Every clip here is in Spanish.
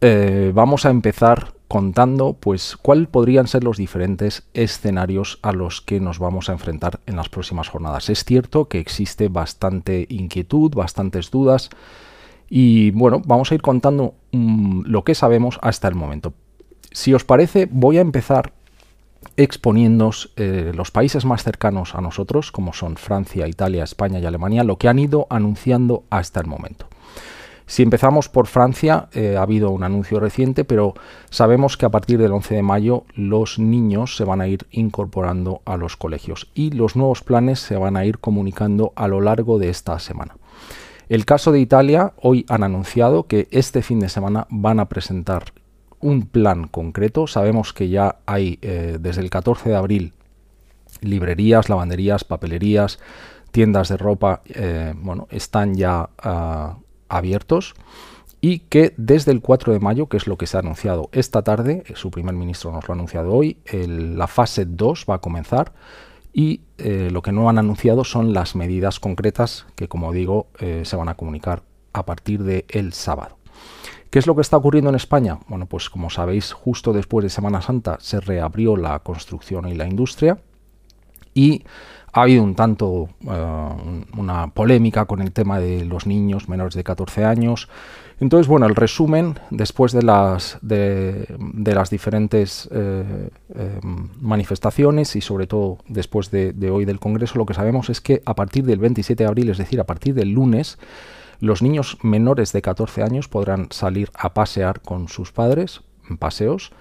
eh, vamos a empezar contando pues cuáles podrían ser los diferentes escenarios a los que nos vamos a enfrentar en las próximas jornadas. Es cierto que existe bastante inquietud, bastantes dudas y bueno, vamos a ir contando mm, lo que sabemos hasta el momento. Si os parece, voy a empezar exponiéndoos eh, los países más cercanos a nosotros, como son Francia, Italia, España y Alemania, lo que han ido anunciando hasta el momento. Si empezamos por Francia, eh, ha habido un anuncio reciente, pero sabemos que a partir del 11 de mayo los niños se van a ir incorporando a los colegios y los nuevos planes se van a ir comunicando a lo largo de esta semana. El caso de Italia, hoy han anunciado que este fin de semana van a presentar un plan concreto. Sabemos que ya hay eh, desde el 14 de abril librerías, lavanderías, papelerías, tiendas de ropa, eh, bueno, están ya ah, abiertos y que desde el 4 de mayo, que es lo que se ha anunciado esta tarde, eh, su primer ministro nos lo ha anunciado hoy, la fase 2 va a comenzar y eh, lo que no han anunciado son las medidas concretas que, como digo, eh, se van a comunicar a partir del el sábado. ¿Qué es lo que está ocurriendo en España? Bueno, pues como sabéis, justo después de Semana Santa se reabrió la construcción y la industria y ha habido un tanto eh, una polémica con el tema de los niños menores de 14 años. Entonces, bueno, el resumen, después de las, de, las diferentes eh, eh, manifestaciones y sobre todo después de, de hoy del Congreso, lo que sabemos es que a partir del 27 de abril, es decir, a partir del lunes, los niños menores de 14 años podrán salir a pasear con sus padres, paseos,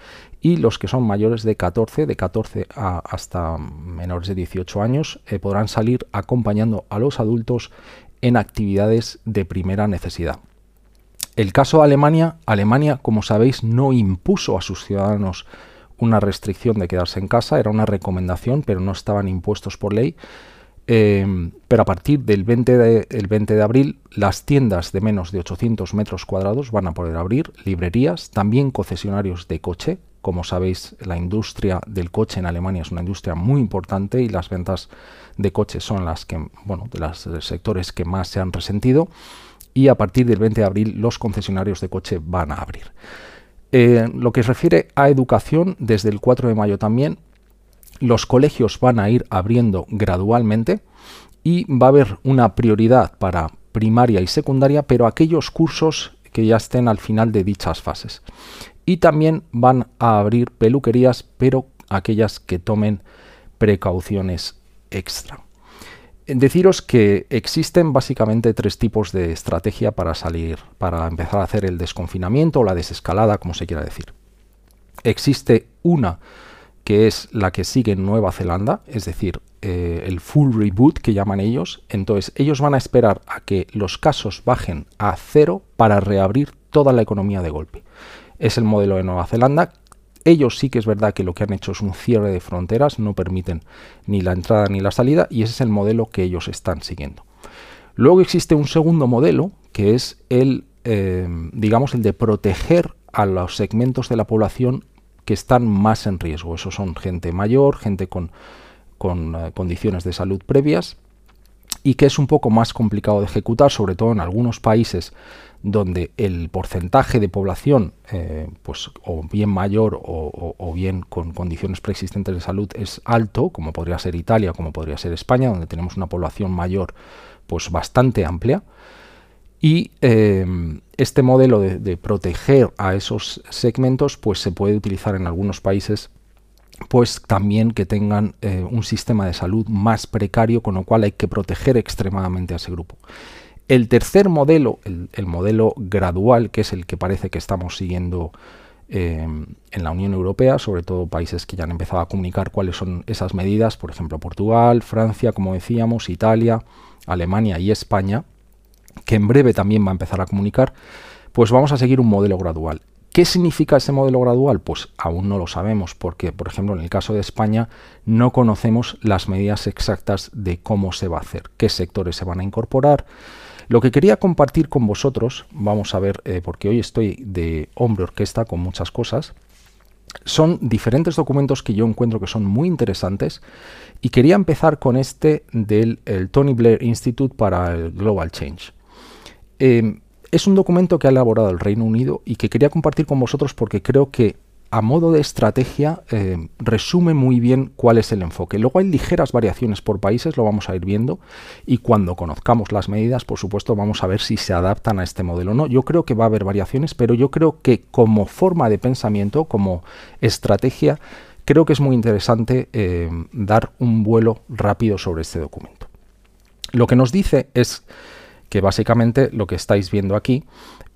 y los que son mayores de 14, de 14 hasta menores de 18 años, eh, podrán salir acompañando a los adultos en actividades de primera necesidad. El caso de Alemania, Alemania, como sabéis, no impuso a sus ciudadanos una restricción de quedarse en casa, era una recomendación, pero no estaban impuestos por ley. Em, pero a partir del 20, de, 20 de abril, las tiendas de menos de 800 metros cuadrados van a poder abrir, librerías, también concesionarios de coche, como sabéis, la industria del coche en Alemania es una industria muy importante y las ventas de coches son las que, bueno, de los sectores que más se han resentido. Y a partir del 20 de abril los concesionarios de coche van a abrir. Eh, lo que se refiere a educación, desde el 4 de mayo también, los colegios van a ir abriendo gradualmente y va a haber una prioridad para primaria y secundaria, pero aquellos cursos que ya estén al final de dichas fases y también van a abrir peluquerías, pero aquellas que tomen precauciones extra. Deciros que existen básicamente tres tipos de estrategia para salir, para empezar a hacer el desconfinamiento o la desescalada, como se quiera decir. Existe una que es la que sigue en Nueva Zelanda, es decir, eh, el full reboot que llaman ellos. Entonces, ellos van a esperar a que los casos bajen a cero para reabrir toda la economía de golpe es el modelo de Nueva Zelanda. Ellos sí que es verdad que lo que han hecho es un cierre de fronteras, no permiten ni la entrada ni la salida y ese es el modelo que ellos están siguiendo. Luego existe un segundo modelo que es el, eh, digamos, el de proteger a los segmentos de la población que están más en riesgo. Eso son gente mayor, gente con, con eh, condiciones de salud previas y que es un poco más complicado de ejecutar, sobre todo en algunos países donde el porcentaje de población, eh, pues o bien mayor o, bien con condiciones preexistentes de salud es alto, como podría ser Italia, como podría ser España, donde tenemos una población mayor, pues bastante amplia. Y em, este modelo de, proteger a esos segmentos, pues se puede utilizar en algunos países pues también que tengan eh, un sistema de salud más precario, con lo cual hay que proteger extremadamente a ese grupo. El tercer modelo, el, modelo gradual, que es el que parece que estamos siguiendo em, en la Unión Europea, sobre todo países que ya han empezado a comunicar cuáles son esas medidas, por ejemplo Portugal, Francia, como decíamos, Italia, Alemania y España, que en breve también va a empezar a comunicar, pues vamos a seguir un modelo gradual. ¿Qué significa ese modelo gradual? Pues aún no lo sabemos, porque, por ejemplo, en el caso de España no conocemos las medidas exactas de cómo se va a hacer, qué sectores se van a incorporar, lo que quería compartir con vosotros, vamos a ver, eh, porque hoy estoy de hombre orquesta con muchas cosas, son diferentes documentos que yo encuentro que son muy interesantes y quería empezar con este del Tony Blair Institute para el Global Change. Em, es un documento que ha elaborado el Reino Unido y que quería compartir con vosotros porque creo que a modo de estrategia eh, resume muy bien cuál es el enfoque. Luego hay ligeras variaciones por países, lo vamos a ir viendo, y cuando conozcamos las medidas, por supuesto, vamos a ver si se adaptan a este modelo o no. Yo creo que va a haber variaciones, pero yo creo que como forma de pensamiento, como estrategia, creo que es muy interesante eh, dar un vuelo rápido sobre este documento. Lo que nos dice es que básicamente lo que estáis viendo aquí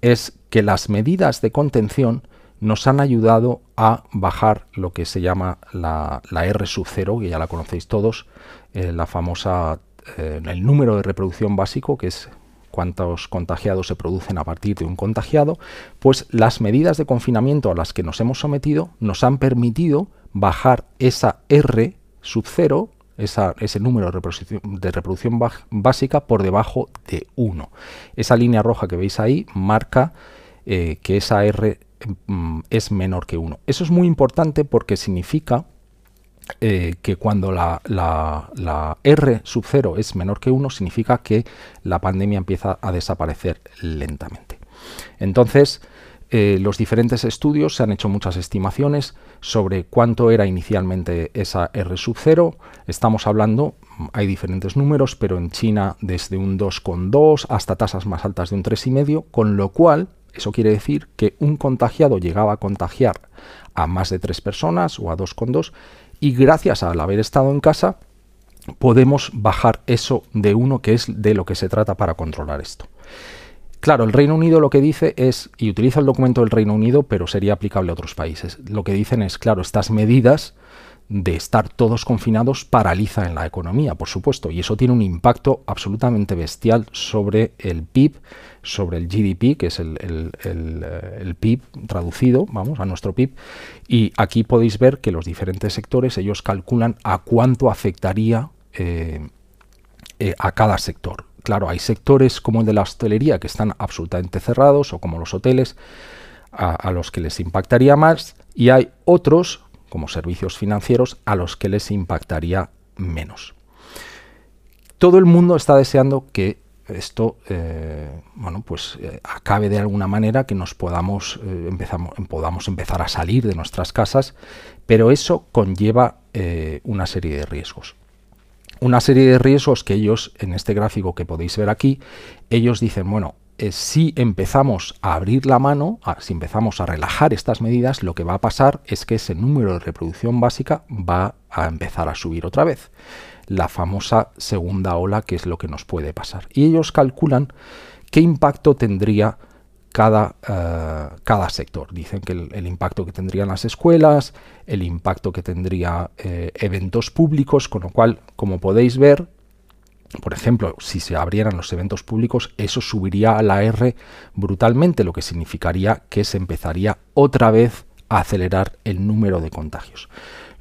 es que las medidas de contención nos han ayudado a bajar lo que se llama la, R sub 0, que ya la conocéis todos, eh, la famosa, eh, el número de reproducción básico, que es cuántos contagiados se producen a partir de un contagiado, pues las medidas de confinamiento a las que nos hemos sometido nos han permitido bajar esa R sub 0 ese número de reproducción, básica por debajo de 1. Esa línea roja que veis ahí marca eh, que esa R es menor que 1. Eso es muy importante porque significa eh, que cuando la, la, R sub 0 es menor que 1 significa que la pandemia empieza a desaparecer lentamente. Entonces, eh, los diferentes estudios se han hecho muchas estimaciones sobre cuánto era inicialmente esa R sub 0. Estamos hablando, hay diferentes números, pero en China desde un 2,2 hasta tasas más altas de un 3,5, con lo cual eso quiere decir que un contagiado llegaba a contagiar a más de 3 personas o a 2,2 y gracias al haber estado en casa podemos bajar eso de 1 que es de lo que se trata para controlar esto. Claro, el Reino Unido lo que dice es, y utiliza el documento del Reino Unido, pero sería aplicable a otros países. Lo que dicen es, claro, estas medidas de estar todos confinados paralizan la economía, por supuesto, y eso tiene un impacto absolutamente bestial sobre el PIB, sobre el GDP, que es el, el, PIB traducido, vamos, a nuestro PIB, y aquí podéis ver que los diferentes sectores, ellos calculan a cuánto afectaría eh, eh, a cada sector. Claro, hay sectores como el de la hostelería que están absolutamente cerrados o como los hoteles a, los que les impactaría más y hay otros como servicios financieros a los que les impactaría menos. Todo el mundo está deseando que esto eh, bueno, pues, eh, acabe de alguna manera, que nos podamos, eh, empezamos, podamos empezar a salir de nuestras casas, pero eso conlleva una serie de riesgos una serie de riesgos que ellos, en este gráfico que podéis ver aquí, ellos dicen, bueno, si empezamos a abrir la mano, si empezamos a relajar estas medidas, lo que va a pasar es que ese número de reproducción básica va a empezar a subir otra vez. La famosa segunda ola, que es lo que nos puede pasar. Y ellos calculan qué impacto tendría cada, eh, cada sector. Dicen que el, impacto que tendrían las escuelas, el impacto que tendría eh, eventos públicos, con lo cual, como podéis ver, por ejemplo, si se abrieran los eventos públicos, eso subiría a la R brutalmente, lo que significaría que se empezaría otra vez a acelerar el número de contagios.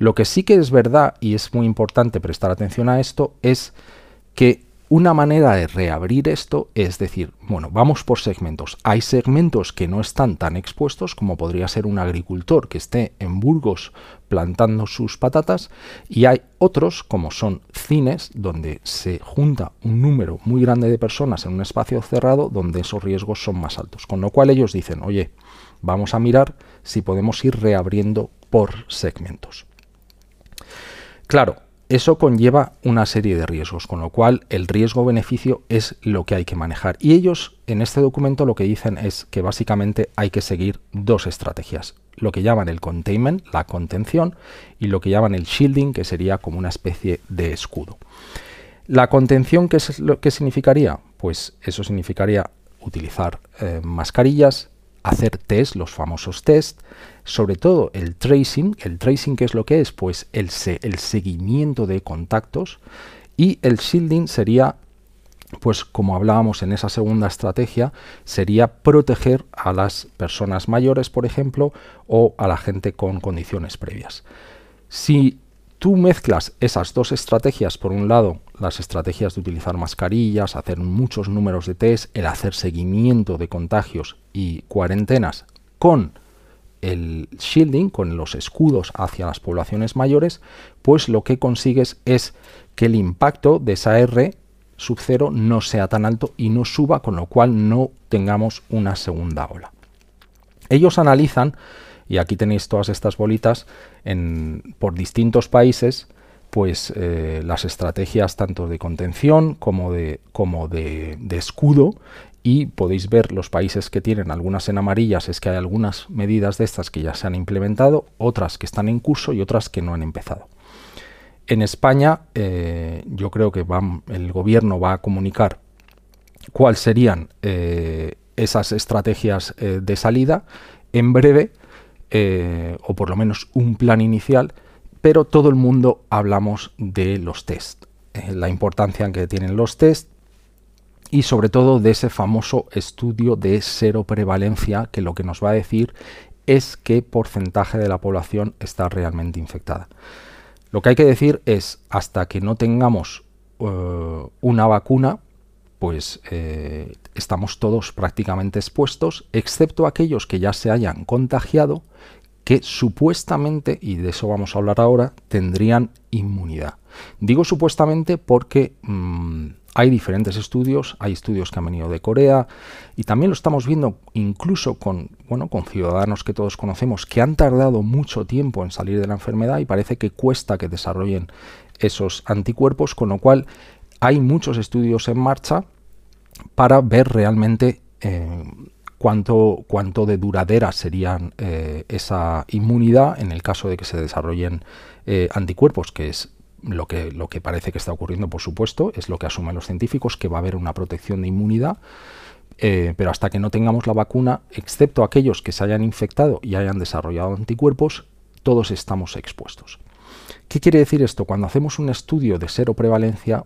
Lo que sí que es verdad, y es muy importante prestar atención a esto, es que una manera de reabrir esto es decir, bueno, vamos por segmentos. Hay segmentos que no están tan expuestos como podría ser un agricultor que esté en Burgos plantando sus patatas y hay otros como son cines donde se junta un número muy grande de personas en un espacio cerrado donde esos riesgos son más altos. Con lo cual ellos dicen, oye, vamos a mirar si podemos ir reabriendo por segmentos. Claro, eso conlleva una serie de riesgos, con lo cual el riesgo-beneficio es lo que hay que manejar. Y ellos en este documento lo que dicen es que básicamente hay que seguir dos estrategias. Lo que llaman el containment, la contención, y lo que llaman el shielding, que sería como una especie de escudo. La contención, ¿qué, es lo que significaría? Pues eso significaría utilizar eh, mascarillas, hacer test, los famosos test, sobre todo el tracing, el tracing ¿qué es lo que es? Pues el, el seguimiento de contactos y el shielding sería pues como hablábamos en esa segunda estrategia, sería proteger a las personas mayores, por ejemplo, o a la gente con condiciones previas. Si tú mezclas esas dos estrategias, por un lado, las estrategias de utilizar mascarillas, hacer muchos números de test, el hacer seguimiento de contagios y cuarentenas con el shielding, con los escudos hacia las poblaciones mayores, pues lo que consigues es que el impacto de esa R sub cero no sea tan alto y no suba, con lo cual no tengamos una segunda ola. Ellos analizan, y aquí tenéis todas estas bolitas, en, por distintos países, pues eh, las estrategias tanto de contención como de, como de, de escudo y podéis ver los países que tienen algunas en amarillas, es que hay algunas medidas de estas que ya se han implementado, otras que están en curso y otras que no han empezado. En España eh, yo creo que el gobierno va a comunicar cuáles serían eh, esas estrategias eh, de salida en breve, o por lo menos un plan inicial, pero todo el mundo hablamos de los test, la importancia que tienen los test, y sobre todo de ese famoso estudio de cero prevalencia que lo que nos va a decir es qué porcentaje de la población está realmente infectada. Lo que hay que decir es, hasta que no tengamos eh, una vacuna, pues eh, estamos todos prácticamente expuestos, excepto aquellos que ya se hayan contagiado, que supuestamente, y de eso vamos a hablar ahora, tendrían inmunidad. Digo supuestamente porque mm, hay diferentes estudios, hay estudios que han venido de Corea y también lo estamos viendo incluso con, bueno, con ciudadanos que todos conocemos que han tardado mucho tiempo en salir de la enfermedad y parece que cuesta que desarrollen esos anticuerpos, con lo cual hay muchos estudios en marcha para ver realmente eh, cuánto, cuánto de duradera sería eh, esa inmunidad en el caso de que se desarrollen eh, anticuerpos, que es lo que, lo que parece que está ocurriendo, por supuesto, es lo que asumen los científicos, que va a haber una protección de inmunidad, eh, pero hasta que no tengamos la vacuna, excepto aquellos que se hayan infectado y hayan desarrollado anticuerpos, todos estamos expuestos. ¿Qué quiere decir esto? Cuando hacemos un estudio de cero prevalencia,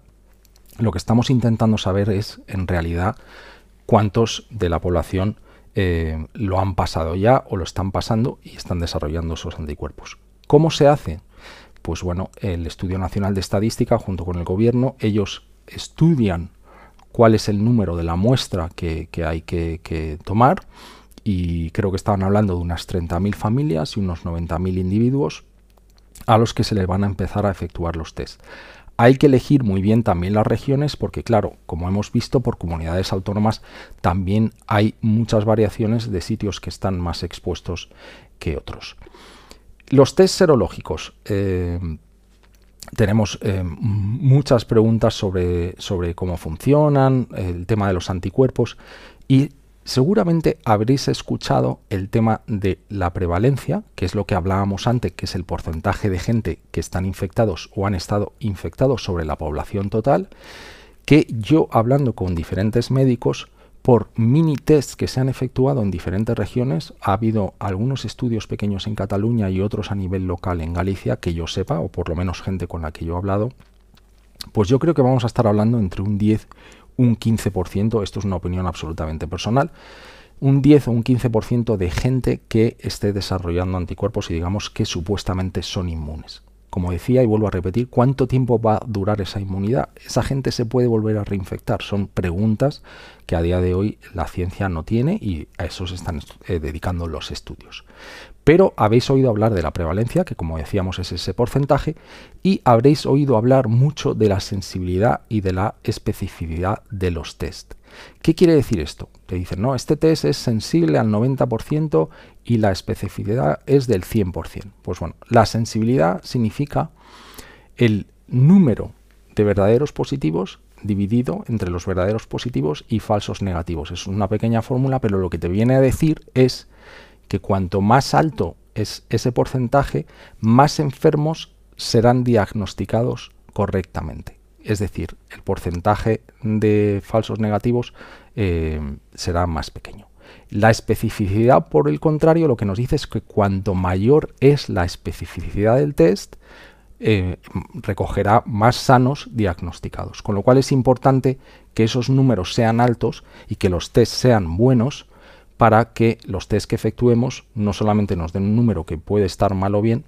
lo que estamos intentando saber es, en realidad, cuántos de la población eh, lo han pasado ya o lo están pasando y están desarrollando esos anticuerpos. ¿Cómo se hace? Pues bueno, el Estudio Nacional de Estadística junto con el gobierno, ellos estudian cuál es el número de la muestra que, hay que, tomar y creo que estaban hablando de unas 30.000 familias y unos 90.000 individuos a los que se les van a empezar a efectuar los test. Hay que elegir muy bien también las regiones porque, claro, como hemos visto por comunidades autónomas, también hay muchas variaciones de sitios que están más expuestos que otros. Los test serológicos. Eh, tenemos eh, muchas preguntas sobre, sobre cómo funcionan, el tema de los anticuerpos y seguramente habréis escuchado el tema de la prevalencia, que es lo que hablábamos antes, que es el porcentaje de gente que están infectados o han estado infectados sobre la población total, que yo hablando con diferentes médicos por mini tests que se han efectuado en diferentes regiones. Ha habido algunos estudios pequeños en Cataluña y otros a nivel local en Galicia, que yo sepa, o por lo menos gente con la que yo he hablado. Pues yo creo que vamos a estar hablando entre un 10 un 15%, esto es una opinión absolutamente personal, un 10 o un 15% de gente que esté desarrollando anticuerpos y digamos que supuestamente son inmunes. Como decía y vuelvo a repetir, ¿cuánto tiempo va a durar esa inmunidad? ¿Esa gente se puede volver a reinfectar? Son preguntas que a día de hoy la ciencia no tiene y a eso se están eh, dedicando los estudios. Pero habéis oído hablar de la prevalencia, que como decíamos es ese porcentaje, y habréis oído hablar mucho de la sensibilidad y de la especificidad de los test. ¿Qué quiere decir esto? Te dicen, no, este test es sensible al 90% y la especificidad es del 100%. Pues bueno, la sensibilidad significa el número de verdaderos positivos dividido entre los verdaderos positivos y falsos negativos. Es una pequeña fórmula, pero lo que te viene a decir es que cuanto más alto es ese porcentaje, más enfermos serán diagnosticados correctamente es decir, el porcentaje de falsos negativos eh, será más pequeño. La especificidad, por el contrario, lo que nos dice es que cuanto mayor es la especificidad del test, eh, recogerá más sanos diagnosticados. Con lo cual es importante que esos números sean altos y que los tests sean buenos para que los tests que efectuemos no solamente nos den un número que puede estar mal o bien,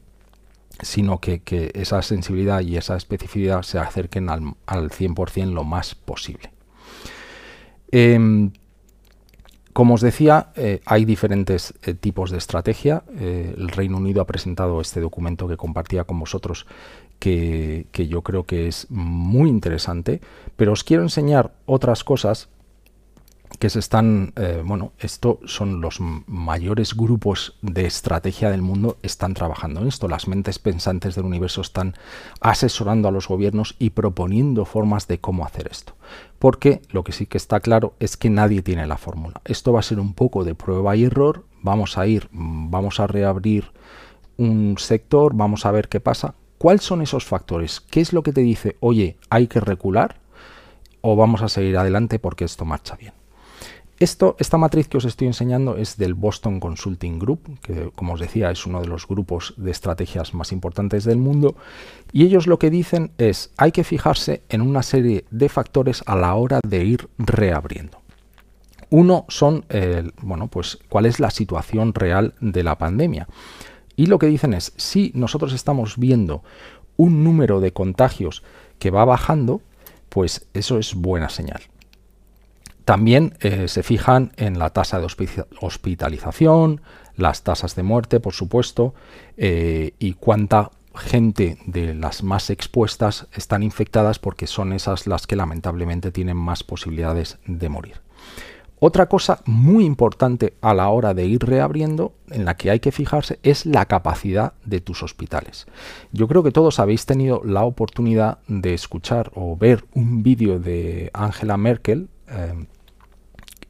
sino que, esa sensibilidad y esa especificidad se acerquen al, al 100% lo más posible. Em, Como os decía, eh, hay diferentes eh, tipos de estrategia. Eh, el Reino Unido ha presentado este documento que compartía con vosotros que, que, yo creo que es muy interesante, pero os quiero enseñar otras cosas que se están, eh, bueno, esto son los mayores grupos de estrategia del mundo, están trabajando en esto. Las mentes pensantes del universo están asesorando a los gobiernos y proponiendo formas de cómo hacer esto. Porque lo que sí que está claro es que nadie tiene la fórmula. Esto va a ser un poco de prueba y error. Vamos a ir, vamos a reabrir un sector, vamos a ver qué pasa. ¿Cuáles son esos factores? ¿Qué es lo que te dice, oye, hay que recular o vamos a seguir adelante porque esto marcha bien? Esto, esta matriz que os estoy enseñando es del Boston Consulting Group, que como os decía es uno de los grupos de estrategias más importantes del mundo, y ellos lo que dicen es hay que fijarse en una serie de factores a la hora de ir reabriendo. Uno son, bueno, pues cuál es la situación real de la pandemia. Y lo que dicen es, si nosotros estamos viendo un número de contagios que va bajando, pues eso es buena señal. También eh, se fijan en la tasa de hospitalización, las tasas de muerte, por supuesto, eh, y cuánta gente de las más expuestas están infectadas porque son esas las que lamentablemente tienen más posibilidades de morir. Otra cosa muy importante a la hora de ir reabriendo, en la que hay que fijarse, es la capacidad de tus hospitales. Yo creo que todos habéis tenido la oportunidad de escuchar o ver un vídeo de Angela Merkel, eh,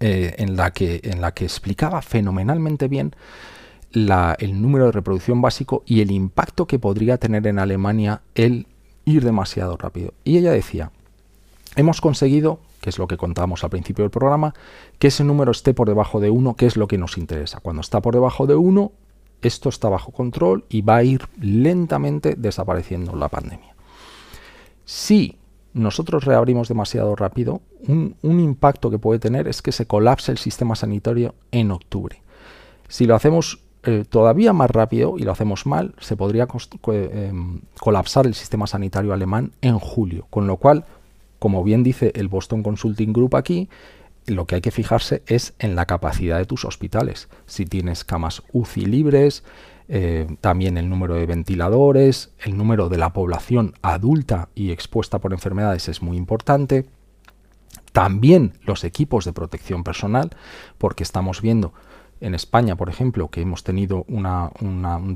eh, en, la que, en la que explicaba fenomenalmente bien el número de reproducción básico y el impacto que podría tener en Alemania el ir demasiado rápido. Y ella decía, hemos conseguido, que es lo que contábamos al principio del programa, que ese número esté por debajo de 1, que es lo que nos interesa. Cuando está por debajo de 1, esto está bajo control y va a ir lentamente desapareciendo la pandemia. Si nosotros reabrimos demasiado rápido, un, impacto que puede tener es que se colapse el sistema sanitario en octubre. Si lo hacemos eh, todavía más rápido y lo hacemos mal, se podría em, colapsar el sistema sanitario alemán en julio. Con lo cual, como bien dice el Boston Consulting Group aquí, lo que hay que fijarse es en la capacidad de tus hospitales. Si tienes camas UCI libres, eh, también el número de ventiladores, el número de la población adulta y expuesta por enfermedades es muy importante. También los equipos de protección personal, porque estamos viendo en España, por ejemplo, que hemos tenido una, un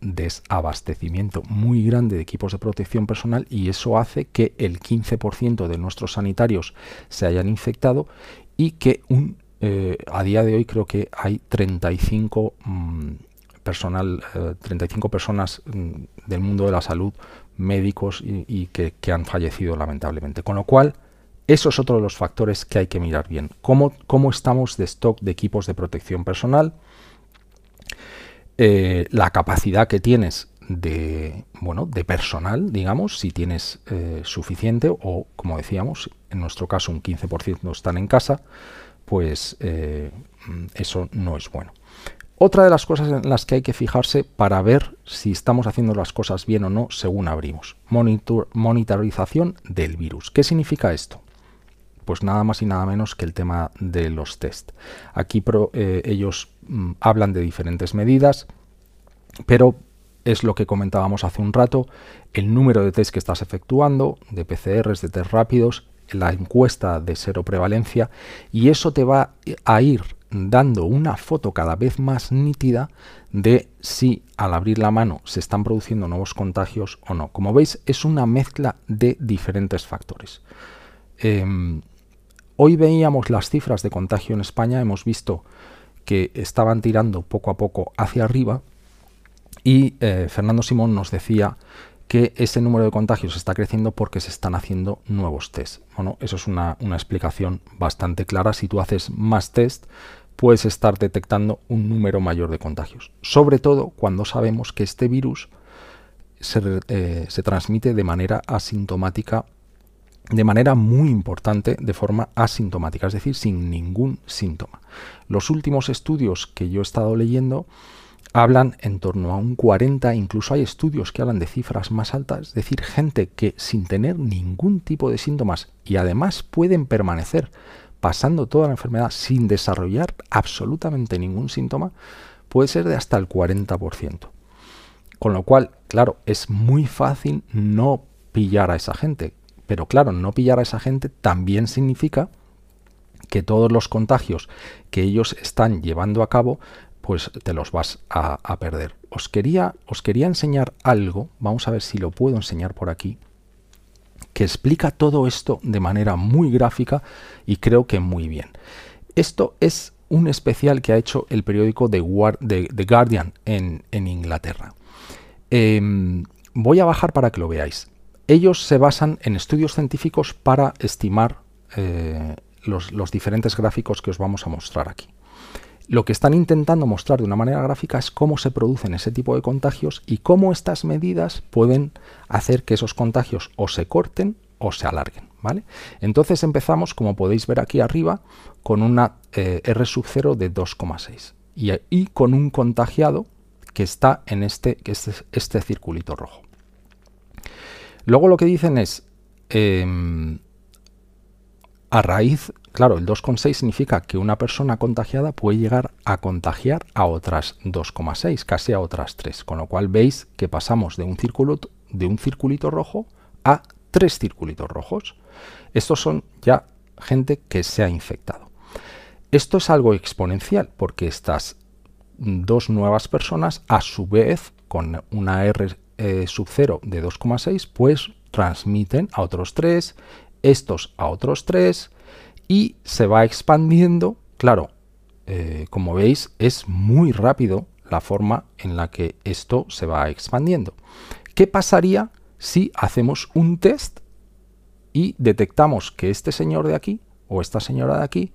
desabastecimiento muy grande de equipos de protección personal y eso hace que el 15% de nuestros sanitarios se hayan infectado y que un eh, a día de hoy creo que hay 35 mm, personal, 35 eh, personas mm, del mundo de la salud, médicos y, que, han fallecido lamentablemente. Con lo cual, eso es otro de los factores que hay que mirar bien. ¿Cómo, cómo estamos de stock de equipos de protección personal? Eh, la capacidad que tienes de, bueno, de personal, digamos, si tienes suficiente o, como decíamos, en nuestro caso un 15% están en casa pues eh, eso no es bueno. Otra de las cosas en las que hay que fijarse para ver si estamos haciendo las cosas bien o no según abrimos. monitorización del virus. ¿Qué significa esto? Pues nada más y nada menos que el tema de los test. Aquí eh, ellos mm, hablan de diferentes medidas, pero es lo que comentábamos hace un rato, el número de test que estás efectuando, de PCRs, de test rápidos, la encuesta de cero prevalencia y eso te va a ir dando una foto cada vez más nítida de si al abrir la mano se están produciendo nuevos contagios o no. Como veis es una mezcla de diferentes factores. Em, hoy veíamos las cifras de contagio en España, hemos visto que estaban tirando poco a poco hacia arriba y eh, Fernando Simón nos decía que ese número de contagios está creciendo porque se están haciendo nuevos test. Bueno, eso es una, explicación bastante clara. Si tú haces más test, puedes estar detectando un número mayor de contagios. Sobre todo cuando sabemos que este virus se, eh, se transmite de manera asintomática, de manera muy importante, de forma asintomática, es decir, sin ningún síntoma. Los últimos estudios que yo he estado leyendo hablan en torno a un 40, incluso hay estudios que hablan de cifras más altas, es decir, gente que sin tener ningún tipo de síntomas y además pueden permanecer pasando toda la enfermedad sin desarrollar absolutamente ningún síntoma puede ser de hasta el 40%. Con lo cual, claro, es muy fácil no pillar a esa gente. Pero claro, no pillar a esa gente también significa que todos los contagios que ellos están llevando a cabo, pues te los vas a, a perder. Os quería, os quería enseñar algo, vamos a ver si lo puedo enseñar por aquí, que explica todo esto de manera muy gráfica y creo que muy bien. Esto es un especial que ha hecho el periódico The, Guardian en, Inglaterra. Em, voy a bajar para que lo veáis. Ellos se basan en estudios científicos para estimar eh, los diferentes gráficos que os vamos a mostrar aquí. Lo que están intentando mostrar de una manera gráfica es cómo se producen ese tipo de contagios y cómo estas medidas pueden hacer que esos contagios o se corten o se alarguen. ¿vale? Entonces empezamos, como podéis ver aquí arriba, con una eh, R sub 0 de 2,6 y, con un contagiado que está en este, este, este circulito rojo. Luego lo que dicen es, em, a raíz, claro, el 2,6 significa que una persona contagiada puede llegar a contagiar a otras 2,6, casi a otras 3, con lo cual veis que pasamos de un, círculo, de un circulito rojo a tres circulitos rojos. Estos son ya gente que se ha infectado. Esto es algo exponencial porque estas dos nuevas personas, a su vez, con una R eh, sub 0 de 2,6, pues transmiten a otros tres estos a otros tres y se va expandiendo. Claro, eh, como veis, es muy rápido la forma en la que esto se va expandiendo. ¿Qué pasaría si hacemos un test y detectamos que este señor de aquí o esta señora de aquí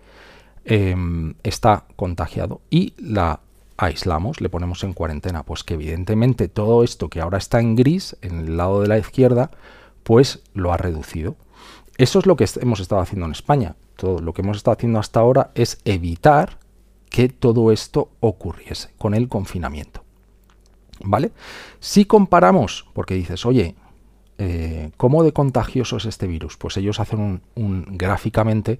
em, está contagiado y la aislamos, le ponemos en cuarentena? Pues que evidentemente todo esto que ahora está en gris, en el lado de la izquierda, pues lo ha reducido. Eso es lo que hemos estado haciendo en España. Todo lo que hemos estado haciendo hasta ahora es evitar que todo esto ocurriese con el confinamiento. ¿Vale? Si comparamos, porque dices, oye, eh, ¿cómo de contagioso es este virus? Pues ellos hacen un, gráficamente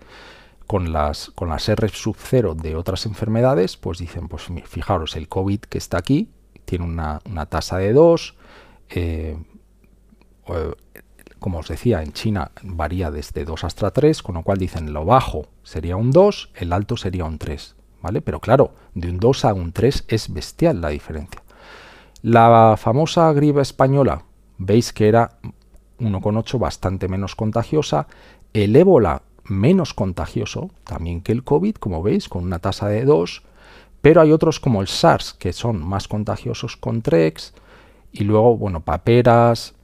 con las, con las R sub 0 de otras enfermedades, pues dicen, pues fijaros, el COVID que está aquí tiene una, tasa de 2, como os decía, en China varía desde 2 hasta 3, con lo cual dicen lo bajo sería un 2, el alto sería un 3. ¿vale? Pero claro, de un 2 a un 3 es bestial la diferencia. La famosa gripe española, veis que era 1,8 bastante menos contagiosa. El ébola menos contagioso, también que el COVID, como veis, con una tasa de 2. Pero hay otros como el SARS, que son más contagiosos con 3. Y luego, bueno, paperas,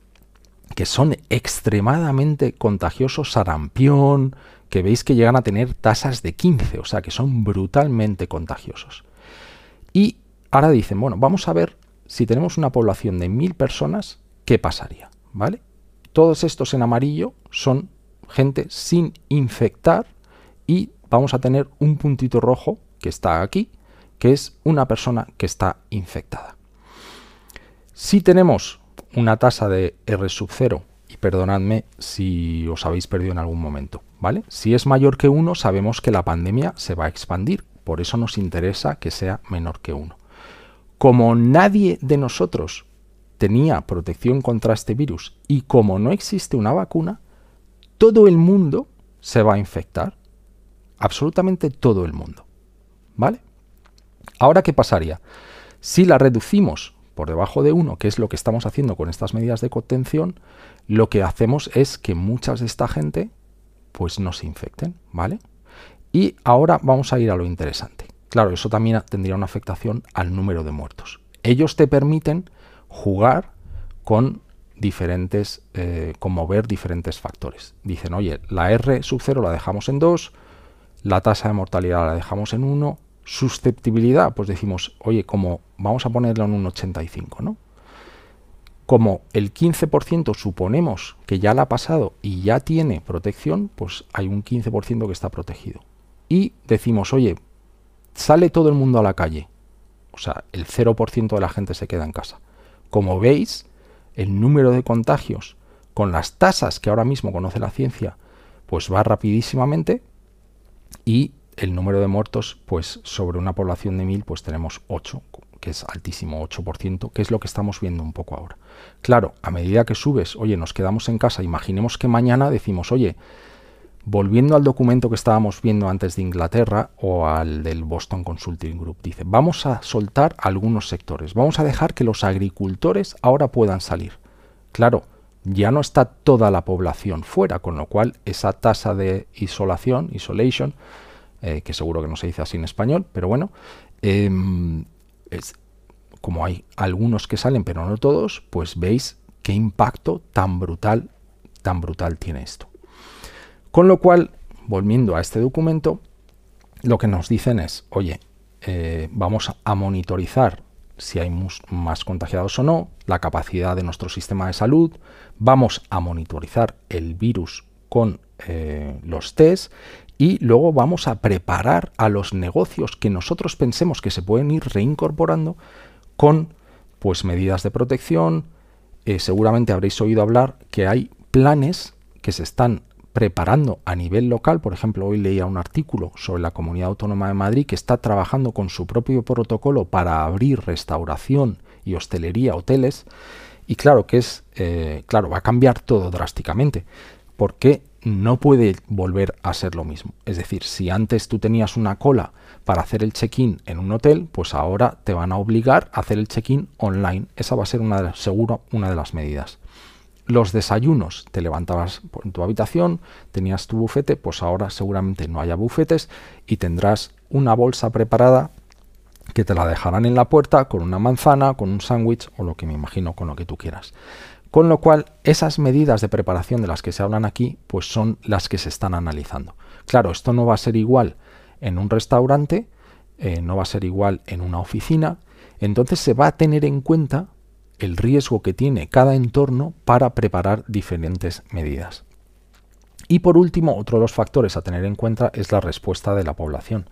que son extremadamente contagiosos, sarampión, que veis que llegan a tener tasas de 15, o sea que son brutalmente contagiosos. Y ahora dicen, bueno, vamos a ver si tenemos una población de mil personas, ¿qué pasaría? ¿Vale? Todos estos en amarillo son gente sin infectar y vamos a tener un puntito rojo que está aquí, que es una persona que está infectada. Si tenemos una tasa de R sub 0 y perdonadme si os habéis perdido en algún momento, ¿vale? Si es mayor que 1 sabemos que la pandemia se va a expandir, por eso nos interesa que sea menor que 1. Como nadie de nosotros tenía protección contra este virus y como no existe una vacuna, todo el mundo se va a infectar. Absolutamente todo el mundo. ¿Vale? Ahora, ¿qué pasaría? Si la reducimos por debajo de 1, que es lo que estamos haciendo con estas medidas de contención, lo que hacemos es que muchas de esta gente pues no se infecten, ¿vale? Y ahora vamos a ir a lo interesante. Claro, eso también tendría una afectación al número de muertos. Ellos te permiten jugar con diferentes, eh, con mover diferentes factores. Dicen, oye, la R sub 0 la dejamos en 2, la tasa de mortalidad la dejamos en 1, susceptibilidad, pues decimos, oye, como vamos a ponerlo en un 85, ¿no? Como el 15% suponemos que ya la ha pasado y ya tiene protección, pues hay un 15% que está protegido. Y decimos, oye, sale todo el mundo a la calle. O sea, el 0% de la gente se queda en casa. Como veis, el número de contagios con las tasas que ahora mismo conoce la ciencia, pues va rapidísimamente y el número de muertos, pues sobre una población de 1000, pues tenemos 8, que es altísimo, 8%, que es lo que estamos viendo un poco ahora. Claro, a medida que subes, oye, nos quedamos en casa, imaginemos que mañana decimos, oye, volviendo al documento que estábamos viendo antes de Inglaterra o al del Boston Consulting Group, dice, vamos a soltar algunos sectores, vamos a dejar que los agricultores ahora puedan salir. Claro, ya no está toda la población fuera, con lo cual esa tasa de isolación, isolation, eh, que seguro que no se dice así en español, pero bueno, em, es, como hay algunos que salen, pero no todos, pues veis qué impacto tan brutal, tan brutal tiene esto. Con lo cual, volviendo a este documento, lo que nos dicen es, oye, eh, vamos a monitorizar si hay más contagiados o no, la capacidad de nuestro sistema de salud, vamos a monitorizar el virus con eh, los test y luego vamos a preparar a los negocios que nosotros pensemos que se pueden ir reincorporando con pues medidas de protección. Eh, seguramente habréis oído hablar que hay planes que se están preparando a nivel local. Por ejemplo, hoy leía un artículo sobre la Comunidad Autónoma de Madrid que está trabajando con su propio protocolo para abrir restauración y hostelería, hoteles. Y claro que es, eh, claro, va a cambiar todo drásticamente, porque no puede volver a ser lo mismo. Es decir, si antes tú tenías una cola para hacer el check-in en un hotel, pues ahora te van a obligar a hacer el check-in online. Esa va a ser una de, seguro una de las medidas. Los desayunos, te levantabas en tu habitación, tenías tu bufete, pues ahora seguramente no haya bufetes y tendrás una bolsa preparada que te la dejarán en la puerta con una manzana, con un sándwich o lo que me imagino con lo que tú quieras. Con lo cual, esas medidas de preparación de las que se hablan aquí, pues son las que se están analizando. Claro, esto no va a ser igual en un restaurante, eh, no va a ser igual en una oficina, entonces se va a tener en cuenta el riesgo que tiene cada entorno para preparar diferentes medidas. Y por último, otro de los factores a tener en cuenta es la respuesta de la población.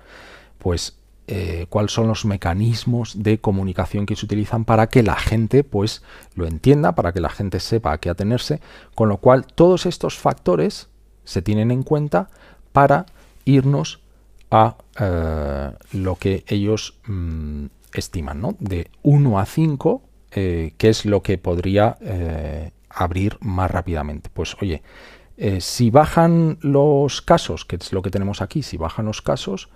Pues eh, cuáles son los mecanismos de comunicación que se utilizan para que la gente pues lo entienda, para que la gente sepa a qué atenerse, con lo cual todos estos factores se tienen en cuenta para irnos a eh, lo que ellos mm, estiman, ¿no? De 1 a 5, eh, que es lo que podría abrir más rápidamente. Pues oye, si bajan los casos, que es lo que tenemos aquí, si bajan los casos,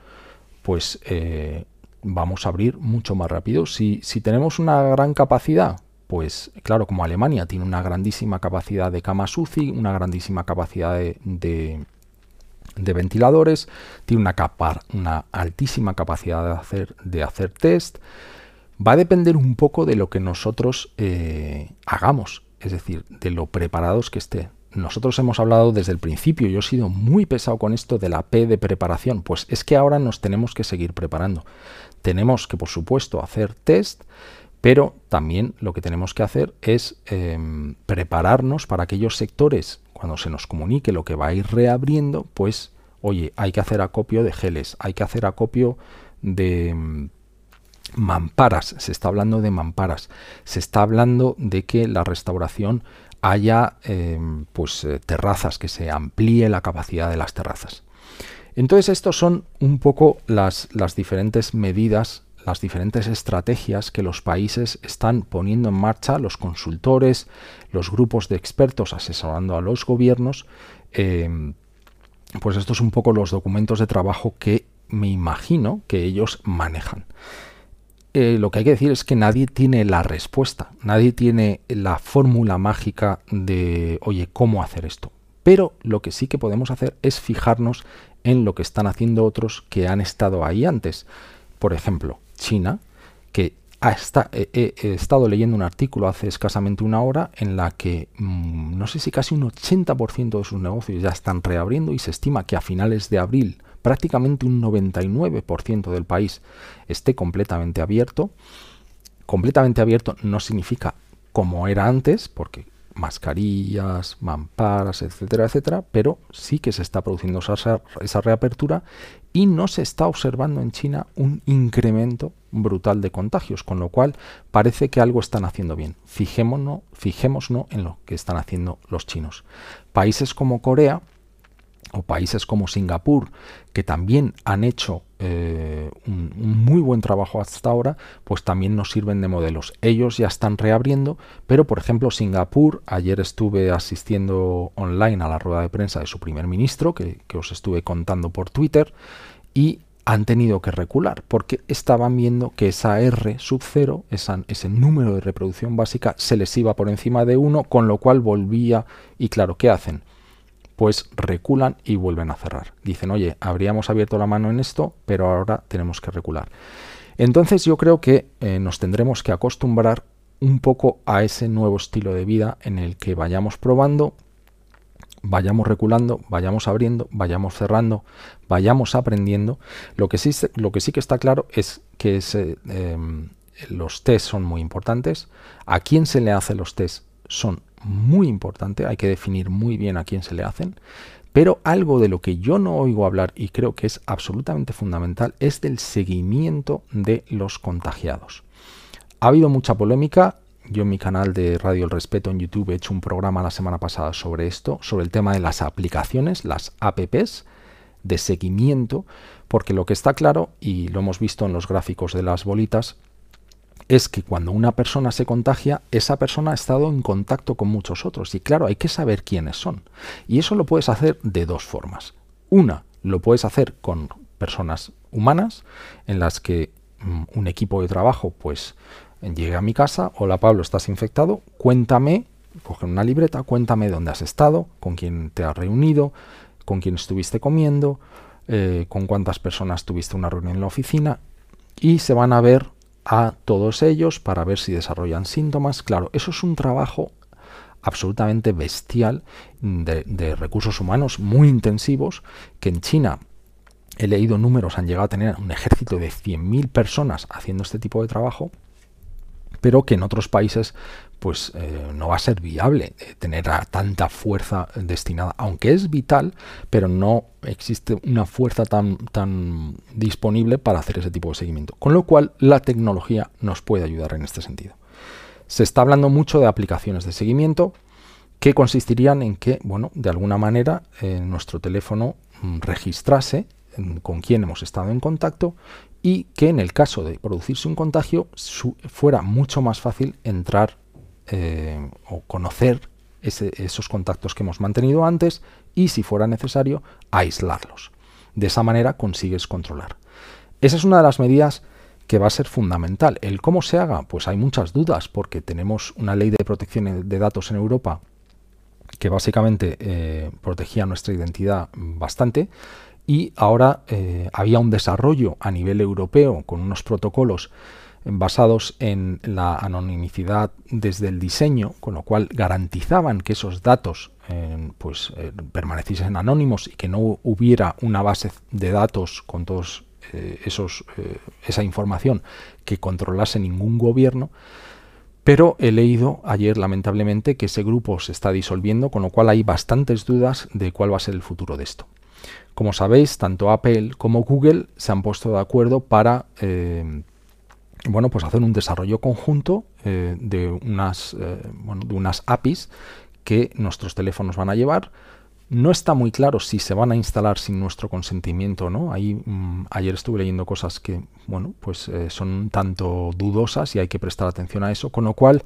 pues eh, vamos a abrir mucho más rápido. Si, tenemos una gran capacidad, pues claro, como Alemania tiene una grandísima capacidad de camas UCI, una grandísima capacidad de, ventiladores, tiene una, capa, una altísima capacidad de hacer, de hacer test, va a depender un poco de lo que nosotros eh, hagamos, es decir, de lo preparados que esté nosotros hemos hablado desde el principio, yo he sido muy pesado con esto de la P de preparación, pues es que ahora nos tenemos que seguir preparando. Tenemos que, por supuesto, hacer test, pero también lo que tenemos que hacer es em, prepararnos para aquellos sectores, cuando se nos comunique lo que va a ir reabriendo, pues, oye, hay que hacer acopio de geles, hay que hacer acopio de em, mamparas, se está hablando de mamparas, se está hablando de que la restauración haya em, pues, eh, terrazas, que se amplíe la capacidad de las terrazas. Entonces, estos son un poco las, las diferentes medidas, las diferentes estrategias que los países están poniendo en marcha, los consultores, los grupos de expertos asesorando a los gobiernos. Em, pues estos son un poco los documentos de trabajo que me imagino que ellos manejan. Eh, lo que hay que decir es que nadie tiene la respuesta, nadie tiene la fórmula mágica de, oye, ¿cómo hacer esto? Pero lo que sí que podemos hacer es fijarnos en lo que están haciendo otros que han estado ahí antes. Por ejemplo, China, que he, estado leyendo un artículo hace escasamente una hora en la que mm, no sé si casi un 80% de sus negocios ya están reabriendo y se estima que a finales de abril prácticamente un 99% del país esté completamente abierto. Completamente abierto no significa como era antes, porque mascarillas, mamparas, etcétera, etcétera, pero sí que se está produciendo esa, esa, reapertura y no se está observando en China un incremento brutal de contagios, con lo cual parece que algo están haciendo bien. Fijémonos, fijémonos en lo que están haciendo los chinos. Países como Corea o países como Singapur, que también han hecho eh, un, muy buen trabajo hasta ahora, pues también nos sirven de modelos. Ellos ya están reabriendo, pero por ejemplo Singapur, ayer estuve asistiendo online a la rueda de prensa de su primer ministro, que, os estuve contando por Twitter, y han tenido que recular porque estaban viendo que esa R sub 0, ese número de reproducción básica, se les iba por encima de 1, con lo cual volvía y claro, ¿qué hacen? Pues reculan y vuelven a cerrar. Dicen, oye, habríamos abierto la mano en esto, pero ahora tenemos que recular. Entonces yo creo que eh, nos tendremos que acostumbrar un poco a ese nuevo estilo de vida en el que vayamos probando, vayamos reculando, vayamos abriendo, vayamos cerrando, vayamos aprendiendo. Lo que sí, lo que, sí que está claro es que em, los test son muy importantes. ¿A quién se le hace los test? Son muy importante, hay que definir muy bien a quién se le hacen, pero algo de lo que yo no oigo hablar y creo que es absolutamente fundamental es del seguimiento de los contagiados. Ha habido mucha polémica, yo en mi canal de Radio El Respeto en YouTube he hecho un programa la semana pasada sobre esto, sobre el tema de las aplicaciones, las apps de seguimiento, porque lo que está claro, y lo hemos visto en los gráficos de las bolitas, es que cuando una persona se contagia, esa persona ha estado en contacto con muchos otros. Y claro, hay que saber quiénes son. Y eso lo puedes hacer de dos formas. Una, lo puedes hacer con personas humanas, en las que mm, un equipo de trabajo, pues, llega a mi casa, hola Pablo, estás infectado, cuéntame, coge una libreta, cuéntame dónde has estado, con quién te has reunido, con quién estuviste comiendo, eh, con cuántas personas tuviste una reunión en la oficina, y se van a ver a todos ellos para ver si desarrollan síntomas. Claro, eso es un trabajo absolutamente bestial de, recursos humanos muy intensivos que en China he leído números, han llegado a tener un ejército de 100.000 personas haciendo este tipo de trabajo, pero que en otros países pues eh, no va a ser viable eh, tener a tanta fuerza destinada, aunque es vital, pero no existe una fuerza tan, tan disponible para hacer ese tipo de seguimiento. Con lo cual la tecnología nos puede ayudar en este sentido. Se está hablando mucho de aplicaciones de seguimiento que consistirían en que, bueno, de alguna manera eh, nuestro teléfono mm, registrase mm, con quién hemos estado en contacto y que en el caso de producirse un contagio fuera mucho más fácil entrar eh, o conocer esos contactos que hemos mantenido antes y, si fuera necesario, aislarlos. De esa manera consigues controlar. Esa es una de las medidas que va a ser fundamental. El cómo se haga, pues hay muchas dudas porque tenemos una ley de protección de datos en Europa que básicamente eh, protegía nuestra identidad bastante y ahora eh, había un desarrollo a nivel europeo con unos protocolos basados en la anonimicidad desde el diseño, con lo cual garantizaban que esos datos eh, pues, eh, permaneciesen anónimos y que no hubiera una base de datos con todos eh, esos esa información que controlase ningún gobierno. Pero he leído ayer, lamentablemente, que ese grupo se está disolviendo, con lo cual hay bastantes dudas de cuál va a ser el futuro de esto. Como sabéis, tanto Apple como Google se han puesto de acuerdo para bueno, pues hacer un desarrollo conjunto eh, de, unas, eh, de unas APIs que nuestros teléfonos van a llevar. No está muy claro si se van a instalar sin nuestro consentimiento o no. Mm, ayer estuve leyendo cosas que, bueno, pues eh, son un tanto dudosas y hay que prestar atención a eso. Con lo cual,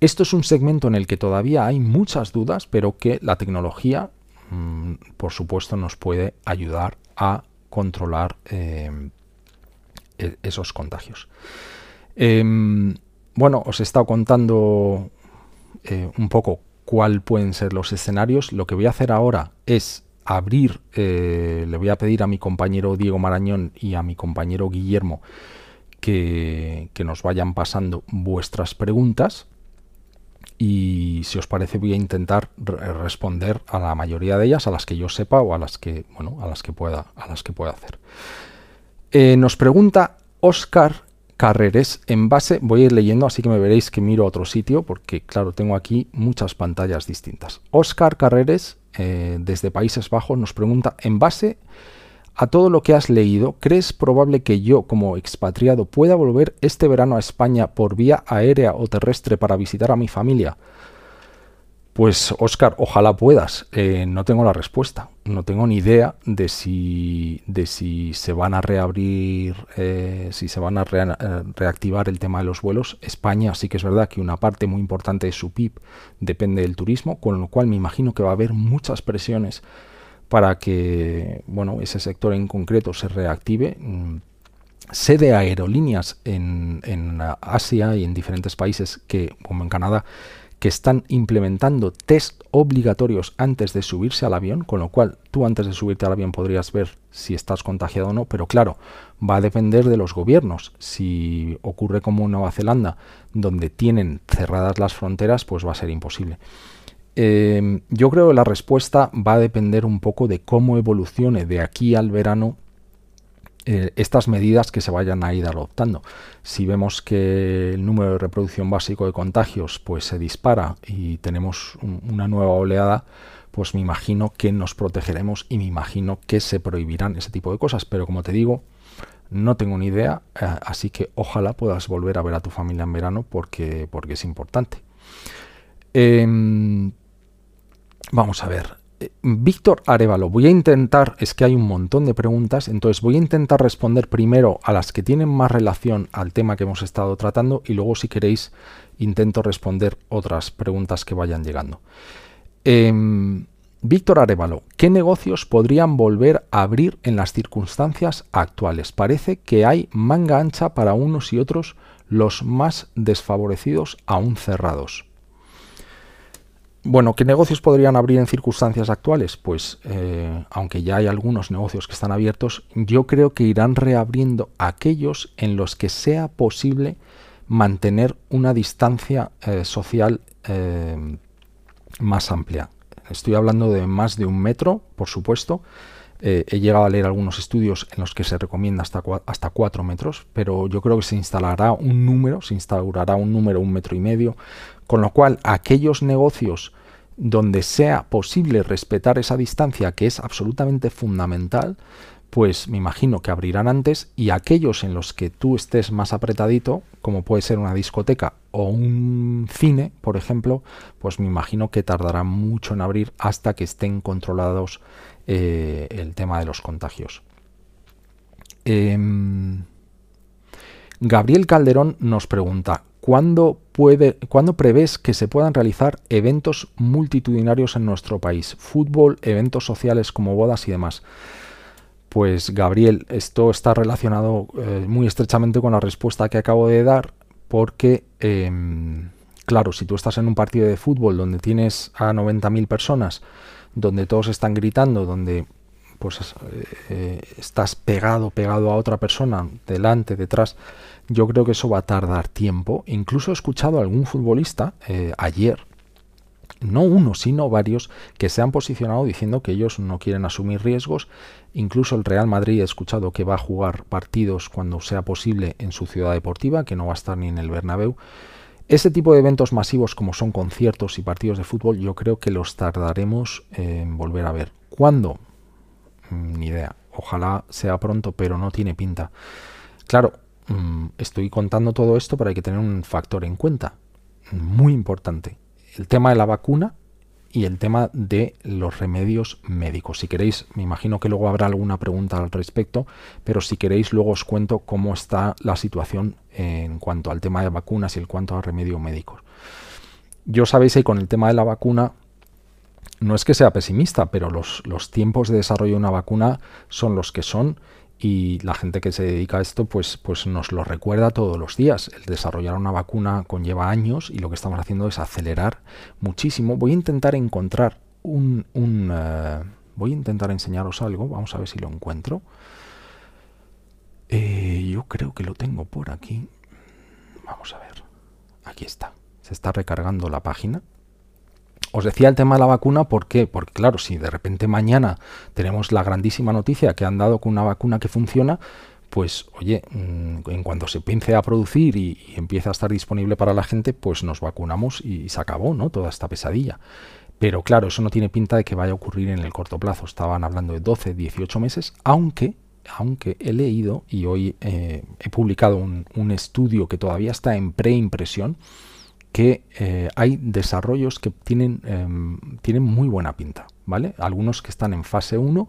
esto es un segmento en el que todavía hay muchas dudas, pero que la tecnología, mm, por supuesto, nos puede ayudar a controlar e-, esos contagios. Em, bueno, os he estado contando eh, un poco cuál pueden ser los escenarios. Lo que voy a hacer ahora es abrir, eh, le voy a pedir a mi compañero Diego Marañón y a mi compañero Guillermo que, que nos vayan pasando vuestras preguntas y si os parece voy a intentar responder a la mayoría de ellas, a las que yo sepa o a las que, bueno, a las que pueda, a las que pueda hacer. Eh, nos pregunta Oscar Carreres en base, voy a ir leyendo, así que me veréis que miro a otro sitio, porque claro, tengo aquí muchas pantallas distintas. Oscar Carreres, eh, desde Países Bajos, nos pregunta, en base a todo lo que has leído, ¿crees probable que yo, como expatriado, pueda volver este verano a España por vía aérea o terrestre para visitar a mi familia? Pues Oscar, ojalá puedas. Eh, no tengo la respuesta. No tengo ni idea de si, de si se van a reabrir, eh, si se van a eh, reactivar el tema de los vuelos. España sí que es verdad que una parte muy importante de su PIB depende del turismo, con lo cual me imagino que va a haber muchas presiones para que bueno, ese sector en concreto se reactive. Mm, sé de aerolíneas en, en Asia y en diferentes países que, como en Canadá, que están implementando test obligatorios antes de subirse al avión, con lo cual tú antes de subirte al avión podrías ver si estás contagiado o no, pero claro, va a depender de los gobiernos. Si ocurre como en Nueva Zelanda, donde tienen cerradas las fronteras, pues va a ser imposible. Em, yo creo que la respuesta va a depender un poco de cómo evolucione de aquí al verano eh, estas medidas que se vayan a ir adoptando. Si vemos que el número de reproducción básico de contagios pues se dispara y tenemos una nueva oleada, pues me imagino que nos protegeremos y me imagino que se prohibirán ese tipo de cosas. Pero como te digo, no tengo ni idea, eh, así que ojalá puedas volver a ver a tu familia en verano porque, porque es importante. Em, vamos a ver. Víctor Arevalo, voy a intentar, es que hay un montón de preguntas, entonces voy a intentar responder primero a las que tienen más relación al tema que hemos estado tratando y luego si queréis intento responder otras preguntas que vayan llegando. Em, Víctor Arevalo, ¿qué negocios podrían volver a abrir en las circunstancias actuales? Parece que hay manga ancha para unos y otros, los más desfavorecidos aún cerrados. Bueno, ¿qué negocios podrían abrir en circunstancias actuales? Pues eh, aunque ya hay algunos negocios que están abiertos, yo creo que irán reabriendo aquellos en los que sea posible mantener una distancia eh, social eh, más amplia. Estoy hablando de más de un metro, por supuesto. He llegado a leer algunos estudios en los que se recomienda hasta, hasta cuatro metros, pero yo creo que se instalará un número, se instaurará un número, un metro y medio, con lo cual, aquellos negocios donde sea posible respetar esa distancia que es absolutamente fundamental, pues me imagino que abrirán antes y aquellos en los que tú estés más apretadito, como puede ser una discoteca o un cine, por ejemplo, pues me imagino que tardarán mucho en abrir hasta que estén controlados eh, el tema de los contagios. Em, Gabriel Calderón nos pregunta, ¿Cuándo, puede, prevés que se puedan realizar eventos multitudinarios en nuestro país? Fútbol, eventos sociales como bodas y demás. Pues Gabriel, esto está relacionado eh, muy estrechamente con la respuesta que acabo de dar, porque, em, claro, si tú estás en un partido de fútbol donde tienes a 90.000 personas, donde todos están gritando, donde pues eh, estás pegado, pegado a otra persona, delante, detrás, yo creo que eso va a tardar tiempo. Incluso he escuchado a algún futbolista eh, ayer, no uno, sino varios, que se han posicionado diciendo que ellos no quieren asumir riesgos. Incluso el Real Madrid he escuchado que va a jugar partidos cuando sea posible en su ciudad deportiva, que no va a estar ni en el Bernabéu. Ese tipo de eventos masivos como son conciertos y partidos de fútbol, yo creo que los tardaremos en volver a ver. ¿Cuándo? Mm, ni idea. Ojalá sea pronto, pero no tiene pinta. Claro, Mm, estoy contando todo esto, pero hay que tener un factor en cuenta, muy importante. El tema de la vacuna y el tema de los remedios médicos. Si queréis, me imagino que luego habrá alguna pregunta al respecto, pero si queréis luego os cuento cómo está la situación en cuanto al tema de vacunas y en cuanto a remedios médicos. Yo sabéis que con el tema de la vacuna no es que sea pesimista, pero los, los tiempos de desarrollo de una vacuna son los que son y la gente que se dedica a esto pues, pues nos lo recuerda todos los días. El desarrollar una vacuna conlleva años y lo que estamos haciendo es acelerar muchísimo. Voy a intentar encontrar un... un eh, voy a intentar enseñaros algo, vamos a ver si lo encuentro. Eh, yo creo que lo tengo por aquí. Vamos a ver. Aquí está. Se está recargando la página. Os decía el tema de la vacuna, ¿por qué? Porque claro, si de repente mañana tenemos la grandísima noticia que han dado con una vacuna que funciona, pues oye, mm, en cuanto se empiece a producir y, empieza a estar disponible para la gente, pues nos vacunamos y, se acabó, ¿no? Toda esta pesadilla. Pero claro, eso no tiene pinta de que vaya a ocurrir en el corto plazo. Estaban hablando de 12, 18 meses, aunque, aunque he leído y hoy eh, he publicado un estudio que todavía está en preimpresión, que eh, hay desarrollos que tienen, em, tienen muy buena pinta, ¿vale? Algunos que están en fase 1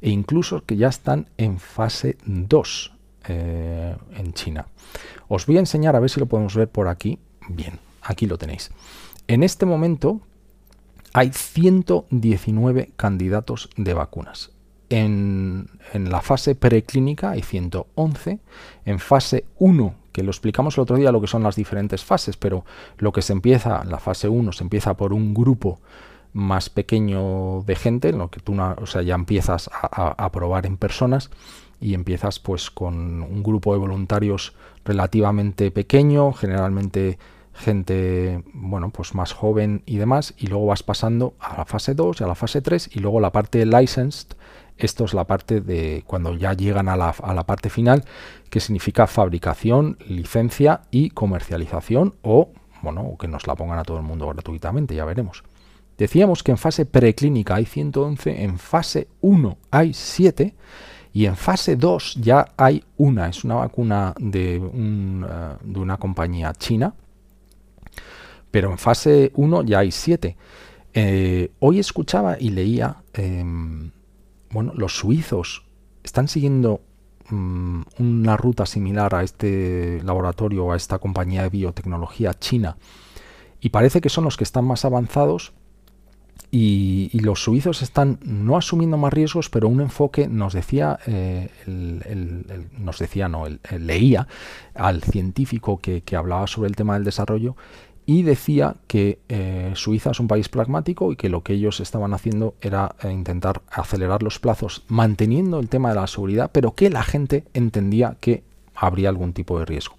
e incluso que ya están en fase 2 eh, en China. Os voy a enseñar a ver si lo podemos ver por aquí. Bien, aquí lo tenéis. En este momento hay 119 candidatos de vacunas. En, la fase preclínica hay 111. En fase 1, que lo explicamos el otro día lo que son las diferentes fases, pero lo que se empieza, la fase 1 se empieza por un grupo más pequeño de gente, en lo que tú o sea, ya empiezas a, probar en personas y empiezas pues con un grupo de voluntarios relativamente pequeño, generalmente gente bueno pues más joven y demás y luego vas pasando a la fase 2 y a la fase 3 y luego la parte licensed esto es la parte de cuando ya llegan a la, a la parte final que significa fabricación licencia y comercialización o bueno que nos la pongan a todo el mundo gratuitamente ya veremos decíamos que en fase preclínica hay 111 en fase 1 hay 7 y en fase 2 ya hay una, es una vacuna de, eh, de una compañía china pero en fase 1 ya hay 7. Eh, hoy escuchaba y leía, em, bueno, los suizos están siguiendo mm, una ruta similar a este laboratorio, a esta compañía de biotecnología china, y parece que son los que están más avanzados y, los suizos están no asumiendo más riesgos, pero un enfoque nos decía, eh, nos decía, no, leía al científico que, hablaba sobre el tema del desarrollo y decía que eh, Suiza es un país pragmático y que lo que ellos estaban haciendo era eh, intentar acelerar los plazos manteniendo el tema de la seguridad, pero que la gente entendía que habría algún tipo de riesgo.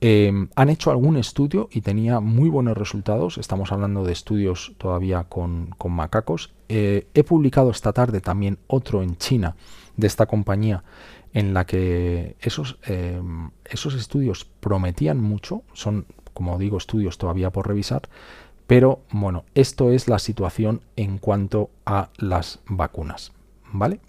Em, han hecho algún estudio y tenía muy buenos resultados. Estamos hablando de estudios todavía con, macacos. Eh, he publicado esta tarde también otro en China de esta compañía en la que esos, em, esos estudios prometían mucho. Son como digo, estudios todavía por revisar, pero bueno, esto es la situación en cuanto a las vacunas, ¿vale?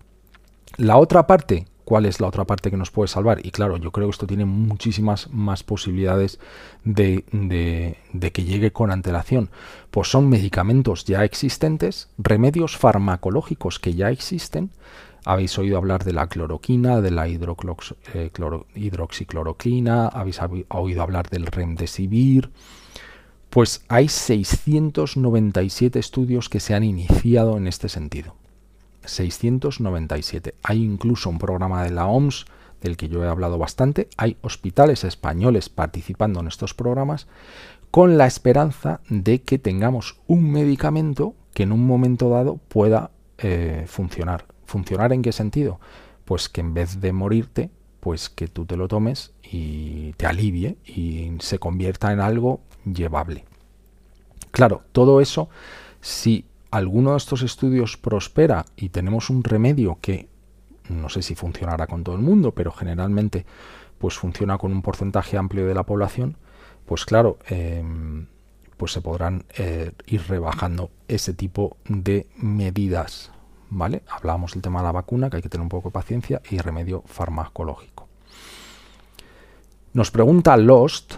La otra parte, ¿cuál es la otra parte que nos puede salvar? Y claro, yo creo que esto tiene muchísimas más posibilidades de, de que llegue con antelación. Pues son medicamentos ya existentes, remedios farmacológicos que ya existen, habéis oído hablar de la cloroquina, de la eh, hidroxicloroquina, habéis oído hablar del remdesivir. Pues hay 697 estudios que se han iniciado en este sentido. 697. Hay incluso un programa de la OMS del que yo he hablado bastante. Hay hospitales españoles participando en estos programas con la esperanza de que tengamos un medicamento que en un momento dado pueda eh, funcionar ¿Funcionar en qué sentido? Pues que en vez de morirte, pues que tú te lo tomes y te alivie y se convierta en algo llevable. Claro, todo eso, si alguno de estos estudios prospera y tenemos un remedio que no sé si funcionará con todo el mundo, pero generalmente pues funciona con un porcentaje amplio de la población, pues claro, em, pues se podrán eh, ir rebajando ese tipo de medidas ¿vale? Hablábamos del tema de la vacuna, que hay que tener un poco de paciencia, y remedio farmacológico. Nos pregunta Lost,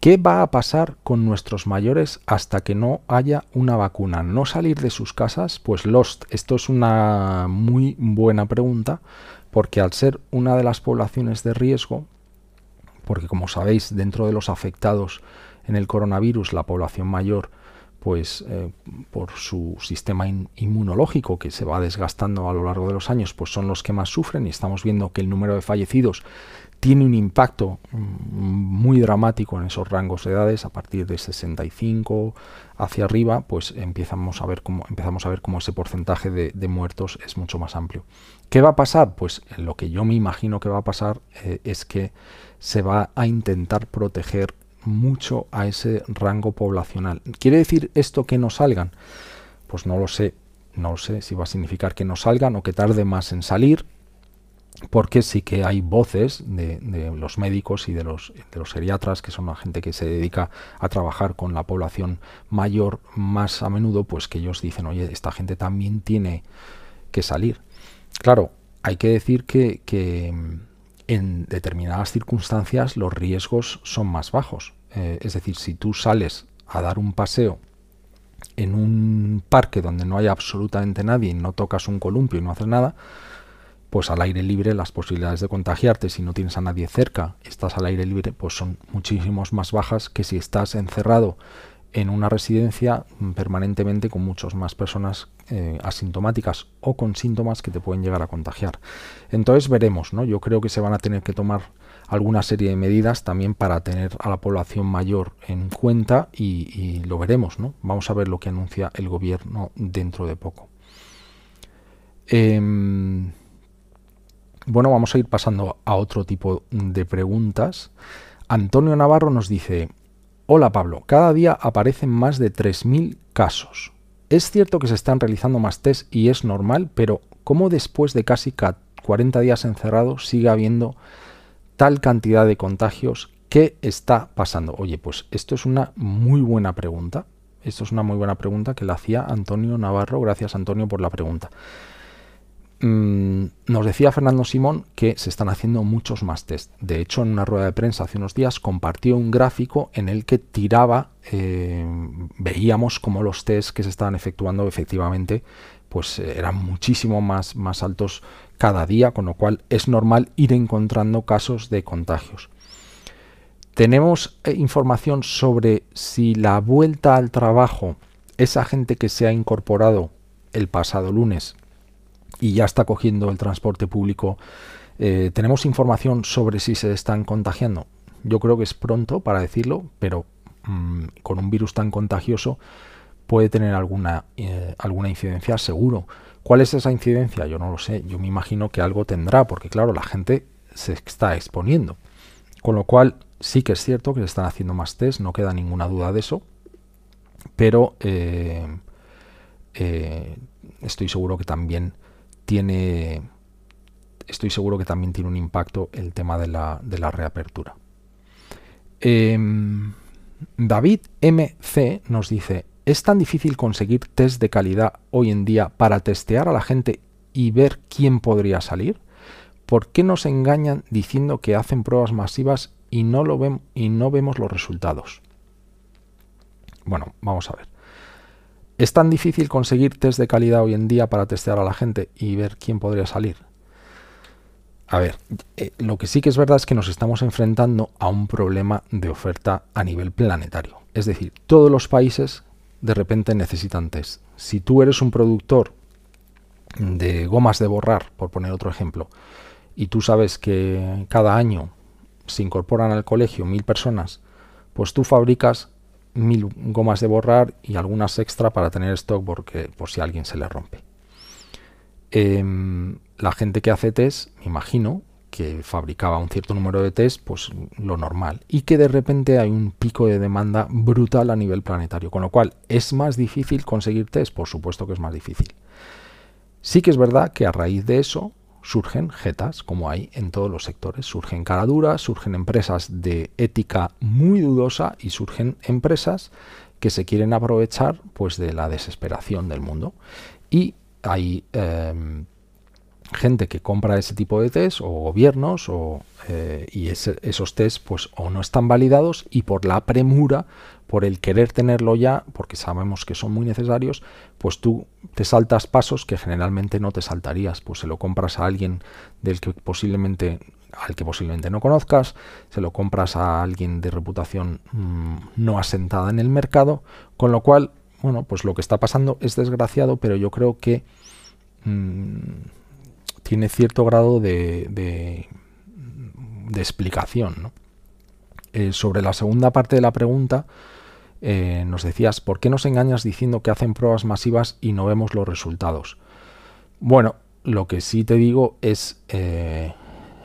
¿qué va a pasar con nuestros mayores hasta que no haya una vacuna? ¿No salir de sus casas? Pues Lost, esto es una muy buena pregunta, porque al ser una de las poblaciones de riesgo, porque como sabéis, dentro de los afectados en el coronavirus, la población mayor, pues eh, por su sistema inmunológico que se va desgastando a lo largo de los años, pues son los que más sufren y estamos viendo que el número de fallecidos tiene un impacto mm, muy dramático en esos rangos de edades a partir de 65 hacia arriba pues empezamos a ver cómo empezamos a ver cómo ese porcentaje de, muertos es mucho más amplio. Qué va a pasar pues lo que yo me imagino que va a pasar eh, es que se va a intentar proteger mucho a ese rango poblacional. ¿Quiere decir esto que no salgan? Pues no lo sé. No lo sé si va a significar que no salgan o que tarde más en salir, porque sí que hay voces de, los médicos y de los, de los geriatras, que son la gente que se dedica a trabajar con la población mayor más a menudo, pues que ellos dicen, oye, esta gente también tiene que salir. Claro, hay que decir que en determinadas circunstancias los riesgos son más bajos. eh, es decir, si tú sales a dar un paseo en un parque donde no hay absolutamente nadie y no tocas un columpio y no haces nada, pues al aire libre las posibilidades de contagiarte si no tienes a nadie cerca, estás al aire libre, pues son muchísimos más bajas que si estás encerrado en una residencia permanentemente con muchas más personas eh, asintomáticas o con síntomas que te pueden llegar a contagiar. Entonces veremos, ¿no? Yo creo que se van a tener que tomar alguna serie de medidas también para tener a la población mayor en cuenta y, lo veremos, ¿no? Vamos a ver lo que anuncia el gobierno dentro de poco. Em, bueno, vamos a ir pasando a otro tipo de preguntas. Antonio Navarro nos dice, Hola Pablo, cada día aparecen más de 3.000 casos. Es cierto que se están realizando más test y es normal, pero ¿cómo después de casi 40 días encerrados sigue habiendo tal cantidad de contagios? ¿Qué está pasando? Oye, pues esto es una muy buena pregunta. Esto es una muy buena pregunta que la hacía Antonio Navarro. Gracias Antonio por la pregunta. Mm, nos decía Fernando Simón que se están haciendo muchos más test. De hecho, en una rueda de prensa hace unos días compartió un gráfico en el que tiraba, eh, veíamos como los test que se estaban efectuando efectivamente pues eh, eran muchísimo más, más altos cada día, con lo cual es normal ir encontrando casos de contagios. Tenemos eh, información sobre si la vuelta al trabajo, esa gente que se ha incorporado el pasado lunes, y ya está cogiendo el transporte público. Eh, ¿Tenemos información sobre si se están contagiando? Yo creo que es pronto para decirlo, pero mm, con un virus tan contagioso puede tener alguna, eh, alguna incidencia seguro. ¿Cuál es esa incidencia? Yo no lo sé. Yo me imagino que algo tendrá, porque claro, la gente se está exponiendo. Con lo cual, sí que es cierto que se están haciendo más test, no queda ninguna duda de eso. Pero eh, estoy seguro que también tiene, estoy seguro que también tiene un impacto el tema de la, reapertura. Em, David MC nos dice, ¿es tan difícil conseguir test de calidad hoy en día para testear a la gente y ver quién podría salir? ¿Por qué nos engañan diciendo que hacen pruebas masivas y no, lo y no vemos los resultados? Bueno, vamos a ver. ¿Es tan difícil conseguir test de calidad hoy en día para testear a la gente y ver quién podría salir? A ver, eh, lo que sí que es verdad es que nos estamos enfrentando a un problema de oferta a nivel planetario. Es decir, todos los países de repente necesitan test. Si tú eres un productor de gomas de borrar, por poner otro ejemplo, y tú sabes que cada año se incorporan al colegio mil personas, pues tú fabricas mil gomas de borrar y algunas extra para tener stock porque por si a alguien se le rompe. Em, la gente que hace test, me imagino, que fabricaba un cierto número de test, pues lo normal. Y que de repente hay un pico de demanda brutal a nivel planetario. Con lo cual, ¿es más difícil conseguir test? Por supuesto que es más difícil. Sí que es verdad que a raíz de eso, surgen jetas, como hay en todos los sectores. Surgen caraduras, surgen empresas de ética muy dudosa y surgen empresas que se quieren aprovechar pues, de la desesperación del mundo. Y hay em, gente que compra ese tipo de test o gobiernos o, eh, y esos test pues o no están validados y por la premura por el querer tenerlo ya, porque sabemos que son muy necesarios, pues tú te saltas pasos que generalmente no te saltarías, pues se lo compras a alguien del que posiblemente al que posiblemente no conozcas, se lo compras a alguien de reputación mm, no asentada en el mercado, con lo cual, bueno, pues lo que está pasando es desgraciado, pero yo creo que mm, tiene cierto grado de, de, explicación. Eh, sobre la segunda parte de la pregunta, eh, nos decías, ¿por qué nos engañas diciendo que hacen pruebas masivas y no vemos los resultados? Bueno, lo que sí te digo es, eh,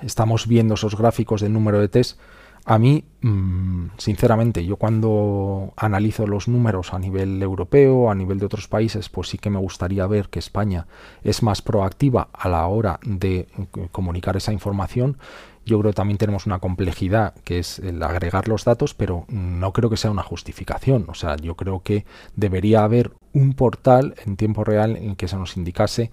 estamos viendo esos gráficos del número de test. A mí, mm, sinceramente, yo cuando analizo los números a nivel europeo, a nivel de otros países, pues sí que me gustaría ver que España es más proactiva a la hora de comunicar esa información yo creo que también tenemos una complejidad que es el agregar los datos, pero no creo que sea una justificación. O sea, yo creo que debería haber un portal en tiempo real en que se nos indicase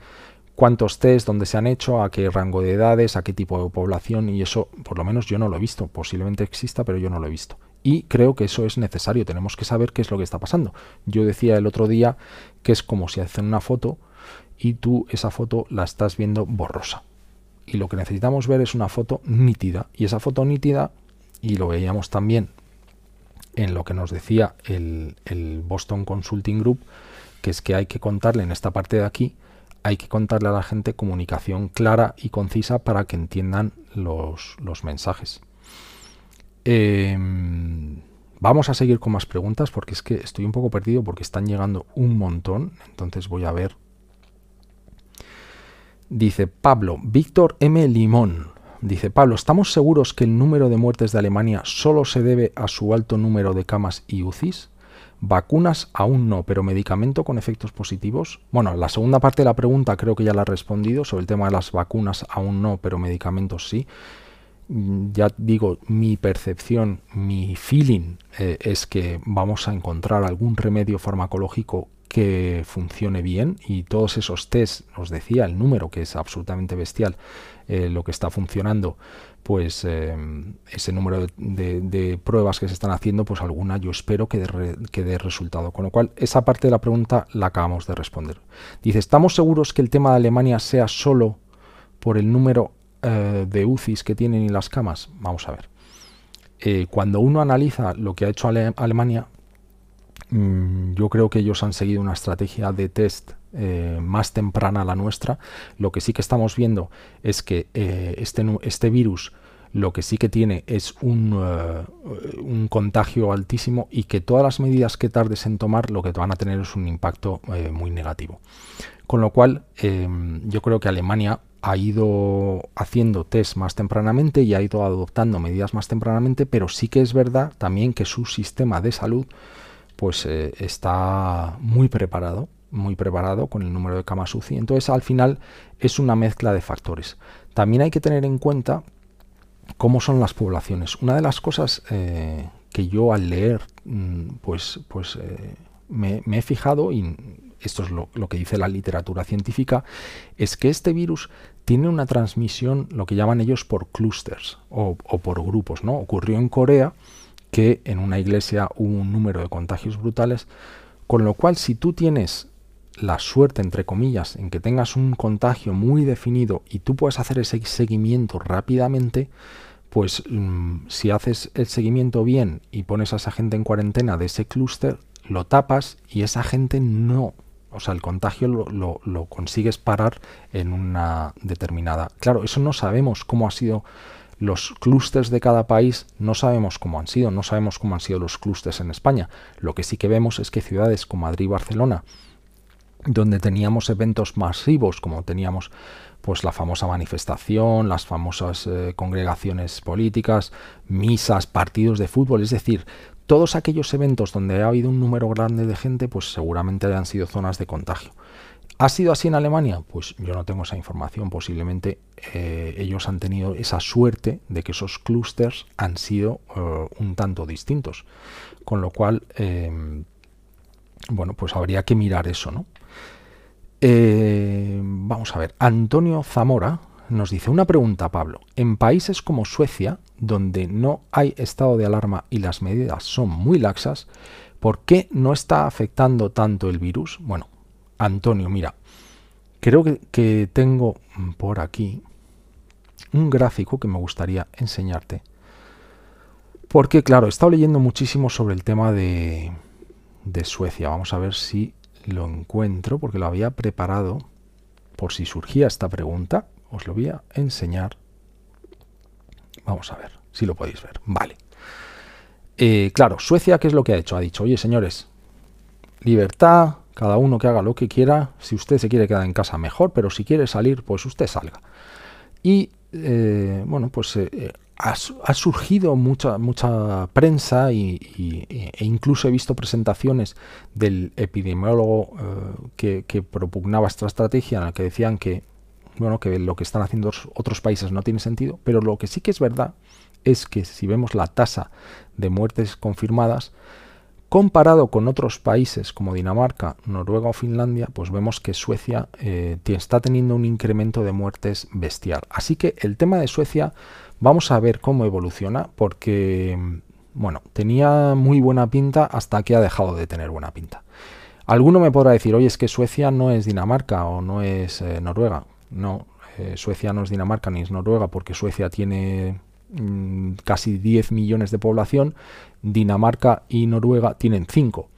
cuántos test, dónde se han hecho, a qué rango de edades, a qué tipo de población, y eso por lo menos yo no lo he visto. Posiblemente exista, pero yo no lo he visto. Y creo que eso es necesario, tenemos que saber qué es lo que está pasando. Yo decía el otro día que es como si hacen una foto y tú esa foto la estás viendo borrosa. Y lo que necesitamos ver es una foto nítida. Y esa foto nítida, y lo veíamos también en lo que nos decía el, Boston Consulting Group, que es que hay que contarle en esta parte de aquí, hay que contarle a la gente comunicación clara y concisa para que entiendan los, los mensajes. Em, vamos a seguir con más preguntas porque es que estoy un poco perdido porque están llegando un montón. Entonces voy a ver. Dice Pablo, Víctor M. Limón. Dice Pablo, ¿estamos seguros que el número de muertes de Alemania solo se debe a su alto número de camas y UCIs? Vacunas aún no, pero medicamento con efectos positivos. Bueno, la segunda parte de la pregunta creo que ya la he respondido sobre el tema de las vacunas aún no, pero medicamentos sí. Ya digo, mi percepción, mi feeling eh, es que vamos a encontrar algún remedio farmacológico que funcione bien y todos esos test, os decía el número que es absolutamente bestial, eh, lo que está funcionando, pues eh, ese número de, pruebas que se están haciendo, pues alguna yo espero que dé, resultado. Con lo cual, esa parte de la pregunta la acabamos de responder. Dice, ¿estamos seguros que el tema de Alemania sea solo por el número eh, de UCIs que tienen y las camas? Vamos a ver. cuando uno analiza lo que ha hecho Alemania, yo creo que ellos han seguido una estrategia de test eh, más temprana a la nuestra, lo que sí que estamos viendo es que eh, este, este virus lo que sí que tiene es un, eh, un, contagio altísimo y que todas las medidas que tardes en tomar lo que van a tener es un impacto muy negativo. Con lo cual, yo creo que Alemania ha ido haciendo test más tempranamente y ha ido adoptando medidas más tempranamente, pero sí que es verdad también que su sistema de salud pues está muy preparado muy preparado con el número de camas UCI. Entonces, al final es una mezcla de factores. También hay que tener en cuenta cómo son las poblaciones. Una de las cosas eh, que yo al leer, mm, pues, pues eh, me, he fijado, y esto es lo, que dice la literatura científica, es que este virus tiene una transmisión, lo que llaman ellos por clústeres o, o, por grupos. ¿no? Ocurrió en Corea que en una iglesia hubo un número de contagios brutales, con lo cual si tú tienes la suerte, entre comillas, en que tengas un contagio muy definido y tú puedes hacer ese seguimiento rápidamente, pues mm, si haces el seguimiento bien y pones a esa gente en cuarentena de ese clúster, lo tapas y esa gente no, o sea, el contagio lo, lo, consigues parar en una determinada. Claro, eso no sabemos cómo ha sido los clústeres de cada país, no sabemos cómo han sido, no sabemos cómo han sido los clústeres en España. Lo que sí que vemos es que ciudades como Madrid y Barcelona, donde teníamos eventos masivos, como teníamos pues la famosa manifestación, las famosas eh, congregaciones políticas, misas, partidos de fútbol, es decir, todos aquellos eventos donde ha habido un número grande de gente, pues seguramente hayan sido zonas de contagio. ¿Ha sido así en Alemania? Pues yo no tengo esa información. Posiblemente eh, ellos han tenido esa suerte de que esos clústeres han sido eh, un tanto distintos. Con lo cual, bueno, pues habría que mirar eso, ¿no? Eh, vamos a ver, Antonio Zamora nos dice una pregunta, Pablo. En países como Suecia, donde no hay estado de alarma y las medidas son muy laxas, ¿por qué no está afectando tanto el virus? Bueno, Antonio, mira, creo que, que tengo por aquí un gráfico que me gustaría enseñarte. Porque, claro, he estado leyendo muchísimo sobre el tema de, de Suecia. Vamos a ver si lo encuentro porque lo había preparado por si surgía esta pregunta. Os lo voy a enseñar. Vamos a ver si lo podéis ver. Vale. Eh, claro, Suecia, ¿qué es lo que ha hecho? Ha dicho, oye señores, libertad, cada uno que haga lo que quiera. Si usted se quiere quedar en casa, mejor, pero si quiere salir, pues usted salga. Y eh, bueno, pues eh, ha, surgido mucha, mucha prensa y, e incluso he visto presentaciones del epidemiólogo eh, que, propugnaba esta estrategia en la que decían que, bueno, que lo que están haciendo otros países no tiene sentido, pero lo que sí que es verdad es que si vemos la tasa de muertes confirmadas, Comparado con otros países como Dinamarca, Noruega o Finlandia, pues vemos que Suecia eh, está teniendo un incremento de muertes bestial. Así que el tema de Suecia vamos a ver cómo evoluciona porque Bueno, tenía muy buena pinta hasta que ha dejado de tener buena pinta. Alguno me podrá decir, oye, es que Suecia no es Dinamarca o no es eh, Noruega. No, eh, Suecia no es Dinamarca ni es Noruega porque Suecia tiene mm, casi 10 millones de población, Dinamarca y Noruega tienen 5.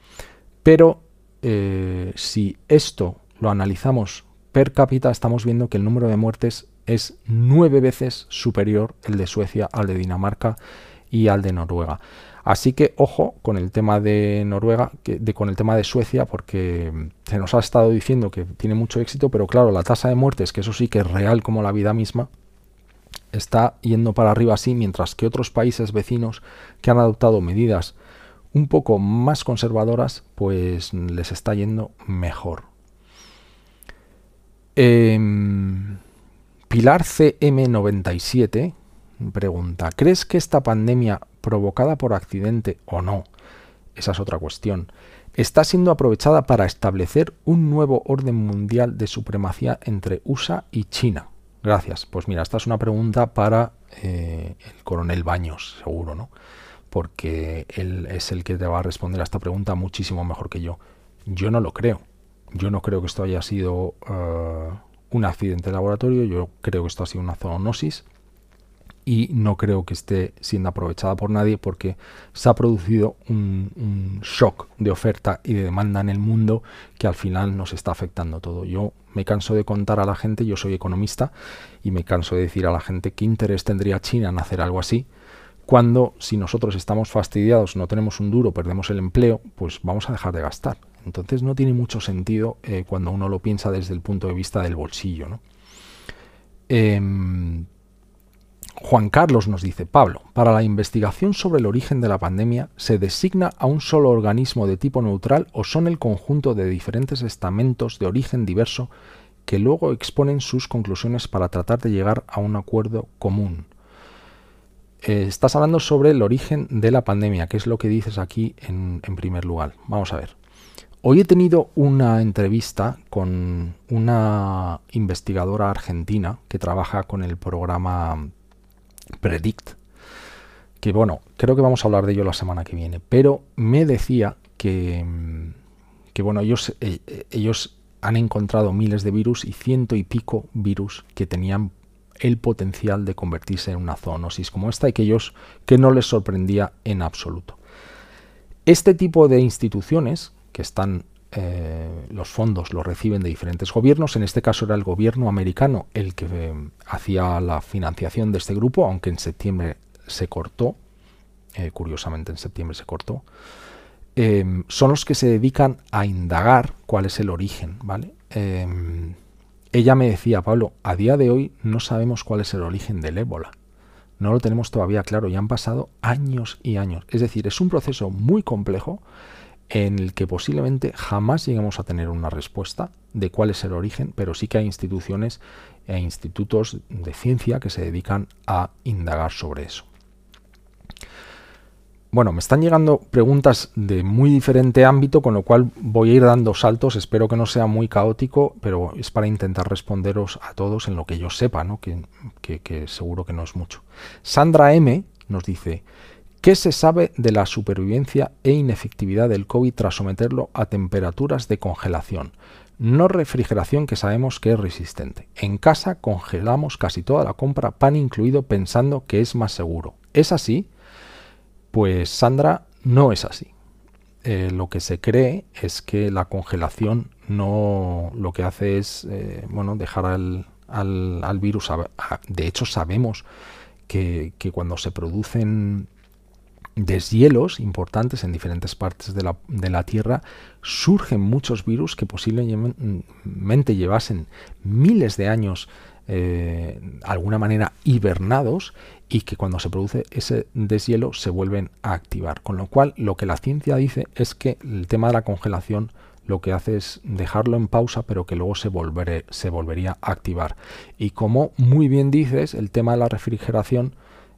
Pero eh, si esto lo analizamos per cápita, estamos viendo que el número de muertes es nueve veces superior el de Suecia al de Dinamarca y al de Noruega. Así que ojo con el tema de Noruega, que, de, con el tema de Suecia, porque se nos ha estado diciendo que tiene mucho éxito, pero claro, la tasa de muertes, que eso sí que es real como la vida misma, está yendo para arriba así, mientras que otros países vecinos que han adoptado medidas un poco más conservadoras, pues les está yendo mejor. Em, Pilar CM97 pregunta, ¿crees que esta pandemia provocada por accidente o no? Esa es otra cuestión. Está siendo aprovechada para establecer un nuevo orden mundial de supremacía entre USA y China. Gracias. Pues mira, esta es una pregunta para eh, el coronel Baños, seguro, ¿no? Porque él es el que te va a responder a esta pregunta muchísimo mejor que yo. Yo no lo creo. Yo no creo que esto haya sido uh, un accidente de laboratorio. Yo creo que esto ha sido una zoonosis y no creo que esté siendo aprovechada por nadie porque se ha producido un, shock de oferta y de demanda en el mundo que al final nos está afectando todo. Yo me canso de contar a la gente, yo soy economista y me canso de decir a la gente qué interés tendría China en hacer algo así cuando si nosotros estamos fastidiados, no tenemos un duro, perdemos el empleo, pues vamos a dejar de gastar. Entonces no tiene mucho sentido eh, cuando uno lo piensa desde el punto de vista del bolsillo. ¿no? Eh, Juan Carlos nos dice, Pablo, para la investigación sobre el origen de la pandemia, ¿se designa a un solo organismo de tipo neutral o son el conjunto de diferentes estamentos de origen diverso que luego exponen sus conclusiones para tratar de llegar a un acuerdo común? Eh, estás hablando sobre el origen de la pandemia, que es lo que dices aquí en, en primer lugar. Vamos a ver. Hoy he tenido una entrevista con una investigadora argentina que trabaja con el programa Predict, que bueno, creo que vamos a hablar de ello la semana que viene, pero me decía que, que bueno, ellos, eh, ellos han encontrado miles de virus y ciento y pico virus que tenían el potencial de convertirse en una zoonosis como esta y que ellos que no les sorprendía en absoluto. Este tipo de instituciones que están eh, los fondos los reciben de diferentes gobiernos. En este caso era el gobierno americano el que eh, hacía la financiación de este grupo, aunque en septiembre se cortó. Eh, curiosamente en septiembre se cortó. Em, son los que se dedican a indagar cuál es el origen, ¿vale? Em, ella me decía, Pablo, a día de hoy no sabemos cuál es el origen del ébola. No lo tenemos todavía claro y han pasado años y años. Es decir, es un proceso muy complejo en el que posiblemente jamás lleguemos a tener una respuesta de cuál es el origen, pero sí que hay instituciones e institutos de ciencia que se dedican a indagar sobre eso. Bueno, me están llegando preguntas de muy diferente ámbito, con lo cual voy a ir dando saltos. Espero que no sea muy caótico, pero es para intentar responderos a todos en lo que yo sepa, ¿no? que, que, que seguro que no es mucho. Sandra M nos dice, ¿Qué se sabe de la supervivencia e inefectividad del COVID tras someterlo a temperaturas de congelación? No refrigeración que sabemos que es resistente. En casa congelamos casi toda la compra, pan incluido, pensando que es más seguro. ¿Es así? Pues Sandra, no es así. Eh, lo que se cree es que la congelación no lo que hace es eh, bueno, dejar al, al, virus. de hecho, sabemos que, que cuando se producen deshielos importantes en diferentes partes de la, Tierra, surgen muchos virus que posiblemente llevasen miles de años eh, de alguna manera hibernados y que cuando se produce ese deshielo se vuelven a activar. Con lo cual, lo que la ciencia dice es que el tema de la congelación lo que hace es dejarlo en pausa, pero que luego se, se volvería a activar. Y como muy bien dices, el tema de la refrigeración,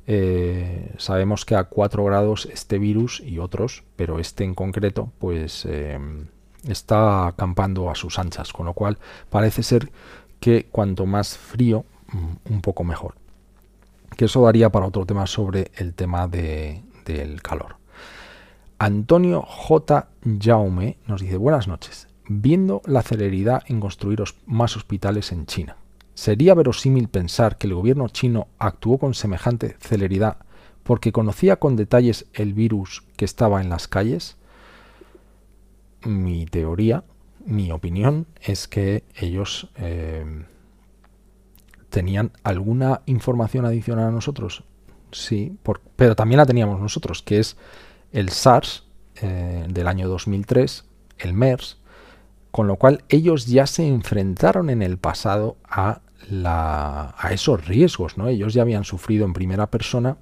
eh, sabemos que a 4 grados este virus y otros, pero este en concreto, pues eh, está acampando a sus anchas, con lo cual parece ser que cuanto más frío, mm, un poco mejor. Que eso daría para otro tema sobre el tema de, del calor. Antonio J. Jaume nos dice buenas noches. Viendo la celeridad en construir más hospitales en China, ¿sería verosímil pensar que el gobierno chino actuó con semejante celeridad porque conocía con detalles el virus que estaba en las calles? Mi teoría, mi opinión, es que ellos eh, tenían alguna información adicional a nosotros. Sí, pero también la teníamos nosotros, que es el SARS eh, del año 2003, el MERS, con lo cual ellos ya se enfrentaron en el pasado a, la, a esos riesgos, ¿no? Ellos ya habían sufrido en primera persona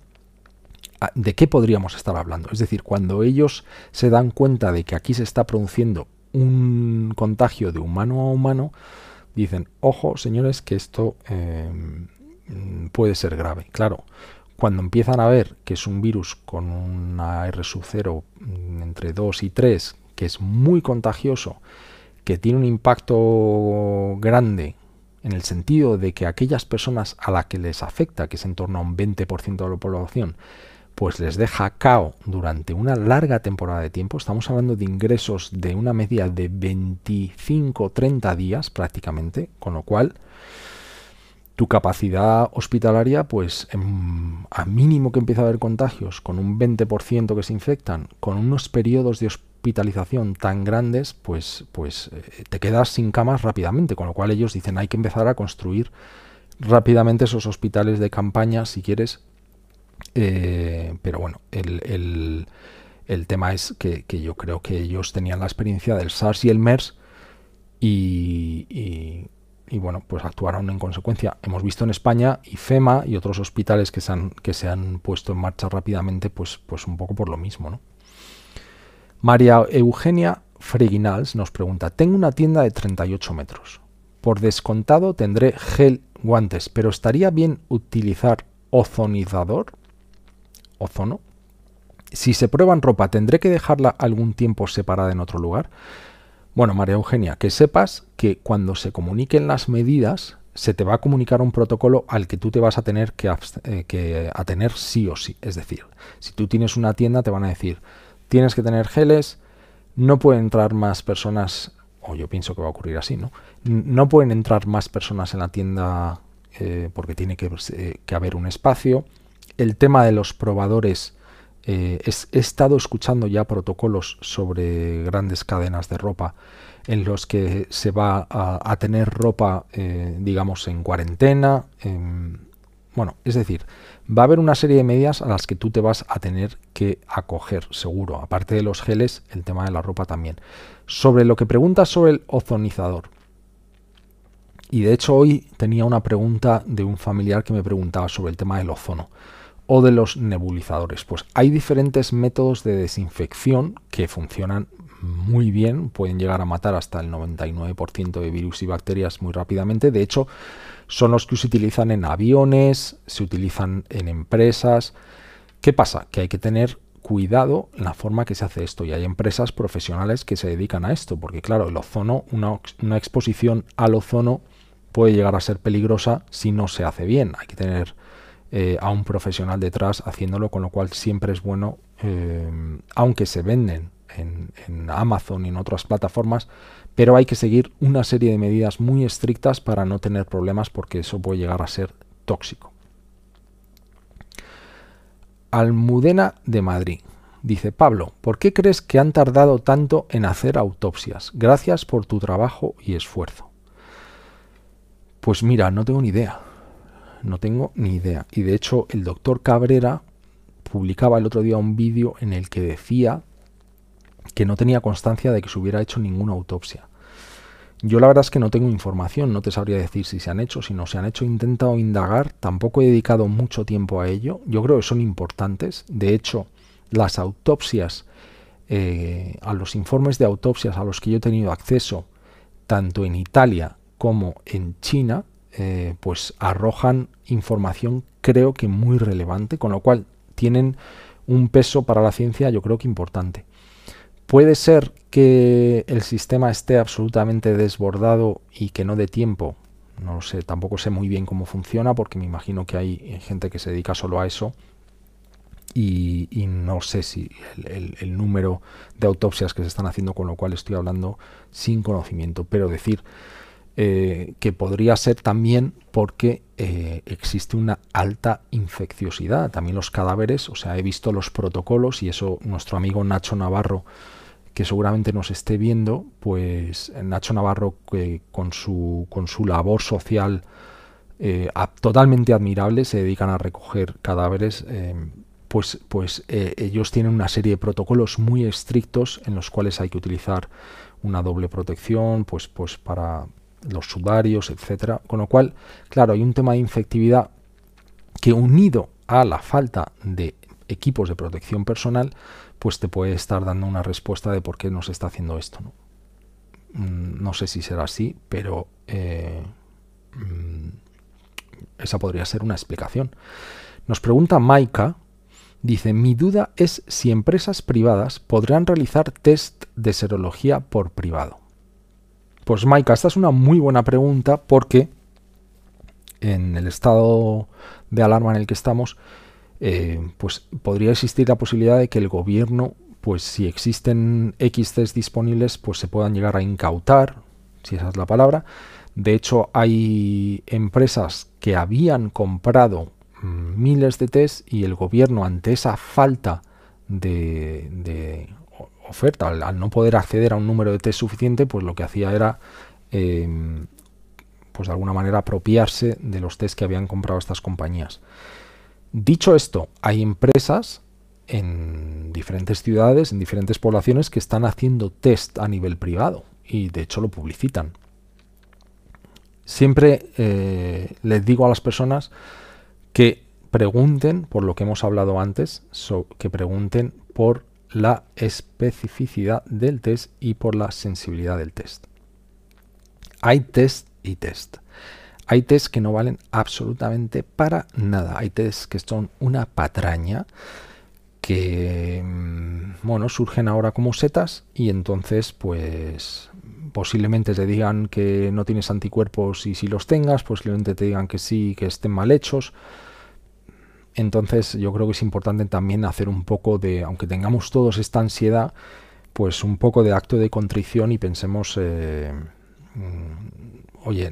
¿De qué podríamos estar hablando? Es decir, cuando ellos se dan cuenta de que aquí se está produciendo un contagio de humano a humano, dicen, ojo, señores, que esto em, puede ser grave. Claro, cuando empiezan a ver que es un virus con una R sub 0 mm, entre 2 y 3, que es muy contagioso, que tiene un impacto grande en el sentido de que aquellas personas a las que les afecta, que es en torno a un 20% de la población, pues les deja cao durante una larga temporada de tiempo. Estamos hablando de ingresos de una media de 25-30 días prácticamente, con lo cual tu capacidad hospitalaria, pues a mínimo que empieza a haber contagios, con un 20% que se infectan, con unos periodos de hospitalización tan grandes, pues, pues eh, te quedas sin camas rápidamente, con lo cual ellos dicen hay que empezar a construir rápidamente esos hospitales de campaña, si quieres, eh, pero bueno, el, tema es que, yo creo que ellos tenían la experiencia del SARS y el MERS y, bueno, pues actuaron en consecuencia. Hemos visto en España y FEMA y otros hospitales que se han, que se han puesto en marcha rápidamente, pues, pues un poco por lo mismo. ¿no? María Eugenia Freguinals nos pregunta, tengo una tienda de 38 metros. Por descontado tendré gel, guantes, pero ¿estaría bien utilizar ozonizador? ozono. Si se prueba en ropa, ¿tendré que dejarla algún tiempo separada en otro lugar? Bueno, María Eugenia, que sepas que cuando se comuniquen las medidas, se te va a comunicar un protocolo al que tú te vas a tener que, eh, que atener sí o sí. Es decir, si tú tienes una tienda, te van a decir, tienes que tener geles, no pueden entrar más personas, o yo pienso que va a ocurrir así, ¿no? No pueden entrar más personas en la tienda eh, porque tiene que, eh, que haber un espacio el tema de los probadores, eh, he estado escuchando ya protocolos sobre grandes cadenas de ropa en los que se va a, tener ropa, digamos, en cuarentena. Bueno, es decir, va a haber una serie de medidas a las que tú te vas a tener que acoger, seguro. Aparte de los geles, el tema de la ropa también. Sobre lo que preguntas sobre el ozonizador. Y de hecho hoy tenía una pregunta de un familiar que me preguntaba sobre el tema del ozono o de los nebulizadores. Pues hay diferentes métodos de desinfección que funcionan muy bien, pueden llegar a matar hasta el 99% de virus y bacterias muy rápidamente. De hecho, son los que se utilizan en aviones, se utilizan en empresas. ¿Qué pasa? Que hay que tener cuidado en la forma que se hace esto y hay empresas profesionales que se dedican a esto, porque claro, el ozono, una, una exposición al ozono puede llegar a ser peligrosa si no se hace bien. Hay que tener eh, a un profesional detrás haciéndolo, con lo cual siempre es bueno, eh, aunque se venden en, Amazon y en otras plataformas, pero hay que seguir una serie de medidas muy estrictas para no tener problemas porque eso puede llegar a ser tóxico. Almudena de Madrid. Dice Pablo, ¿por qué crees que han tardado tanto en hacer autopsias? Gracias por tu trabajo y esfuerzo. Pues mira, no tengo ni idea no tengo ni idea. Y de hecho el doctor Cabrera publicaba el otro día un vídeo en el que decía que no tenía constancia de que se hubiera hecho ninguna autopsia. Yo la verdad es que no tengo información, no te sabría decir si se han hecho, si no se han hecho, he intentado indagar, tampoco he dedicado mucho tiempo a ello, yo creo que son importantes, de hecho las autopsias, eh, a los informes de autopsias a los que yo he tenido acceso, tanto en Italia como en China, eh, pues arrojan información creo que muy relevante, con lo cual tienen un peso para la ciencia yo creo que importante. Puede ser que el sistema esté absolutamente desbordado y que no dé tiempo. No sé, tampoco sé muy bien cómo funciona porque me imagino que hay gente que se dedica solo a eso. y, no sé si el, número de autopsias que se están haciendo, con lo cual estoy hablando sin conocimiento, pero decir eh, que podría ser también porque eh, existe una alta infecciosidad. También los cadáveres, o sea, he visto los protocolos y eso nuestro amigo Nacho Navarro, que seguramente nos esté viendo, pues Nacho Navarro que con, su, con su labor social eh, totalmente admirable, se dedican a recoger cadáveres pues, pues eh, ellos tienen una serie de protocolos muy estrictos en los cuales hay que utilizar una doble protección, pues, pues para los sudarios, etcétera. Con lo cual, claro, hay un tema de infectividad que unido a la falta de equipos de protección personal, pues te puede estar dando una respuesta de por qué no se está haciendo esto. No, mm, no sé si será así, pero eh, mm, esa podría ser una explicación. Nos pregunta Maika, Dice, mi duda es si empresas privadas podrán realizar test de serología por privado. Pues Maika, esta es una muy buena pregunta porque en el estado de alarma en el que estamos, eh, pues podría existir la posibilidad de que el gobierno, pues si existen X test disponibles, pues se puedan llegar a incautar, si esa es la palabra. De hecho, hay empresas que habían comprado miles de test y el gobierno ante esa falta de, oferta, al, no poder acceder a un número de test suficiente, pues lo que hacía era, em, pues de alguna manera, apropiarse de los test que habían comprado estas compañías. Dicho esto, hay empresas en diferentes ciudades, en diferentes poblaciones, que están haciendo test a nivel privado y de hecho lo publicitan. Siempre eh, les digo a las personas que pregunten por lo que hemos hablado antes, que pregunten por la especificidad del test y por la sensibilidad del test. Hay test y test. Hay test que no valen absolutamente para nada. Hay test que son una patraña que mm, bueno, surgen ahora como setas y entonces pues posiblemente te digan que no tienes anticuerpos y si los tengas, posiblemente te digan que sí, que estén mal hechos. Entonces yo creo que es importante también hacer un poco de, aunque tengamos todos esta ansiedad, pues un poco de acto de contrición y pensemos, eh, oye,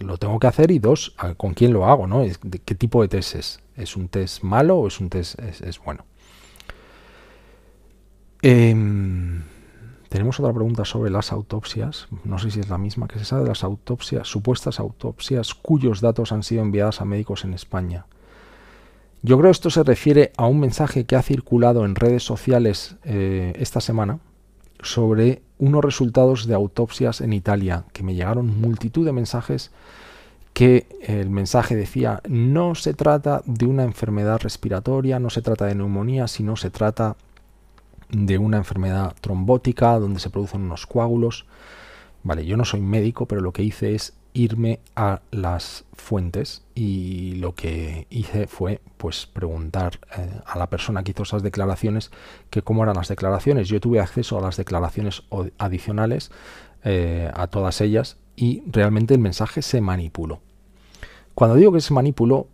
lo tengo que hacer y dos, ¿con quién lo hago? ¿no? ¿Qué tipo de test es? ¿Es un test malo o es un test es, bueno? Em, tenemos otra pregunta sobre las autopsias. No sé si es la misma que se sabe de las autopsias, supuestas autopsias cuyos datos han sido enviadas a médicos en España. Yo creo que esto se refiere a un mensaje que ha circulado en redes sociales eh, esta semana sobre unos resultados de autopsias en Italia, que me llegaron multitud de mensajes que el mensaje decía no se trata de una enfermedad respiratoria, no se trata de neumonía, sino se trata de una enfermedad trombótica donde se producen unos coágulos. Vale, yo no soy médico, pero lo que hice es irme a las fuentes y lo que hice fue pues preguntar eh, a la persona que hizo esas declaraciones que cómo eran las declaraciones. Yo tuve acceso a las declaraciones adicionales, eh, a todas ellas, y realmente el mensaje se manipuló. Cuando digo que se manipuló,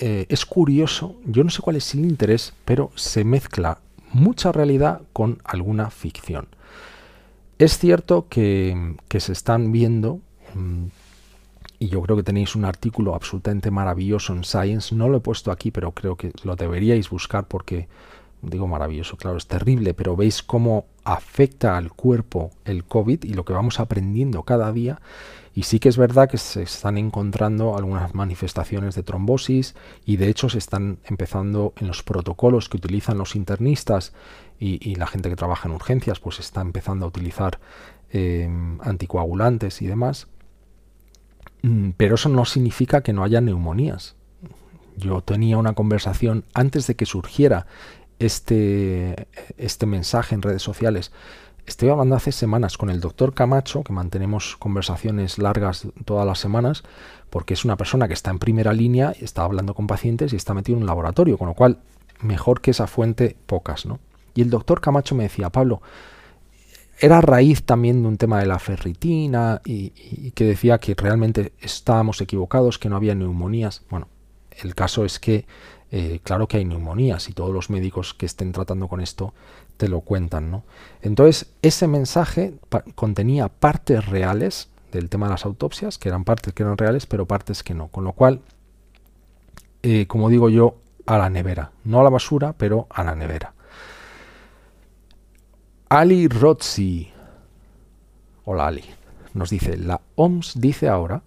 eh, es curioso, yo no sé cuál es el interés, pero se mezcla mucha realidad con alguna ficción. Es cierto que, que se están viendo mm, y yo creo que tenéis un artículo absolutamente maravilloso en Science. No lo he puesto aquí, pero creo que lo deberíais buscar porque, digo maravilloso, claro, es terrible, pero veis cómo afecta al cuerpo el COVID y lo que vamos aprendiendo cada día. Y sí que es verdad que se están encontrando algunas manifestaciones de trombosis y de hecho se están empezando en los protocolos que utilizan los internistas y, la gente que trabaja en urgencias, pues está empezando a utilizar eh, anticoagulantes y demás. Mm, pero eso no significa que no haya neumonías. Yo tenía una conversación antes de que surgiera este, este mensaje en redes sociales. Estoy hablando hace semanas con el doctor Camacho, que mantenemos conversaciones largas todas las semanas, porque es una persona que está en primera línea, está hablando con pacientes y está metido en un laboratorio, con lo cual mejor que esa fuente, pocas, ¿no? Y el doctor Camacho me decía, Pablo, era raíz también de un tema de la ferritina y, que decía que realmente estábamos equivocados, que no había neumonías. Bueno, el caso es que eh, claro que hay neumonías y todos los médicos que estén tratando con esto te lo cuentan, ¿no? Entonces, ese mensaje contenía partes reales del tema de las autopsias, que eran partes que eran reales, pero partes que no. Con lo cual, eh, como digo yo, a la nevera. No a la basura, pero a la nevera. Ali Rotzi, hola Ali, nos dice, la OMS dice ahora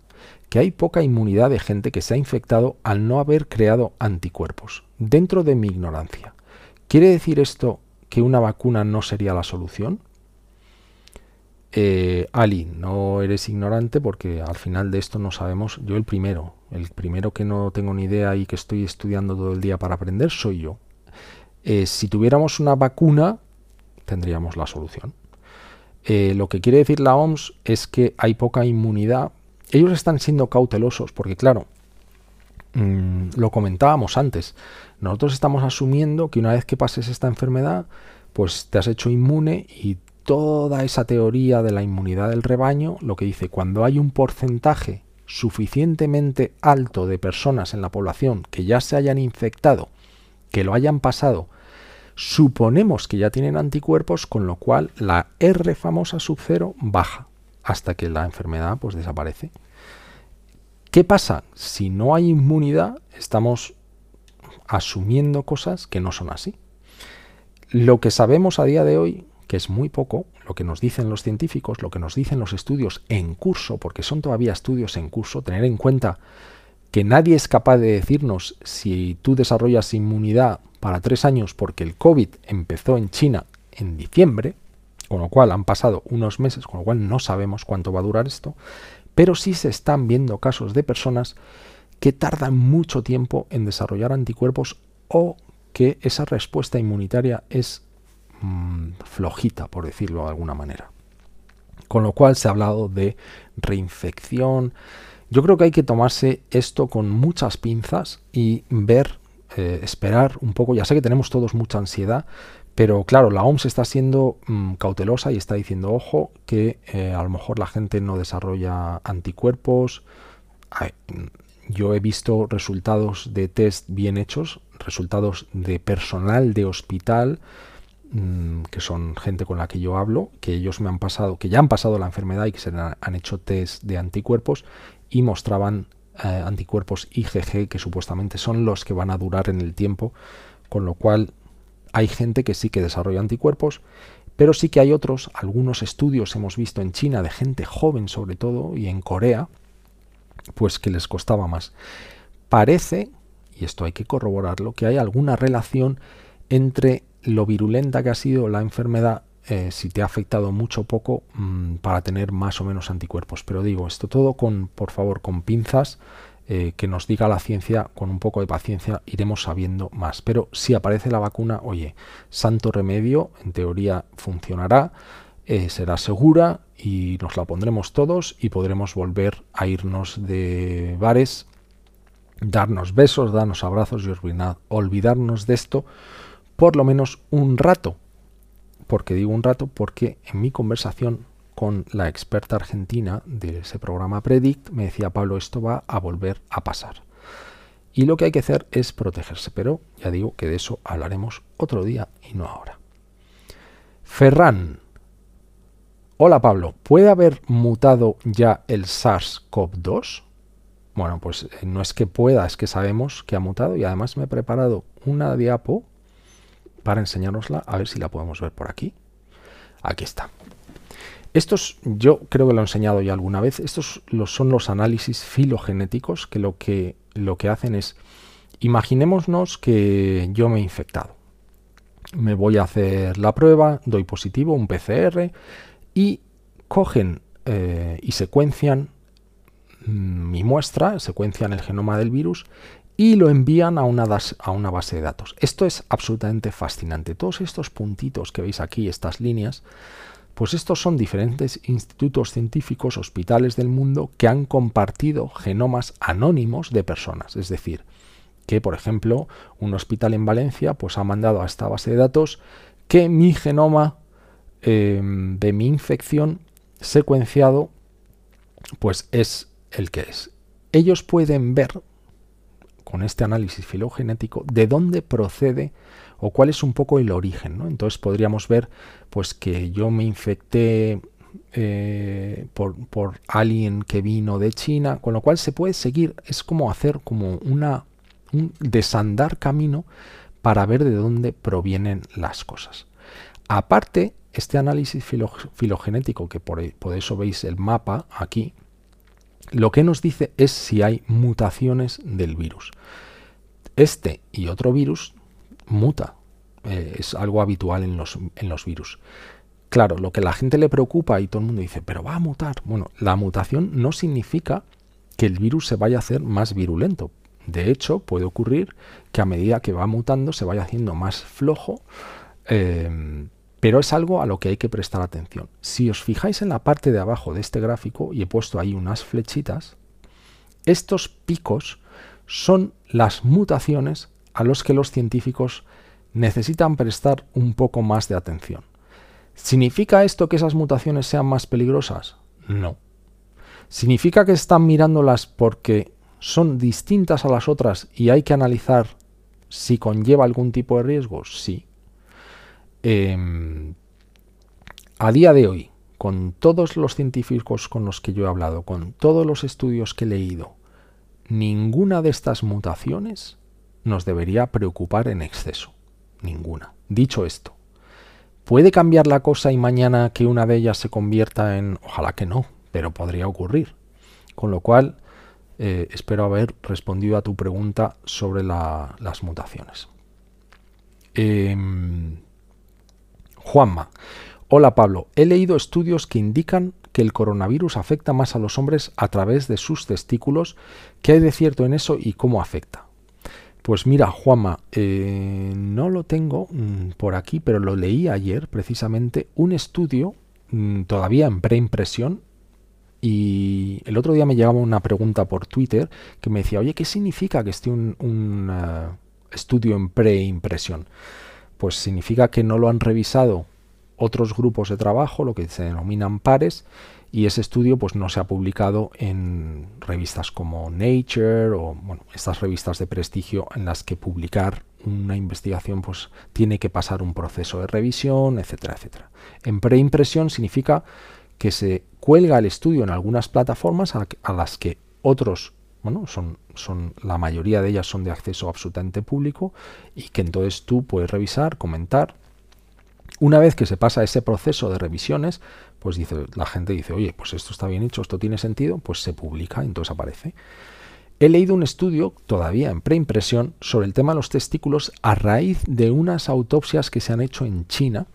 que hay poca inmunidad de gente que se ha infectado al no haber creado anticuerpos. Dentro de mi ignorancia, ¿quiere decir esto que una vacuna no sería la solución? Eh, Ali, no eres ignorante porque al final de esto no sabemos, yo el primero, el primero que no tengo ni idea y que estoy estudiando todo el día para aprender soy yo. Eh, si tuviéramos una vacuna, tendríamos la solución. Eh, lo que quiere decir la OMS es que hay poca inmunidad. Ellos están siendo cautelosos porque, claro, mm, lo comentábamos antes, nosotros estamos asumiendo que una vez que pases esta enfermedad, pues te has hecho inmune y toda esa teoría de la inmunidad del rebaño, lo que dice, cuando hay un porcentaje suficientemente alto de personas en la población que ya se hayan infectado, que lo hayan pasado, suponemos que ya tienen anticuerpos, con lo cual la R famosa sub cero baja hasta que la enfermedad pues desaparece. ¿Qué pasa? Si no hay inmunidad, estamos asumiendo cosas que no son así. Lo que sabemos a día de hoy que es muy poco lo que nos dicen los científicos, lo que nos dicen los estudios en curso, porque son todavía estudios en curso, tener en cuenta que nadie es capaz de decirnos si tú desarrollas inmunidad para tres años porque el COVID empezó en China en diciembre, con lo cual han pasado unos meses, con lo cual no sabemos cuánto va a durar esto, pero sí se están viendo casos de personas que tardan mucho tiempo en desarrollar anticuerpos o que esa respuesta inmunitaria es Mm, flojita, por decirlo de alguna manera. Con lo cual se ha hablado de reinfección. Yo creo que hay que tomarse esto con muchas pinzas y ver, eh, esperar un poco. Ya sé que tenemos todos mucha ansiedad, pero claro, la OMS está siendo mm, cautelosa y está diciendo, ojo, que eh, a lo mejor la gente no desarrolla anticuerpos. yo he visto resultados de test bien hechos, resultados de personal de hospital Mm, que son gente con la que yo hablo, que ellos me han pasado, que ya han pasado la enfermedad y que se han, hecho test de anticuerpos y mostraban eh, anticuerpos IgG que supuestamente son los que van a durar en el tiempo, con lo cual hay gente que sí que desarrolla anticuerpos, pero sí que hay otros, algunos estudios hemos visto en China de gente joven sobre todo y en Corea, pues que les costaba más. Parece, y esto hay que corroborarlo, que hay alguna relación entre lo virulenta que ha sido la enfermedad, eh, si te ha afectado mucho o poco, mm, para tener más o menos anticuerpos. Pero digo, esto todo con, por favor, con pinzas, eh, que nos diga la ciencia, con un poco de paciencia iremos sabiendo más. Pero si aparece la vacuna, oye, santo remedio, en teoría funcionará, eh, será segura y nos la pondremos todos y podremos volver a irnos de bares, darnos besos, darnos abrazos y olvidarnos de esto por lo menos un rato. Porque digo un rato? Porque en mi conversación con la experta argentina de ese programa Predict me decía Pablo, esto va a volver a pasar. Y lo que hay que hacer es protegerse, pero ya digo que de eso hablaremos otro día y no ahora. Ferran. Hola Pablo, ¿puede haber mutado ya el SARS-CoV-2? Bueno, pues eh, no es que pueda, es que sabemos que ha mutado y además me he preparado una diapo para enseñárnosla, a ver si la podemos ver por aquí. Aquí está. Estos, yo creo que lo he enseñado ya alguna vez, estos son los análisis filogenéticos que lo que, lo que hacen es, imaginémonos que yo me he infectado. Me voy a hacer la prueba, doy positivo, un PCR, y cogen eh, y secuencian mm, mi muestra, secuencian el genoma del virus y lo envían a una, a una base de datos. Esto es absolutamente fascinante. Todos estos puntitos que veis aquí, estas líneas, pues estos son diferentes institutos científicos, hospitales del mundo que han compartido genomas anónimos de personas. Es decir, que por ejemplo un hospital en Valencia pues ha mandado a esta base de datos que mi genoma em, de mi infección secuenciado pues es el que es. Ellos pueden ver con este análisis filogenético de dónde procede o cuál es un poco el origen. ¿no? Entonces podríamos ver pues que yo me infecté eh, por, por, alguien que vino de China, con lo cual se puede seguir, es como hacer como una, un desandar camino para ver de dónde provienen las cosas. Aparte, este análisis filogenético, que por, por eso veis el mapa aquí, lo que nos dice es si hay mutaciones del virus. Este y otro virus muta, eh, es algo habitual en los, en los virus. Claro, lo que la gente le preocupa y todo el mundo dice, pero va a mutar. Bueno, la mutación no significa que el virus se vaya a hacer más virulento. De hecho, puede ocurrir que a medida que va mutando se vaya haciendo más flojo, eh, pero es algo a lo que hay que prestar atención. Si os fijáis en la parte de abajo de este gráfico, y he puesto ahí unas flechitas, estos picos son las mutaciones a los que los científicos necesitan prestar un poco más de atención. ¿Significa esto que esas mutaciones sean más peligrosas? No. ¿Significa que están mirándolas porque son distintas a las otras y hay que analizar si conlleva algún tipo de riesgo? Sí. Em, a día de hoy, con todos los científicos con los que yo he hablado, con todos los estudios que he leído, ninguna de estas mutaciones nos debería preocupar en exceso. Ninguna. Dicho esto, ¿puede cambiar la cosa y mañana que una de ellas se convierta en... Ojalá que no, pero podría ocurrir. Con lo cual, eh, espero haber respondido a tu pregunta sobre las mutaciones. Em, Juanma. Hola Pablo, he leído estudios que indican que el coronavirus afecta más a los hombres a través de sus testículos. ¿Qué hay de cierto en eso y cómo afecta? Pues mira, Juanma, eh, no lo tengo mm, por aquí, pero lo leí ayer precisamente, un estudio mm, todavía en preimpresión. Y el otro día me llegaba una pregunta por Twitter que me decía, oye, ¿qué significa que esté un, eh, estudio en preimpresión? Pues significa que no lo han revisado otros grupos de trabajo, lo que se denominan pares, y ese estudio pues no se ha publicado en revistas como Nature o bueno, estas revistas de prestigio en las que publicar una investigación pues tiene que pasar un proceso de revisión, etcétera, etcétera. En preimpresión significa que se cuelga el estudio en algunas plataformas a, a las que otros bueno, son, la mayoría de ellas son de acceso absolutamente público y que entonces tú puedes revisar, comentar una vez que se pasa ese proceso de revisiones, pues dice, la gente dice, oye, pues esto está bien hecho, esto tiene sentido, pues se publica, entonces aparece. He leído un estudio, todavía en preimpresión, sobre el tema de los testículos a raíz de unas autopsias que se han hecho en China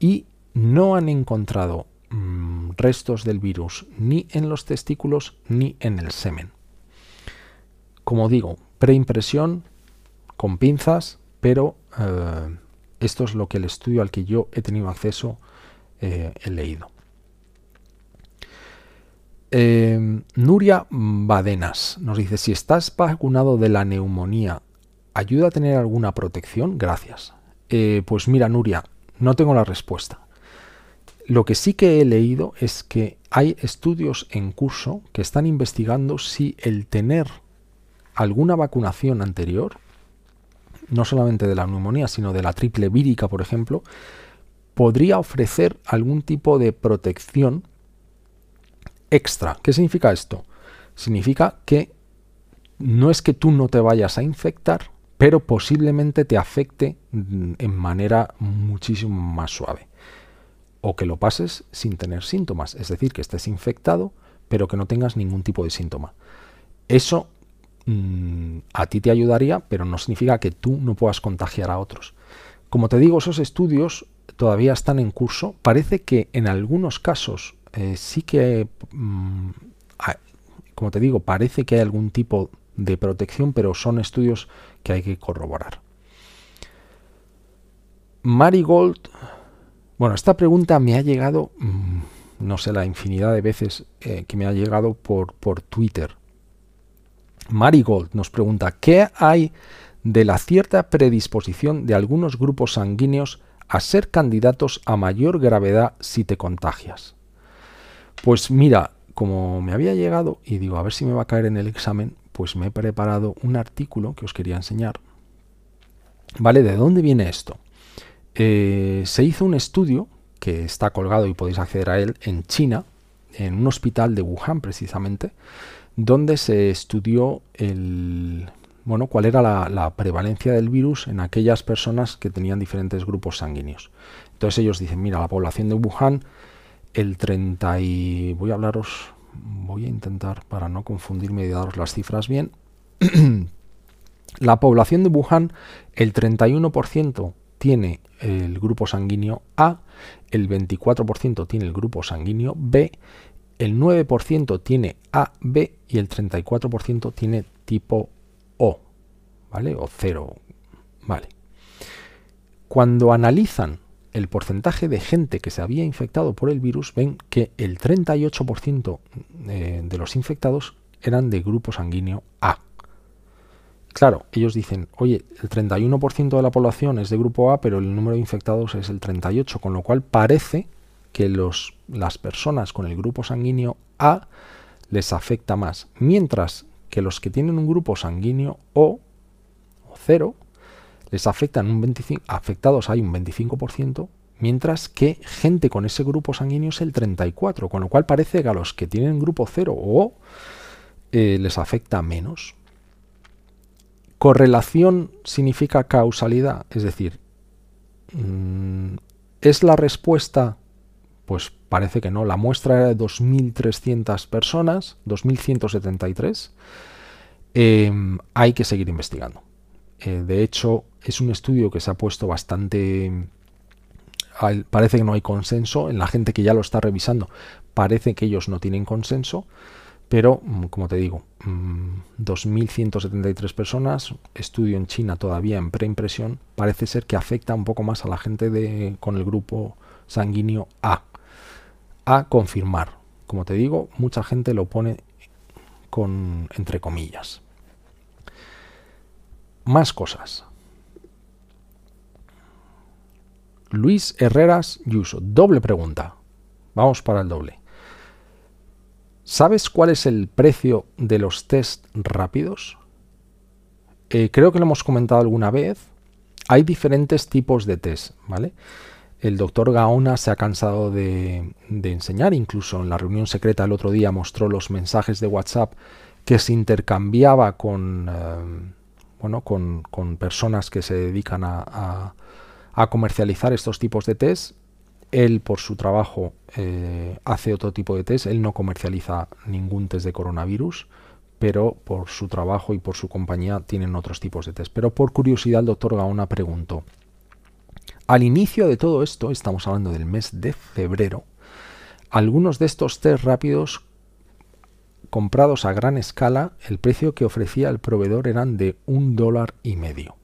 y no han encontrado mm, restos del virus ni en los testículos ni en el semen. Como digo, preimpresión con pinzas, pero eh, esto es lo que el estudio al que yo he tenido acceso eh, he leído. Eh, Nuria Badenas nos dice, si estás vacunado de la neumonía, ¿ayuda a tener alguna protección? Gracias. Pues mira, Nuria, no tengo la respuesta. Lo que sí que he leído es que hay estudios en curso que están investigando si el tener alguna vacunación anterior no solamente de la neumonía, sino de la triple vírica, por ejemplo, podría ofrecer algún tipo de protección extra. ¿Qué significa esto? Significa que no es que tú no te vayas a infectar, pero posiblemente te afecte en manera muchísimo más suave. O que lo pases sin tener síntomas, es decir, que estés infectado, pero que no tengas ningún tipo de síntoma. Eso Mm, a ti te ayudaría, pero no significa que tú no puedas contagiar a otros. Como te digo, esos estudios todavía están en curso. Parece que en algunos casos eh, sí que, mm, como te digo, parece que hay algún tipo de protección, pero son estudios que hay que corroborar. Marigold, bueno, esta pregunta me ha llegado, mm, no sé, la infinidad de veces eh, que me ha llegado por, por Twitter. Marigold nos pregunta, ¿qué hay de la cierta predisposición de algunos grupos sanguíneos a ser candidatos a mayor gravedad si te contagias? Pues mira, como me había llegado, y digo, a ver si me va a caer en el examen, pues me he preparado un artículo que os quería enseñar. ¿Vale? ¿De dónde viene esto? Eh, se hizo un estudio que está colgado y podéis acceder a él en China, en un hospital de Wuhan precisamente, donde se estudió el, bueno, cuál era la, prevalencia del virus en aquellas personas que tenían diferentes grupos sanguíneos. Entonces ellos dicen, mira, la población de Wuhan, el 30 y... voy a hablaros, voy a intentar para no confundirme y daros las cifras bien. la población de Wuhan, el 31% tiene el grupo sanguíneo A, el 24% tiene el grupo sanguíneo B, el 9% tiene AB y el 34% tiene tipo O, ¿vale? O 0, ¿vale? Cuando analizan el porcentaje de gente que se había infectado por el virus, ven que el 38% eh, de los infectados eran de grupo sanguíneo A. Claro, ellos dicen, oye, el 31% de la población es de grupo A, pero el número de infectados es el 38, con lo cual parece que los, las personas con el grupo sanguíneo A les afecta más, mientras que los que tienen un grupo sanguíneo O, o 0, les afectan un 25, afectados hay un 25%, mientras que gente con ese grupo sanguíneo es el 34%, con lo cual parece que a los que tienen grupo 0 o O eh, les afecta menos. Correlación significa causalidad, es decir, mm, ¿es la respuesta? Pues parece que no. La muestra era de 2.300 personas, 2.173. Em, hay que seguir investigando. Eh, de hecho, es un estudio que se ha puesto bastante... Parece que no hay consenso. En la gente que ya lo está revisando, parece que ellos no tienen consenso. Pero, mm, como te digo, 2.173 mm, personas, estudio en China todavía en preimpresión, parece ser que afecta un poco más a la gente de, con el grupo sanguíneo A. A confirmar. Como te digo, mucha gente lo pone con entre comillas. Más cosas. Luis Herreras Yuso. Doble pregunta. Vamos para el doble. ¿Sabes cuál es el precio de los test rápidos? Eh, creo que lo hemos comentado alguna vez. Hay diferentes tipos de test, ¿vale? El doctor Gaona se ha cansado de, enseñar, incluso en la reunión secreta el otro día mostró los mensajes de WhatsApp que se intercambiaba con, eh, bueno, con, personas que se dedican a, comercializar estos tipos de test él, por su trabajo, eh, hace otro tipo de test. Él no comercializa ningún test de coronavirus, pero por su trabajo y por su compañía tienen otros tipos de test. Pero por curiosidad, el doctor Gaona preguntó, al inicio de todo esto, estamos hablando del mes de febrero, algunos de estos test rápidos comprados a gran escala, el precio que ofrecía el proveedor eran de un dólar y medio.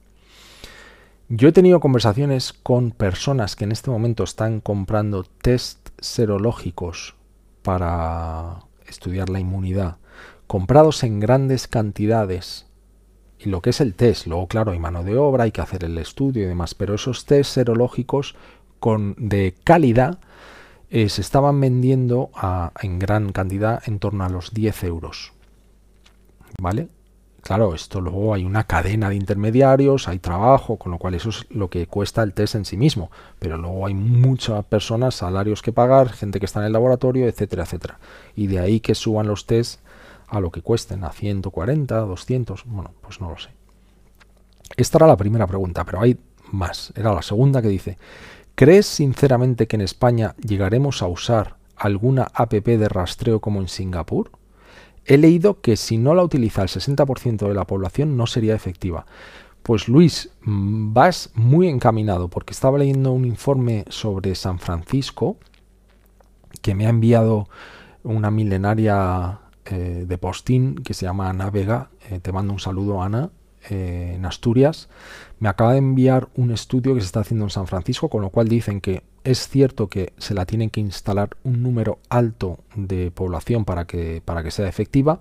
Yo he tenido conversaciones con personas que en este momento están comprando test serológicos para estudiar la inmunidad, comprados en grandes cantidades. Y lo que es el test, luego claro, hay mano de obra, hay que hacer el estudio y demás, pero esos test serológicos con, de calidad eh, se estaban vendiendo en gran cantidad en torno a los 10 euros. ¿Vale? Claro, esto luego hay una cadena de intermediarios, hay trabajo, con lo cual eso es lo que cuesta el test en sí mismo. Pero luego hay muchas personas, salarios que pagar, gente que está en el laboratorio, etcétera, etcétera. Y de ahí que suban los test a lo que cuesten, a 140, 200, bueno, pues no lo sé. Esta era la primera pregunta, pero hay más. Era la segunda que dice, ¿crees sinceramente que en España llegaremos a usar alguna APP de rastreo como en Singapur? He leído que si no la utiliza el 60% de la población no sería efectiva. Pues Luis, mm, vas muy encaminado porque estaba leyendo un informe sobre San Francisco que me ha enviado una milenaria eh, de postín que se llama Ana Vega. Eh, te mando un saludo, Ana, eh, en Asturias. Me acaba de enviar un estudio que se está haciendo en San Francisco, con lo cual dicen que es cierto que se la tienen que instalar un número alto de población para que, para que sea efectiva.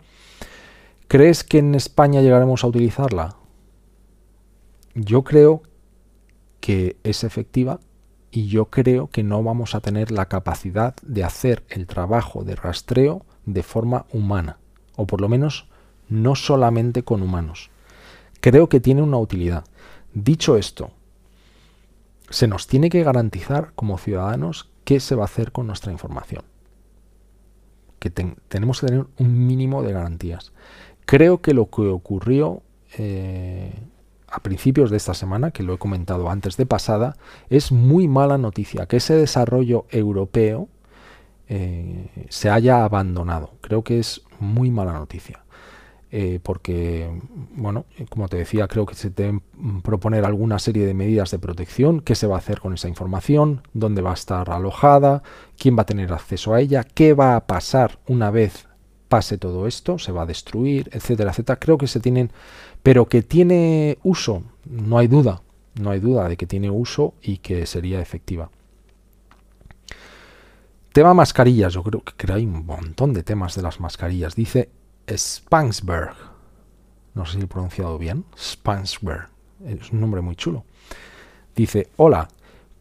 ¿Crees que en España llegaremos a utilizarla? Yo creo que es efectiva y yo creo que no vamos a tener la capacidad de hacer el trabajo de rastreo de forma humana, o por lo menos no solamente con humanos. Creo que tiene una utilidad. Dicho esto, se nos tiene que garantizar como ciudadanos qué se va a hacer con nuestra información. Que tenemos que tener un mínimo de garantías. Creo que lo que ocurrió eh, a principios de esta semana, que lo he comentado antes de pasada, es muy mala noticia que ese desarrollo europeo eh, se haya abandonado. Creo que es muy mala noticia. Eh, porque, bueno, como te decía, creo que se deben proponer alguna serie de medidas de protección, qué se va a hacer con esa información, dónde va a estar alojada, quién va a tener acceso a ella, qué va a pasar una vez pase todo esto, se va a destruir, etcétera, etcétera. Creo que se tienen, pero que tiene uso, no hay duda, no hay duda de que tiene uso y que sería efectiva. Tema mascarillas, yo creo que hay un montón de temas de las mascarillas. Dice Spangsberg. No sé si he pronunciado bien. Spangsberg. Es un nombre muy chulo. Dice, hola,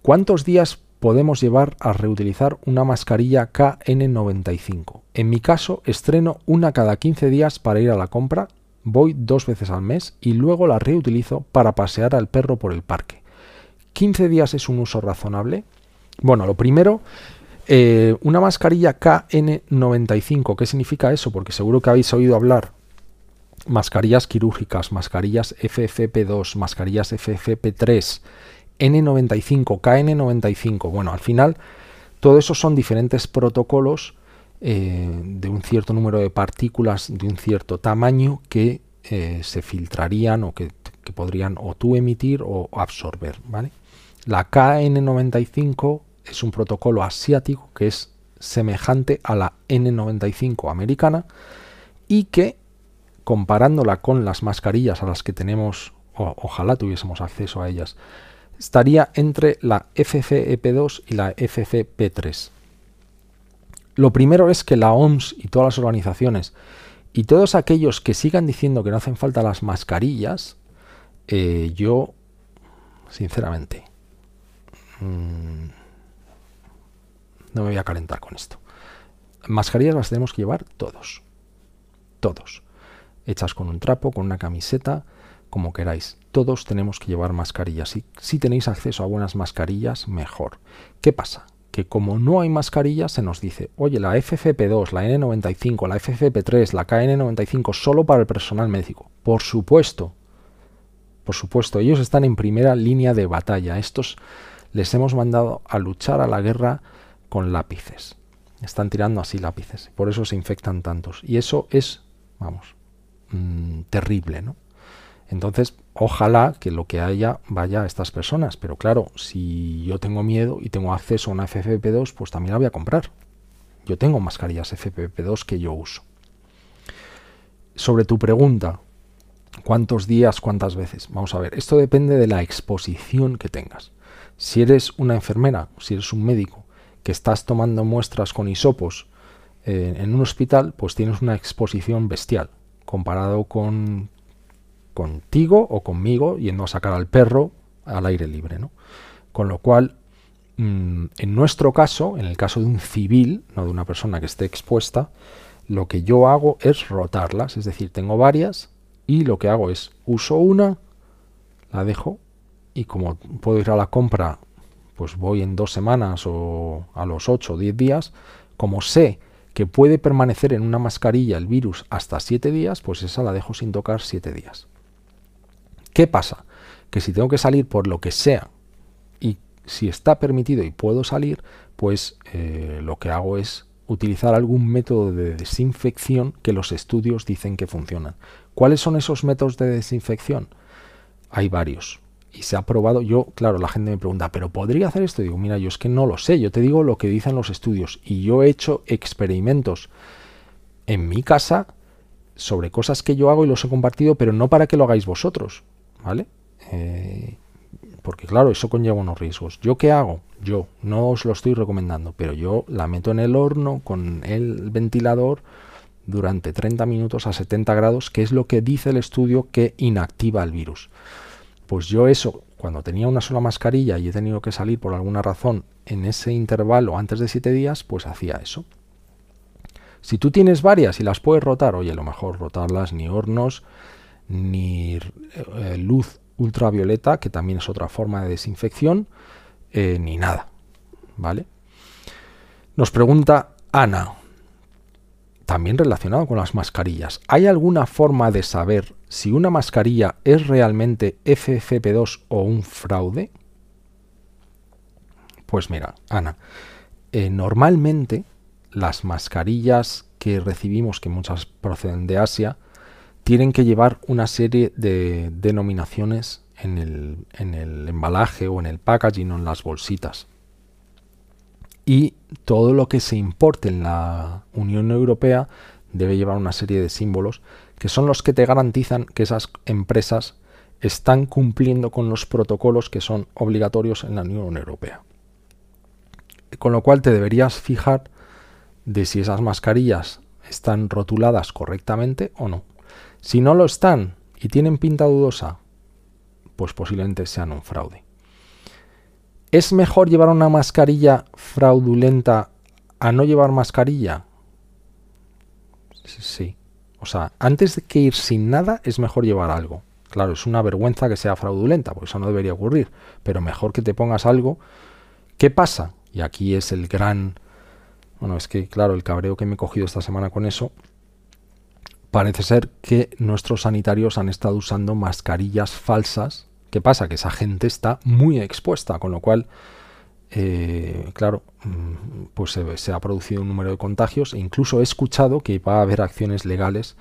¿cuántos días podemos llevar a reutilizar una mascarilla KN95? En mi caso, estreno una cada 15 días para ir a la compra, voy dos veces al mes y luego la reutilizo para pasear al perro por el parque. ¿15 días es un uso razonable? Bueno, lo primero eh, una mascarilla KN95, ¿qué significa eso? Porque seguro que habéis oído hablar mascarillas quirúrgicas, mascarillas FFP2, mascarillas FFP3, N95, KN95. Bueno, al final, todo eso son diferentes protocolos eh, de un cierto número de partículas de un cierto tamaño que eh, se filtrarían o que, que, podrían o tú emitir o absorber. ¿vale? La KN95 es un protocolo asiático que es semejante a la N95 americana y que comparándola con las mascarillas a las que tenemos, ojalá tuviésemos acceso a ellas, estaría entre la FFP2 y la FFP3. Lo primero es que la OMS y todas las organizaciones y todos aquellos que sigan diciendo que no hacen falta las mascarillas, eh, yo, sinceramente, mmm, no me voy a calentar con esto. Mascarillas las tenemos que llevar todos. Todos. Hechas con un trapo, con una camiseta, como queráis. Todos tenemos que llevar mascarillas. Y si tenéis acceso a buenas mascarillas, mejor. ¿Qué pasa? Que como no hay mascarillas, se nos dice, oye, la FFP2, la N95, la FFP3, la KN95, solo para el personal médico. Por supuesto. Por supuesto, ellos están en primera línea de batalla. Estos les hemos mandado a luchar a la guerra con lápices. Están tirando así lápices. Por eso se infectan tantos. Y eso es, vamos, mm, terrible, ¿no? Entonces, ojalá que lo que haya vaya a estas personas. Pero claro, si yo tengo miedo y tengo acceso a una FFP2, pues también la voy a comprar. Yo tengo mascarillas FFP2 que yo uso. Sobre tu pregunta, ¿cuántos días, cuántas veces? Vamos a ver, esto depende de la exposición que tengas. Si eres una enfermera, si eres un médico que estás tomando muestras con hisopos eh, en un hospital, pues tienes una exposición bestial comparado con contigo o conmigo yendo a sacar al perro al aire libre, ¿no? Con lo cual, mm, en nuestro caso, en el caso de un civil, no de una persona que esté expuesta, lo que yo hago es rotarlas, es decir, tengo varias y lo que hago es uso una, la dejo y como puedo ir a la compra pues voy en dos semanas o a los ocho o diez días, como sé que puede permanecer en una mascarilla el virus hasta siete días, pues esa la dejo sin tocar siete días. ¿Qué pasa? Que si tengo que salir por lo que sea y si está permitido y puedo salir, pues eh, lo que hago es utilizar algún método de desinfección que los estudios dicen que funcionan. ¿Cuáles son esos métodos de desinfección? Hay varios y se ha probado, yo, claro, la gente me pregunta, ¿pero podría hacer esto? digo, mira, yo es que no lo sé, yo te digo lo que dicen los estudios y yo he hecho experimentos en mi casa sobre cosas que yo hago y los he compartido, pero no para que lo hagáis vosotros, ¿vale? Eh, porque claro, eso conlleva unos riesgos. ¿Yo qué hago? Yo no os lo estoy recomendando, pero yo la meto en el horno con el ventilador durante 30 minutos a 70 grados, que es lo que dice el estudio que inactiva el virus. Pues yo eso, cuando tenía una sola mascarilla y he tenido que salir por alguna razón en ese intervalo antes de siete días, pues hacía eso. Si tú tienes varias y las puedes rotar, oye, a lo mejor rotarlas ni hornos, ni eh, luz ultravioleta, que también es otra forma de desinfección, eh, ni nada. ¿Vale? Nos pregunta Ana, también relacionado con las mascarillas. ¿Hay alguna forma de saber si una mascarilla es realmente FFP2 o un fraude? Pues mira, Ana, eh, normalmente las mascarillas que recibimos, que muchas proceden de Asia, tienen que llevar una serie de denominaciones en el, en el embalaje o en el packaging o en las bolsitas. Y todo lo que se importe en la Unión Europea debe llevar una serie de símbolos que son los que te garantizan que esas empresas están cumpliendo con los protocolos que son obligatorios en la Unión Europea. Con lo cual te deberías fijar de si esas mascarillas están rotuladas correctamente o no. Si no lo están y tienen pinta dudosa, pues posiblemente sean un fraude. ¿Es mejor llevar una mascarilla fraudulenta a no llevar mascarilla? Sí. O sea, antes de que ir sin nada es mejor llevar algo. Claro, es una vergüenza que sea fraudulenta, porque eso no debería ocurrir. Pero mejor que te pongas algo. ¿Qué pasa? Y aquí es el gran... Bueno, es que, claro, el cabreo que me he cogido esta semana con eso parece ser que nuestros sanitarios han estado usando mascarillas falsas. ¿Qué pasa? Que esa gente está muy expuesta, con lo cual, eh, claro, mm, pues se, ha producido un número de contagios e incluso he escuchado que va a haber acciones legales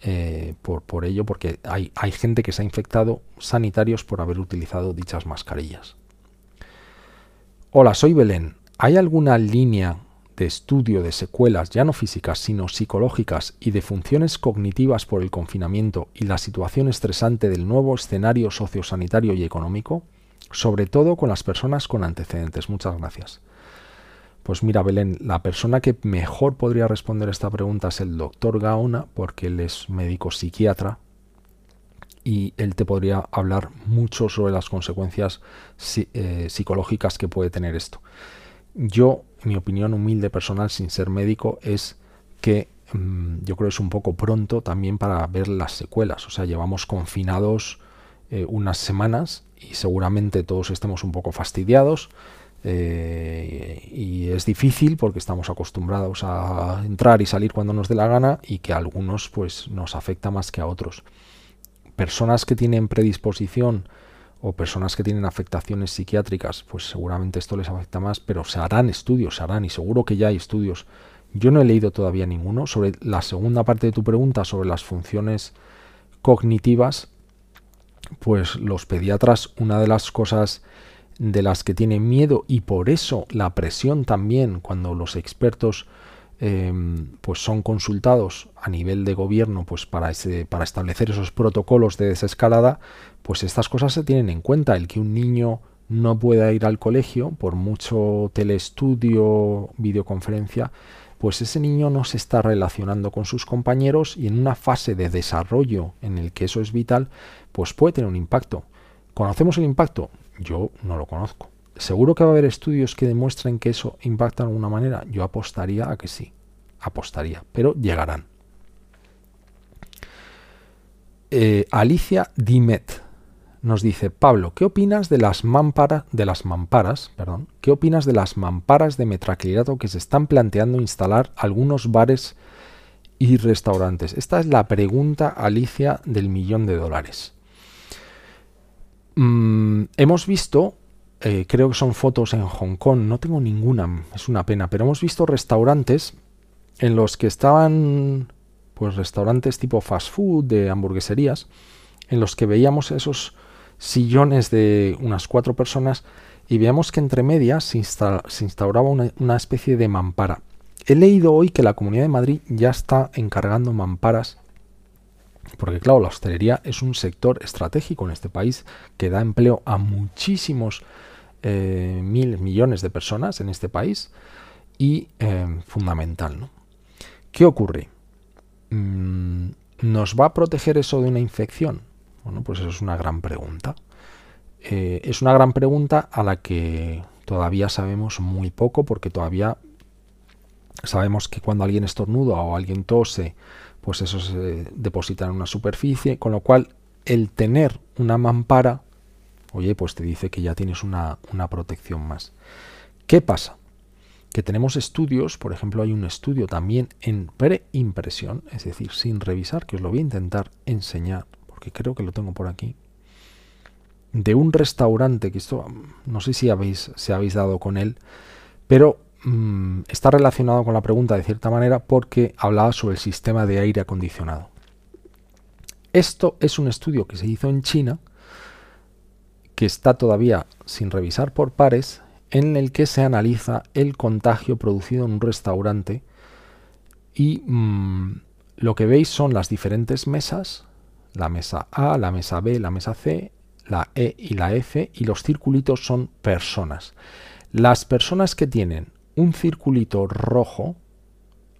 eh, por, por, ello, porque hay, hay gente que se ha infectado sanitarios por haber utilizado dichas mascarillas. Hola, soy Belén. ¿Hay alguna línea de estudio de secuelas ya no físicas sino psicológicas y de funciones cognitivas por el confinamiento y la situación estresante del nuevo escenario sociosanitario y económico, sobre todo con las personas con antecedentes. Muchas gracias. Pues mira, Belén, la persona que mejor podría responder esta pregunta es el doctor Gaona, porque él es médico psiquiatra y él te podría hablar mucho sobre las consecuencias eh, psicológicas que puede tener esto. Yo mi opinión humilde personal sin ser médico es que mm, yo creo que es un poco pronto también para ver las secuelas. O sea, llevamos confinados eh, unas semanas y seguramente todos estemos un poco fastidiados. Eh, y es difícil porque estamos acostumbrados a entrar y salir cuando nos dé la gana y que a algunos pues nos afecta más que a otros. Personas que tienen predisposición o personas que tienen afectaciones psiquiátricas, pues seguramente esto les afecta más, pero se harán estudios, se harán y seguro que ya hay estudios. Yo no he leído todavía ninguno sobre la segunda parte de tu pregunta sobre las funciones cognitivas, pues los pediatras una de las cosas de las que tienen miedo y por eso la presión también cuando los expertos Em, pues son consultados a nivel de gobierno pues para, ese, para establecer esos protocolos de desescalada, pues estas cosas se tienen en cuenta. El que un niño no pueda ir al colegio por mucho telestudio, videoconferencia, pues ese niño no se está relacionando con sus compañeros y en una fase de desarrollo en el que eso es vital, pues puede tener un impacto. ¿Conocemos el impacto? Yo no lo conozco. ¿Seguro que va a haber estudios que demuestren que eso impacta de alguna manera? Yo apostaría a que sí. Apostaría, pero llegarán. Eh, Alicia Dimet nos dice, Pablo, ¿qué opinas de las, mamparas, de las mamparas, perdón, qué opinas de las mamparas de metraclirato que se están planteando instalar algunos bares y restaurantes? Esta es la pregunta, Alicia, del millón de dólares. Mm, hemos visto eh, creo que son fotos en Hong Kong, no tengo ninguna, es una pena, pero hemos visto restaurantes en los que estaban, pues restaurantes tipo fast food, de hamburgueserías, en los que veíamos esos sillones de unas cuatro personas y veíamos que entre medias se, instauraba una, una especie de mampara. He leído hoy que la Comunidad de Madrid ya está encargando mamparas porque claro, la hostelería es un sector estratégico en este país que da empleo a muchísimos eh, mil millones de personas en este país y eh, fundamental. ¿no? ¿Qué ocurre? Mm, ¿Nos va a proteger eso de una infección? Bueno, pues eso es una gran pregunta. Eh, es una gran pregunta a la que todavía sabemos muy poco porque todavía Sabemos que cuando alguien estornuda o alguien tose, pues eso se deposita en una superficie, con lo cual el tener una mampara, oye, pues te dice que ya tienes una, una protección más. ¿Qué pasa? Que tenemos estudios, por ejemplo, hay un estudio también en preimpresión, es decir, sin revisar, que os lo voy a intentar enseñar, porque creo que lo tengo por aquí, de un restaurante, que esto no sé si habéis, si habéis dado con él, pero mm, está relacionado con la pregunta de cierta manera porque hablaba sobre el sistema de aire acondicionado. Esto es un estudio que se hizo en China, que está todavía sin revisar por pares, en el que se analiza el contagio producido en un restaurante y mm, lo que veis son las diferentes mesas, la mesa A, la mesa B, la mesa C, la E y la F, y los circulitos son personas. Las personas que tienen un circulito rojo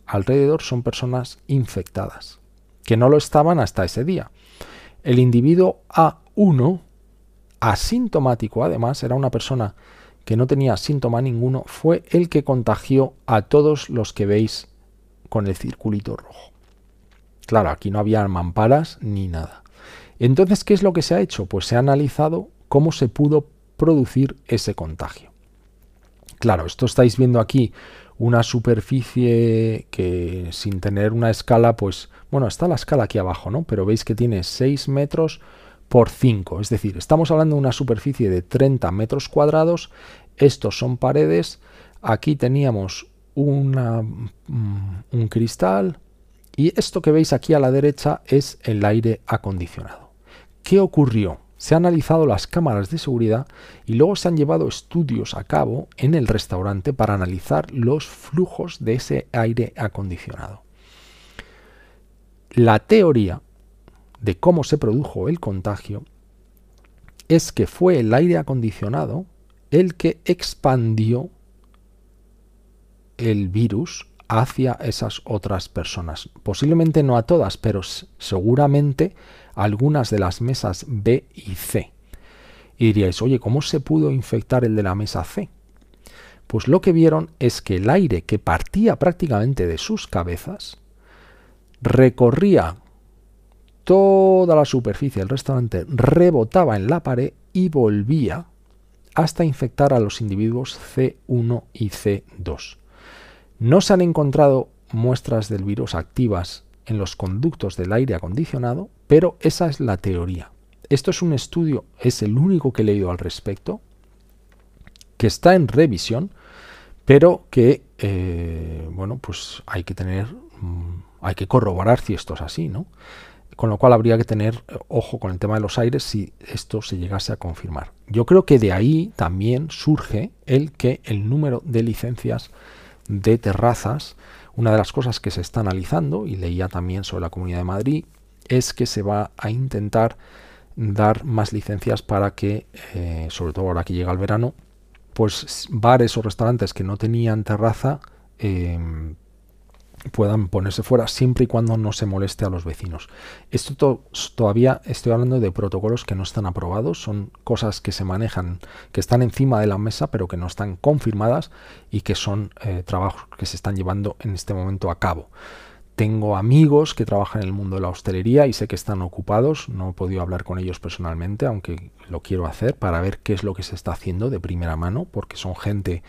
alrededor son personas infectadas, que no lo estaban hasta ese día. El individuo A1, asintomático además, era una persona que no tenía síntoma ninguno, fue el que contagió a todos los que veis con el circulito rojo. Claro, aquí no había mamparas ni nada. Entonces, ¿qué es lo que se ha hecho? Pues se ha analizado cómo se pudo producir ese contagio. Claro, esto estáis viendo aquí una superficie que sin tener una escala, pues bueno, está la escala aquí abajo, ¿no? Pero veis que tiene 6 metros por 5, es decir, estamos hablando de una superficie de 30 metros cuadrados, estos son paredes, aquí teníamos mm, un cristal y esto que veis aquí a la derecha es el aire acondicionado. ¿Qué ocurrió? Se han analizado las cámaras de seguridad y luego se han llevado estudios a cabo en el restaurante para analizar los flujos de ese aire acondicionado. La teoría de cómo se produjo el contagio es que fue el aire acondicionado el que expandió el virus hacia esas otras personas. Posiblemente no a todas, pero seguramente algunas de las mesas B y C. Y diríais, oye, ¿cómo se pudo infectar el de la mesa C? Pues lo que vieron es que el aire que partía prácticamente de sus cabezas recorría toda la superficie del restaurante, rebotaba en la pared y volvía hasta infectar a los individuos C1 y C2. No se han encontrado muestras del virus activas en los conductos del aire acondicionado, pero esa es la teoría. Esto es un estudio, es el único que he leído al respecto, que está en revisión, pero que, eh, bueno, pues hay que tener, mm, hay que corroborar si esto es así, ¿no? Con lo cual habría que tener eh, ojo con el tema de los aires si esto se llegase a confirmar. Yo creo que de ahí también surge el que el número de licencias de terrazas una de las cosas que se está analizando, y leía también sobre la Comunidad de Madrid, es que se va a intentar dar más licencias para que, eh, sobre todo ahora que llega el verano, pues bares o restaurantes que no tenían terraza em, puedan ponerse fuera siempre y cuando no se moleste a los vecinos. Esto todavía estoy hablando de protocolos que no están aprobados, son cosas que se manejan, que están encima de la mesa pero que no están confirmadas y que son eh, trabajos que se están llevando en este momento a cabo. Tengo amigos que trabajan en el mundo de la hostelería y sé que están ocupados, no he podido hablar con ellos personalmente, aunque lo quiero hacer para ver qué es lo que se está haciendo de primera mano, porque son gente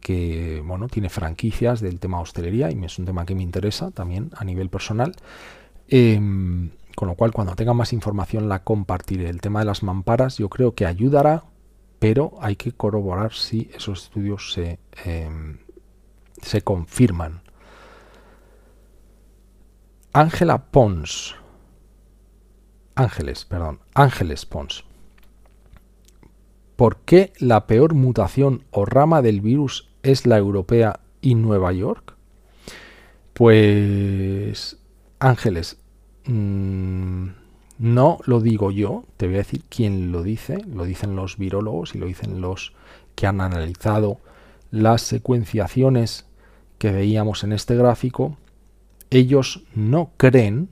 que bueno, tiene franquicias del tema hostelería y es un tema que me interesa también a nivel personal. Em, con lo cual, cuando tenga más información, la compartiré. El tema de las mamparas yo creo que ayudará, pero hay que corroborar si esos estudios se, em, se confirman. Ángela Pons. Ángeles, perdón. Ángeles Pons. ¿Por qué la peor mutación o rama del virus es la europea y Nueva York? Pues Ángeles, mm, no lo digo yo, te voy a decir quién lo dice, lo dicen los virólogos y lo dicen los que han analizado las secuenciaciones que veíamos en este gráfico. Ellos no creen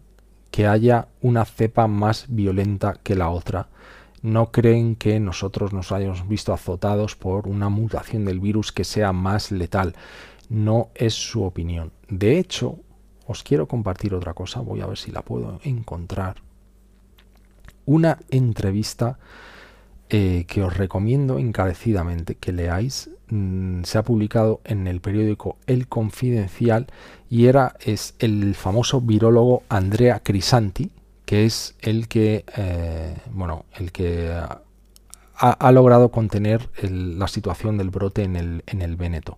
que haya una cepa más violenta que la otra no creen que nosotros nos hayamos visto azotados por una mutación del virus que sea más letal. no es su opinión. De hecho, os quiero compartir otra cosa, voy a ver si la puedo encontrar. Una entrevista eh, que os recomiendo encarecidamente que leáis. Mm, se ha publicado en el periódico El Confidencial y era es el famoso virólogo Andrea Crisanti, que es el que eh, bueno el que ha, logrado contener la situación del brote en el, en el Véneto.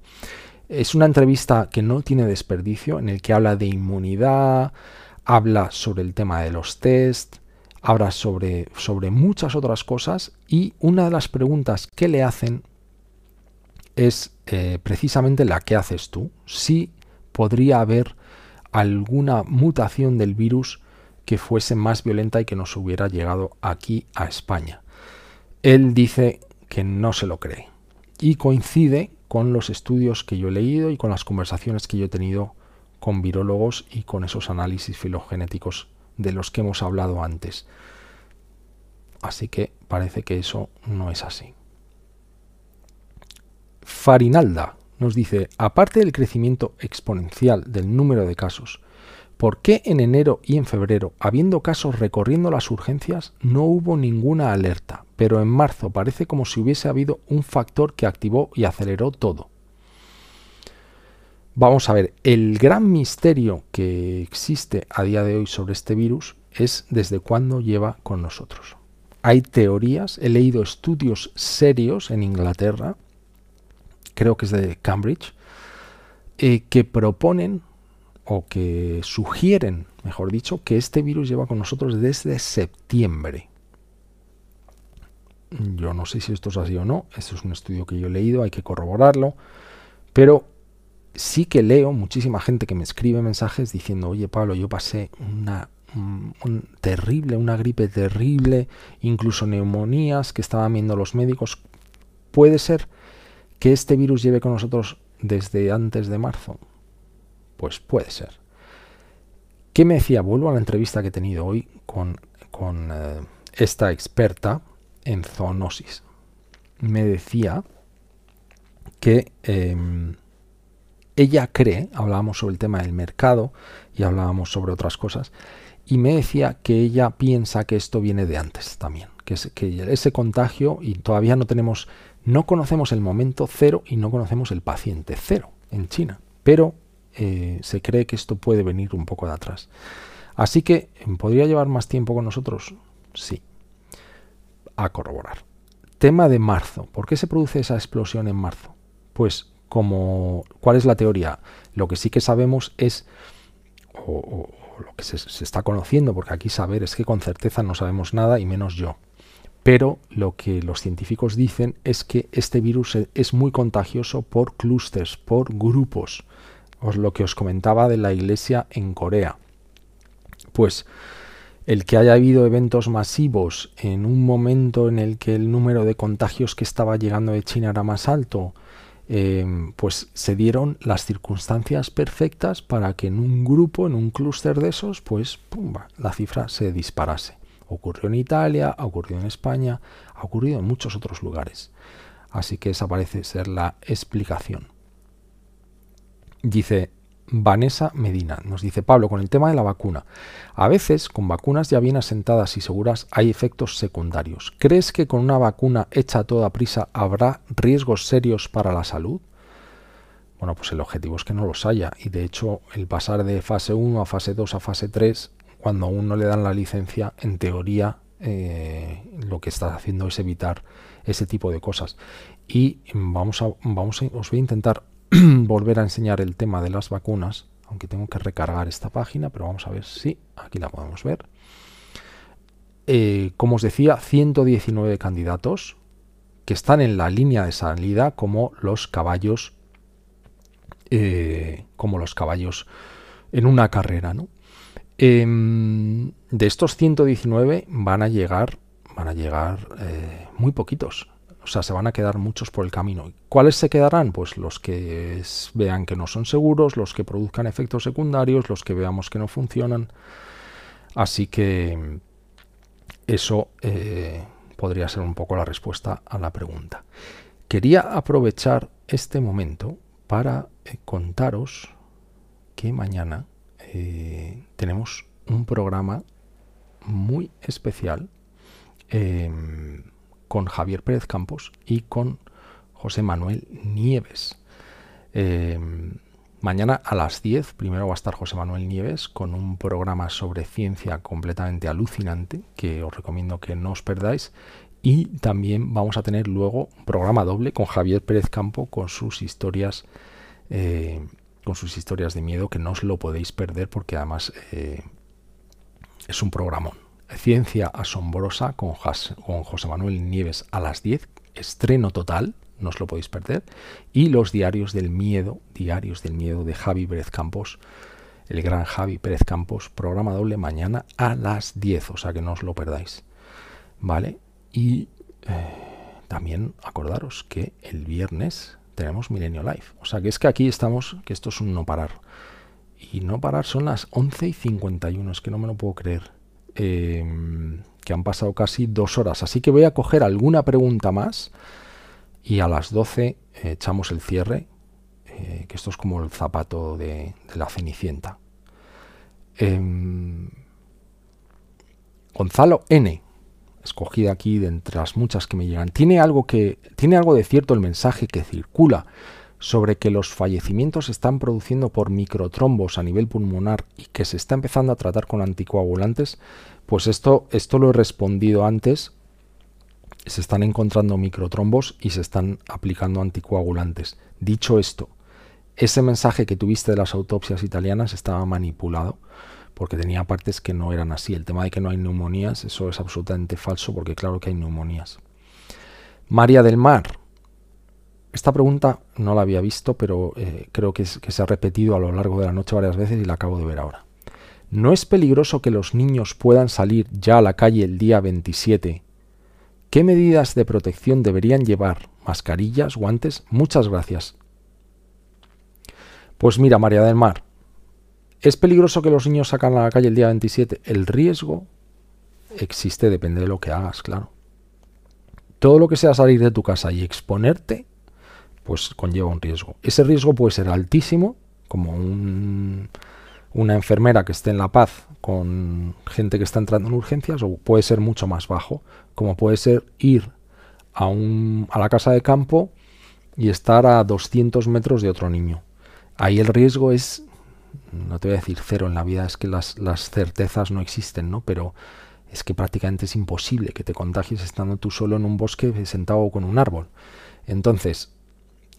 Es una entrevista que no tiene desperdicio, en el que habla de inmunidad, habla sobre el tema de los test, habla sobre, sobre muchas otras cosas y una de las preguntas que le hacen es eh, precisamente la que haces tú. Si podría haber alguna mutación del virus que fuese más violenta y que nos hubiera llegado aquí a España. Él dice que no se lo cree y coincide con los estudios que yo he leído y con las conversaciones que yo he tenido con virólogos y con esos análisis filogenéticos de los que hemos hablado antes. Así que parece que eso no es así. Farinalda nos dice, aparte del crecimiento exponencial del número de casos, ¿por qué en enero y en febrero, habiendo casos recorriendo las urgencias, no hubo ninguna alerta? pero en marzo parece como si hubiese habido un factor que activó y aceleró todo. Vamos a ver, el gran misterio que existe a día de hoy sobre este virus es desde cuándo lleva con nosotros. Hay teorías, he leído estudios serios en Inglaterra, creo que es de Cambridge, eh, que proponen o que sugieren, mejor dicho, que este virus lleva con nosotros desde septiembre. Yo no sé si esto es así o no, esto es un estudio que yo he leído, hay que corroborarlo, pero sí que leo muchísima gente que me escribe mensajes diciendo, oye Pablo, yo pasé una terrible, una gripe terrible, incluso neumonías que estaban viendo los médicos. ¿Puede ser que este virus lleve con nosotros desde antes de marzo? Pues puede ser. ¿Qué me decía? Vuelvo a la entrevista que he tenido hoy con, con eh, esta experta en zoonosis. Me decía que em, ella cree, hablábamos sobre el tema del mercado y hablábamos sobre otras cosas, y me decía que ella piensa que esto viene de antes también, que, que ese contagio y todavía no tenemos, no conocemos el momento cero y no conocemos el paciente cero en China, pero eh, se cree que esto puede venir un poco de atrás. Así que, ¿podría llevar más tiempo con nosotros? Sí a corroborar. Tema de marzo. ¿Por qué se produce esa explosión en marzo? Pues como, ¿cuál es la teoría? Lo que sí que sabemos es, o, lo que se, está conociendo, porque aquí saber es que con certeza no sabemos nada y menos yo. Pero lo que los científicos dicen es que este virus es muy contagioso por clústeres, por grupos. Os lo que os comentaba de la iglesia en Corea. Pues el que haya habido eventos masivos en un momento en el que el número de contagios que estaba llegando de China era más alto, eh, pues se dieron las circunstancias perfectas para que en un grupo, en un clúster de esos, pues la cifra se disparase. Ocurrió en Italia, ha ocurrido en España, ha ocurrido en muchos otros lugares. Así que esa parece ser la explicación. Dice, Vanessa Medina nos dice Pablo con el tema de la vacuna. A veces con vacunas ya bien asentadas y seguras hay efectos secundarios. ¿Crees que con una vacuna hecha a toda prisa habrá riesgos serios para la salud? Bueno, pues el objetivo es que no los haya y de hecho el pasar de fase 1 a fase 2 a fase 3, cuando aún no le dan la licencia, en teoría eh, lo que está haciendo es evitar ese tipo de cosas. Y vamos a, vamos a, os voy a intentar volver a enseñar el tema de las vacunas, aunque tengo que recargar esta página, pero vamos a ver si aquí la podemos ver. Eh, como os decía, 119 candidatos que están en la línea de salida como los caballos, eh, como los caballos en una carrera, ¿no? Em, de estos 119 van a llegar, van a llegar eh, muy poquitos. O sea, se van a quedar muchos por el camino. ¿Cuáles se quedarán? Pues los que vean que no son seguros, los que produzcan efectos secundarios, los que veamos que no funcionan. Así que eso eh, podría ser un poco la respuesta a la pregunta. Quería aprovechar este momento para eh, contaros que mañana eh, tenemos un programa muy especial em, con Javier Pérez Campos y con José Manuel Nieves. Em, mañana a las 10, primero va a estar José Manuel Nieves con un programa sobre ciencia completamente alucinante que os recomiendo que no os perdáis. Y también vamos a tener luego un programa doble con Javier Pérez Campo con sus historias eh, con sus historias de miedo que no os lo podéis perder porque además eh, es un programón. Ciencia asombrosa con, José Manuel Nieves a las 10, estreno total, no os lo podéis perder. Y los diarios del miedo, diarios del miedo de Javi Pérez Campos, el gran Javi Pérez Campos, programa doble mañana a las 10, o sea que no os lo perdáis. ¿Vale? Y eh, también acordaros que el viernes tenemos Milenio Live. O sea que es que aquí estamos, que esto es un no parar. Y no parar son las 11 y 51, es que no me lo puedo creer. Em, que han pasado casi dos horas. Así que voy a coger alguna pregunta más y a las 12 eh, echamos el cierre, eh, que esto es como el zapato de, la Cenicienta. Em, Gonzalo N escogida aquí de entre las muchas que me llegan, tiene algo, que, tiene algo de cierto el mensaje que circula sobre que los fallecimientos se están produciendo por microtrombos a nivel pulmonar y que se está empezando a tratar con anticoagulantes, pues esto, esto lo he respondido antes. Se están encontrando microtrombos y se están aplicando anticoagulantes. Dicho esto, ese mensaje que tuviste de las autopsias italianas estaba manipulado porque tenía partes que no eran así. El tema de que no hay neumonías, eso es absolutamente falso, porque claro que hay neumonías. María del Mar. Esta pregunta no la había visto, pero eh, creo que, que se ha repetido a lo largo de la noche varias veces y la acabo de ver ahora. ¿No es peligroso que los niños puedan salir ya a la calle el día 27? ¿Qué medidas de protección deberían llevar? ¿Mascarillas? ¿Guantes? Muchas gracias. Pues mira, María del Mar, ¿Es peligroso que los niños sacan a la calle el día 27? El riesgo existe, depende de lo que hagas, claro. Todo lo que sea salir de tu casa y exponerte, pues conlleva un riesgo. Ese riesgo puede ser altísimo, como una enfermera que esté en La Paz con gente que está entrando en urgencias, o puede ser mucho más bajo, como puede ser ir a, un, a la casa de campo y estar a 200 metros de otro niño. Ahí el riesgo es no te voy a decir cero en la vida, es que las, certezas no existen, ¿no? Pero es que prácticamente es imposible que te contagies estando tú solo en un bosque sentado con un árbol. Entonces,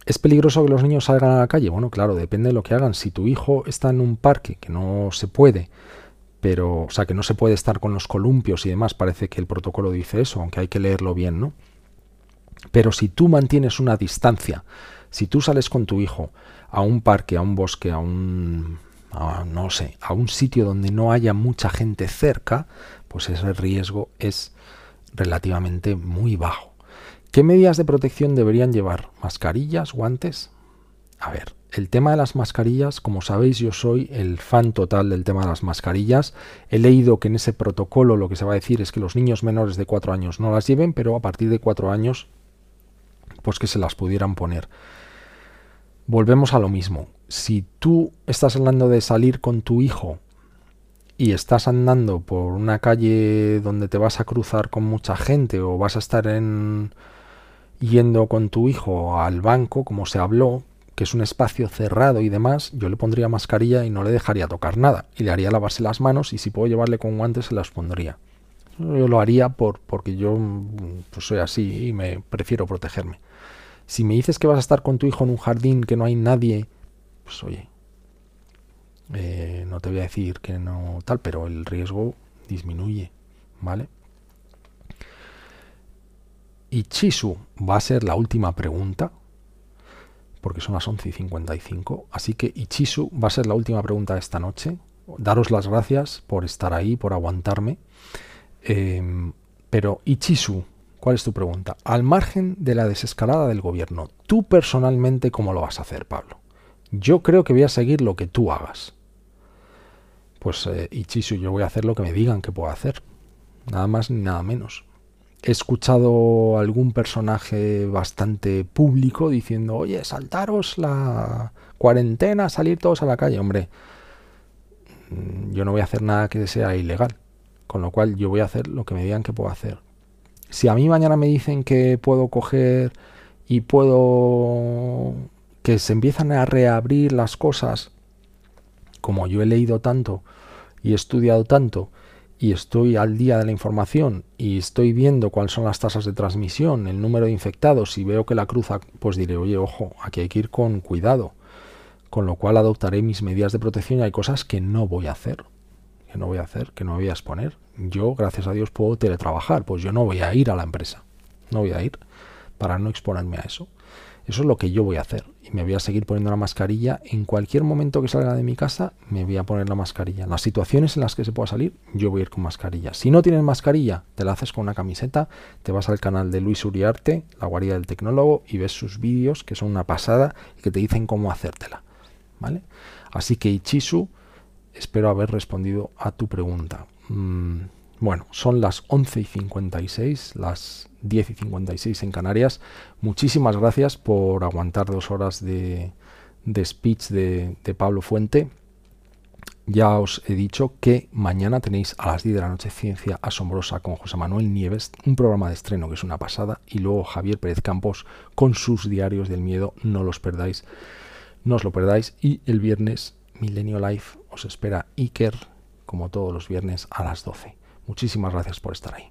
¿es peligroso que los niños salgan a la calle? Bueno, claro, depende de lo que hagan. Si tu hijo está en un parque, que no se puede, pero, o sea, que no se puede estar con los columpios y demás, parece que el protocolo dice eso, aunque hay que leerlo bien, ¿no? Pero si tú mantienes una distancia, si tú sales con tu hijo a un parque, a un bosque, a un no sé, a un sitio donde no haya mucha gente cerca, pues ese riesgo es relativamente muy bajo. ¿Qué medidas de protección deberían llevar? ¿Mascarillas? ¿Guantes? A ver, el tema de las mascarillas, como sabéis, yo soy el fan total del tema de las mascarillas. He leído que en ese protocolo lo que se va a decir es que los niños menores de 4 años no las lleven, pero a partir de 4 años, pues que se las pudieran poner volvemos a lo mismo. Si tú estás hablando de salir con tu hijo y estás andando por una calle donde te vas a cruzar con mucha gente o vas a estar en yendo con tu hijo al banco, como se habló, que es un espacio cerrado y demás, yo le pondría mascarilla y no le dejaría tocar nada. Y le haría lavarse las manos y si puedo llevarle con guantes se las pondría. Yo lo haría por, porque yo pues, soy así y me prefiero protegerme. Si me dices que vas a estar con tu hijo en un jardín que no hay nadie, pues oye, eh, no te voy a decir que no tal, pero el riesgo disminuye, ¿vale? Y Chisu va a ser la última pregunta, porque son las 11 y 55. Así que Ichisu va a ser la última pregunta esta noche. Daros las gracias por estar ahí, por aguantarme. Em, pero Ichisu, ¿Cuál es tu pregunta? Al margen de la desescalada del gobierno, tú personalmente, ¿cómo lo vas a hacer, Pablo? Yo creo que voy a seguir lo que tú hagas. Pues, eh, Ichisu, yo voy a hacer lo que me digan que puedo hacer. Nada más ni nada menos. He escuchado algún personaje bastante público diciendo, oye, saltaros la cuarentena, salir todos a la calle. Hombre, mm, yo no voy a hacer nada que sea ilegal. Con lo cual yo voy a hacer lo que me digan que puedo hacer. Si a mí mañana me dicen que puedo coger y puedo que se empiezan a reabrir las cosas, como yo he leído tanto y he estudiado tanto, y estoy al día de la información y estoy viendo cuáles son las tasas de transmisión, el número de infectados y veo que la cruza, pues diré, oye, ojo, aquí hay que ir con cuidado. Con lo cual adoptaré mis medidas de protección y hay cosas que no voy a hacer. Que no voy a hacer, que no voy a exponer. Yo, gracias a Dios, puedo teletrabajar, pues yo no voy a ir a la empresa. No voy a ir para no exponerme a eso. Eso es lo que yo voy a hacer. Y me voy a seguir poniendo la mascarilla. En cualquier momento que salga de mi casa, me voy a poner la mascarilla. Las situaciones en las que se pueda salir, yo voy a ir con mascarilla. Si no tienes mascarilla, te la haces con una camiseta, te vas al canal de Luis Uriarte, la guarida del tecnólogo, y ves sus vídeos, que son una pasada, y que te dicen cómo hacértela. ¿Vale? Así que Ichisu, espero haber respondido a tu pregunta. Mm, bueno, son las 11 y 56, las 10 y 56 en Canarias. Muchísimas gracias por aguantar dos horas de, speech de, Pablo Fuente. Ya os he dicho que mañana tenéis a las 10 de la noche Ciencia Asombrosa con José Manuel Nieves, un programa de estreno que es una pasada, y luego Javier Pérez Campos con sus diarios del miedo. No los perdáis, no os lo perdáis. Y el viernes Milenio Life os espera Iker, como todos los viernes a las 12. Muchísimas gracias por estar ahí.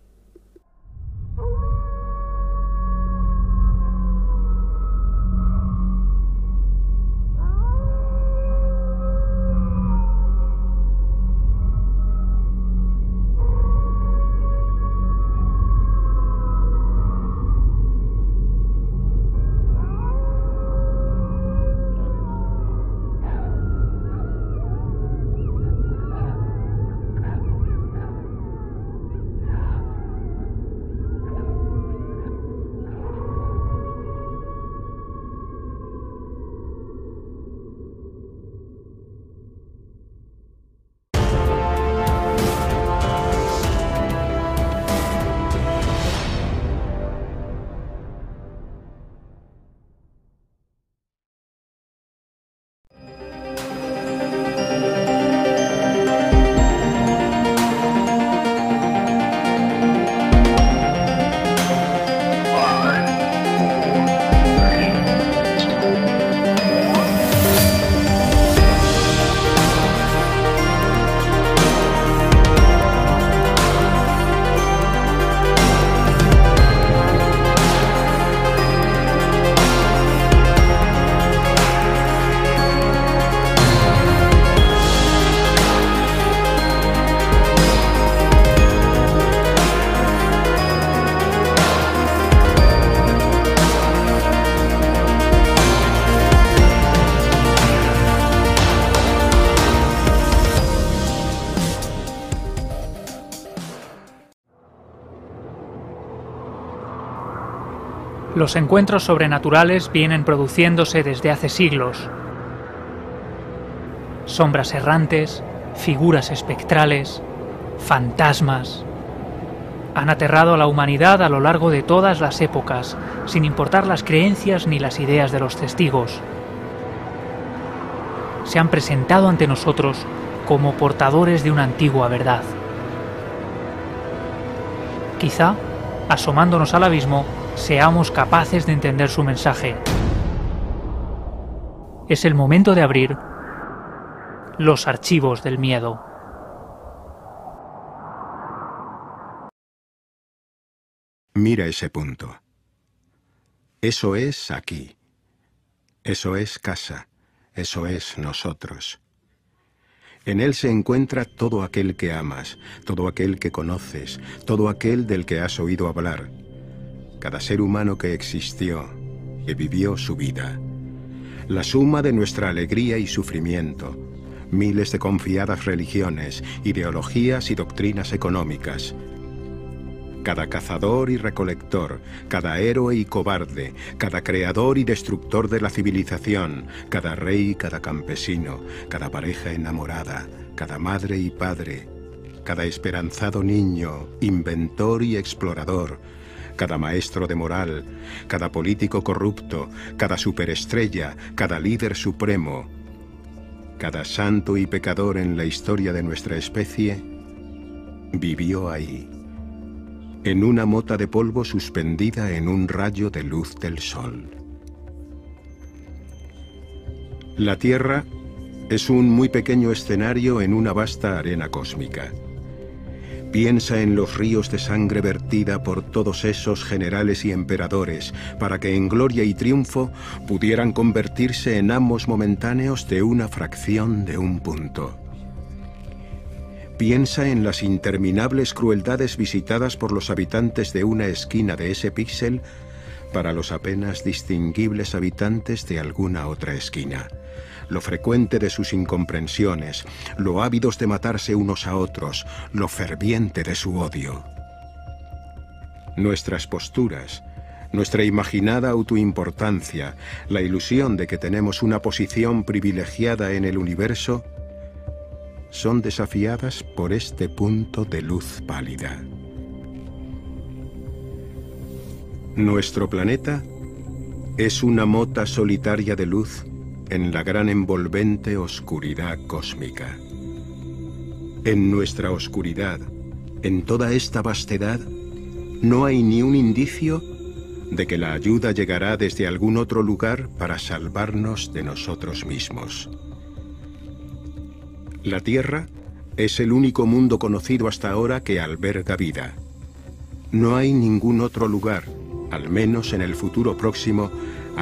Los encuentros sobrenaturales vienen produciéndose desde hace siglos. Sombras errantes, figuras espectrales, fantasmas. Han aterrado a la humanidad a lo largo de todas las épocas, sin importar las creencias ni las ideas de los testigos. Se han presentado ante nosotros como portadores de una antigua verdad. Quizá, asomándonos al abismo, seamos capaces de entender su mensaje. Es el momento de abrir los archivos del miedo. Mira ese punto. Eso es aquí. Eso es casa. Eso es nosotros. En él se encuentra todo aquel que amas, todo aquel que conoces, todo aquel del que has oído hablar cada ser humano que existió, que vivió su vida. La suma de nuestra alegría y sufrimiento, miles de confiadas religiones, ideologías y doctrinas económicas. Cada cazador y recolector, cada héroe y cobarde, cada creador y destructor de la civilización, cada rey y cada campesino, cada pareja enamorada, cada madre y padre, cada esperanzado niño, inventor y explorador, cada maestro de moral, cada político corrupto, cada superestrella, cada líder supremo, cada santo y pecador en la historia de nuestra especie, vivió ahí, en una mota de polvo suspendida en un rayo de luz del sol. La Tierra es un muy pequeño escenario en una vasta arena cósmica. Piensa en los ríos de sangre vertida por todos esos generales y emperadores para que en gloria y triunfo pudieran convertirse en amos momentáneos de una fracción de un punto. Piensa en las interminables crueldades visitadas por los habitantes de una esquina de ese píxel para los apenas distinguibles habitantes de alguna otra esquina lo frecuente de sus incomprensiones, lo ávidos de matarse unos a otros, lo ferviente de su odio. Nuestras posturas, nuestra imaginada autoimportancia, la ilusión de que tenemos una posición privilegiada en el universo, son desafiadas por este punto de luz pálida. Nuestro planeta es una mota solitaria de luz en la gran envolvente oscuridad cósmica. En nuestra oscuridad, en toda esta vastedad, no hay ni un indicio de que la ayuda llegará desde algún otro lugar para salvarnos de nosotros mismos. La Tierra es el único mundo conocido hasta ahora que alberga vida. No hay ningún otro lugar, al menos en el futuro próximo,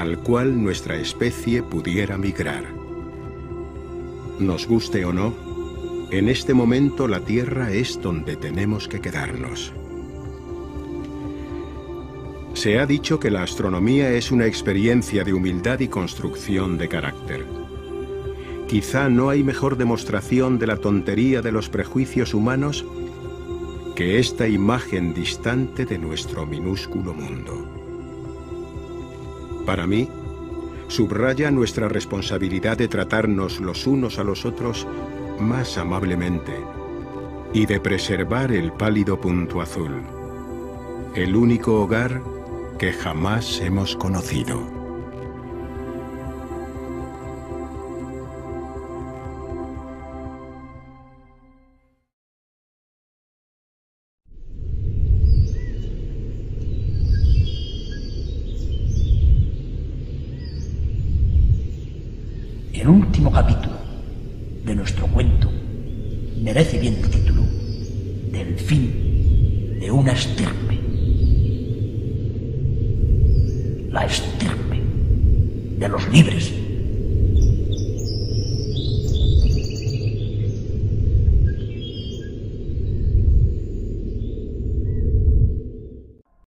al cual nuestra especie pudiera migrar. Nos guste o no, en este momento la Tierra es donde tenemos que quedarnos. Se ha dicho que la astronomía es una experiencia de humildad y construcción de carácter. Quizá no hay mejor demostración de la tontería de los prejuicios humanos que esta imagen distante de nuestro minúsculo mundo para mí, subraya nuestra responsabilidad de tratarnos los unos a los otros más amablemente y de preservar el pálido punto azul, el único hogar que jamás hemos conocido. Merece bien el título del fin de una estirpe. La estirpe de los libres.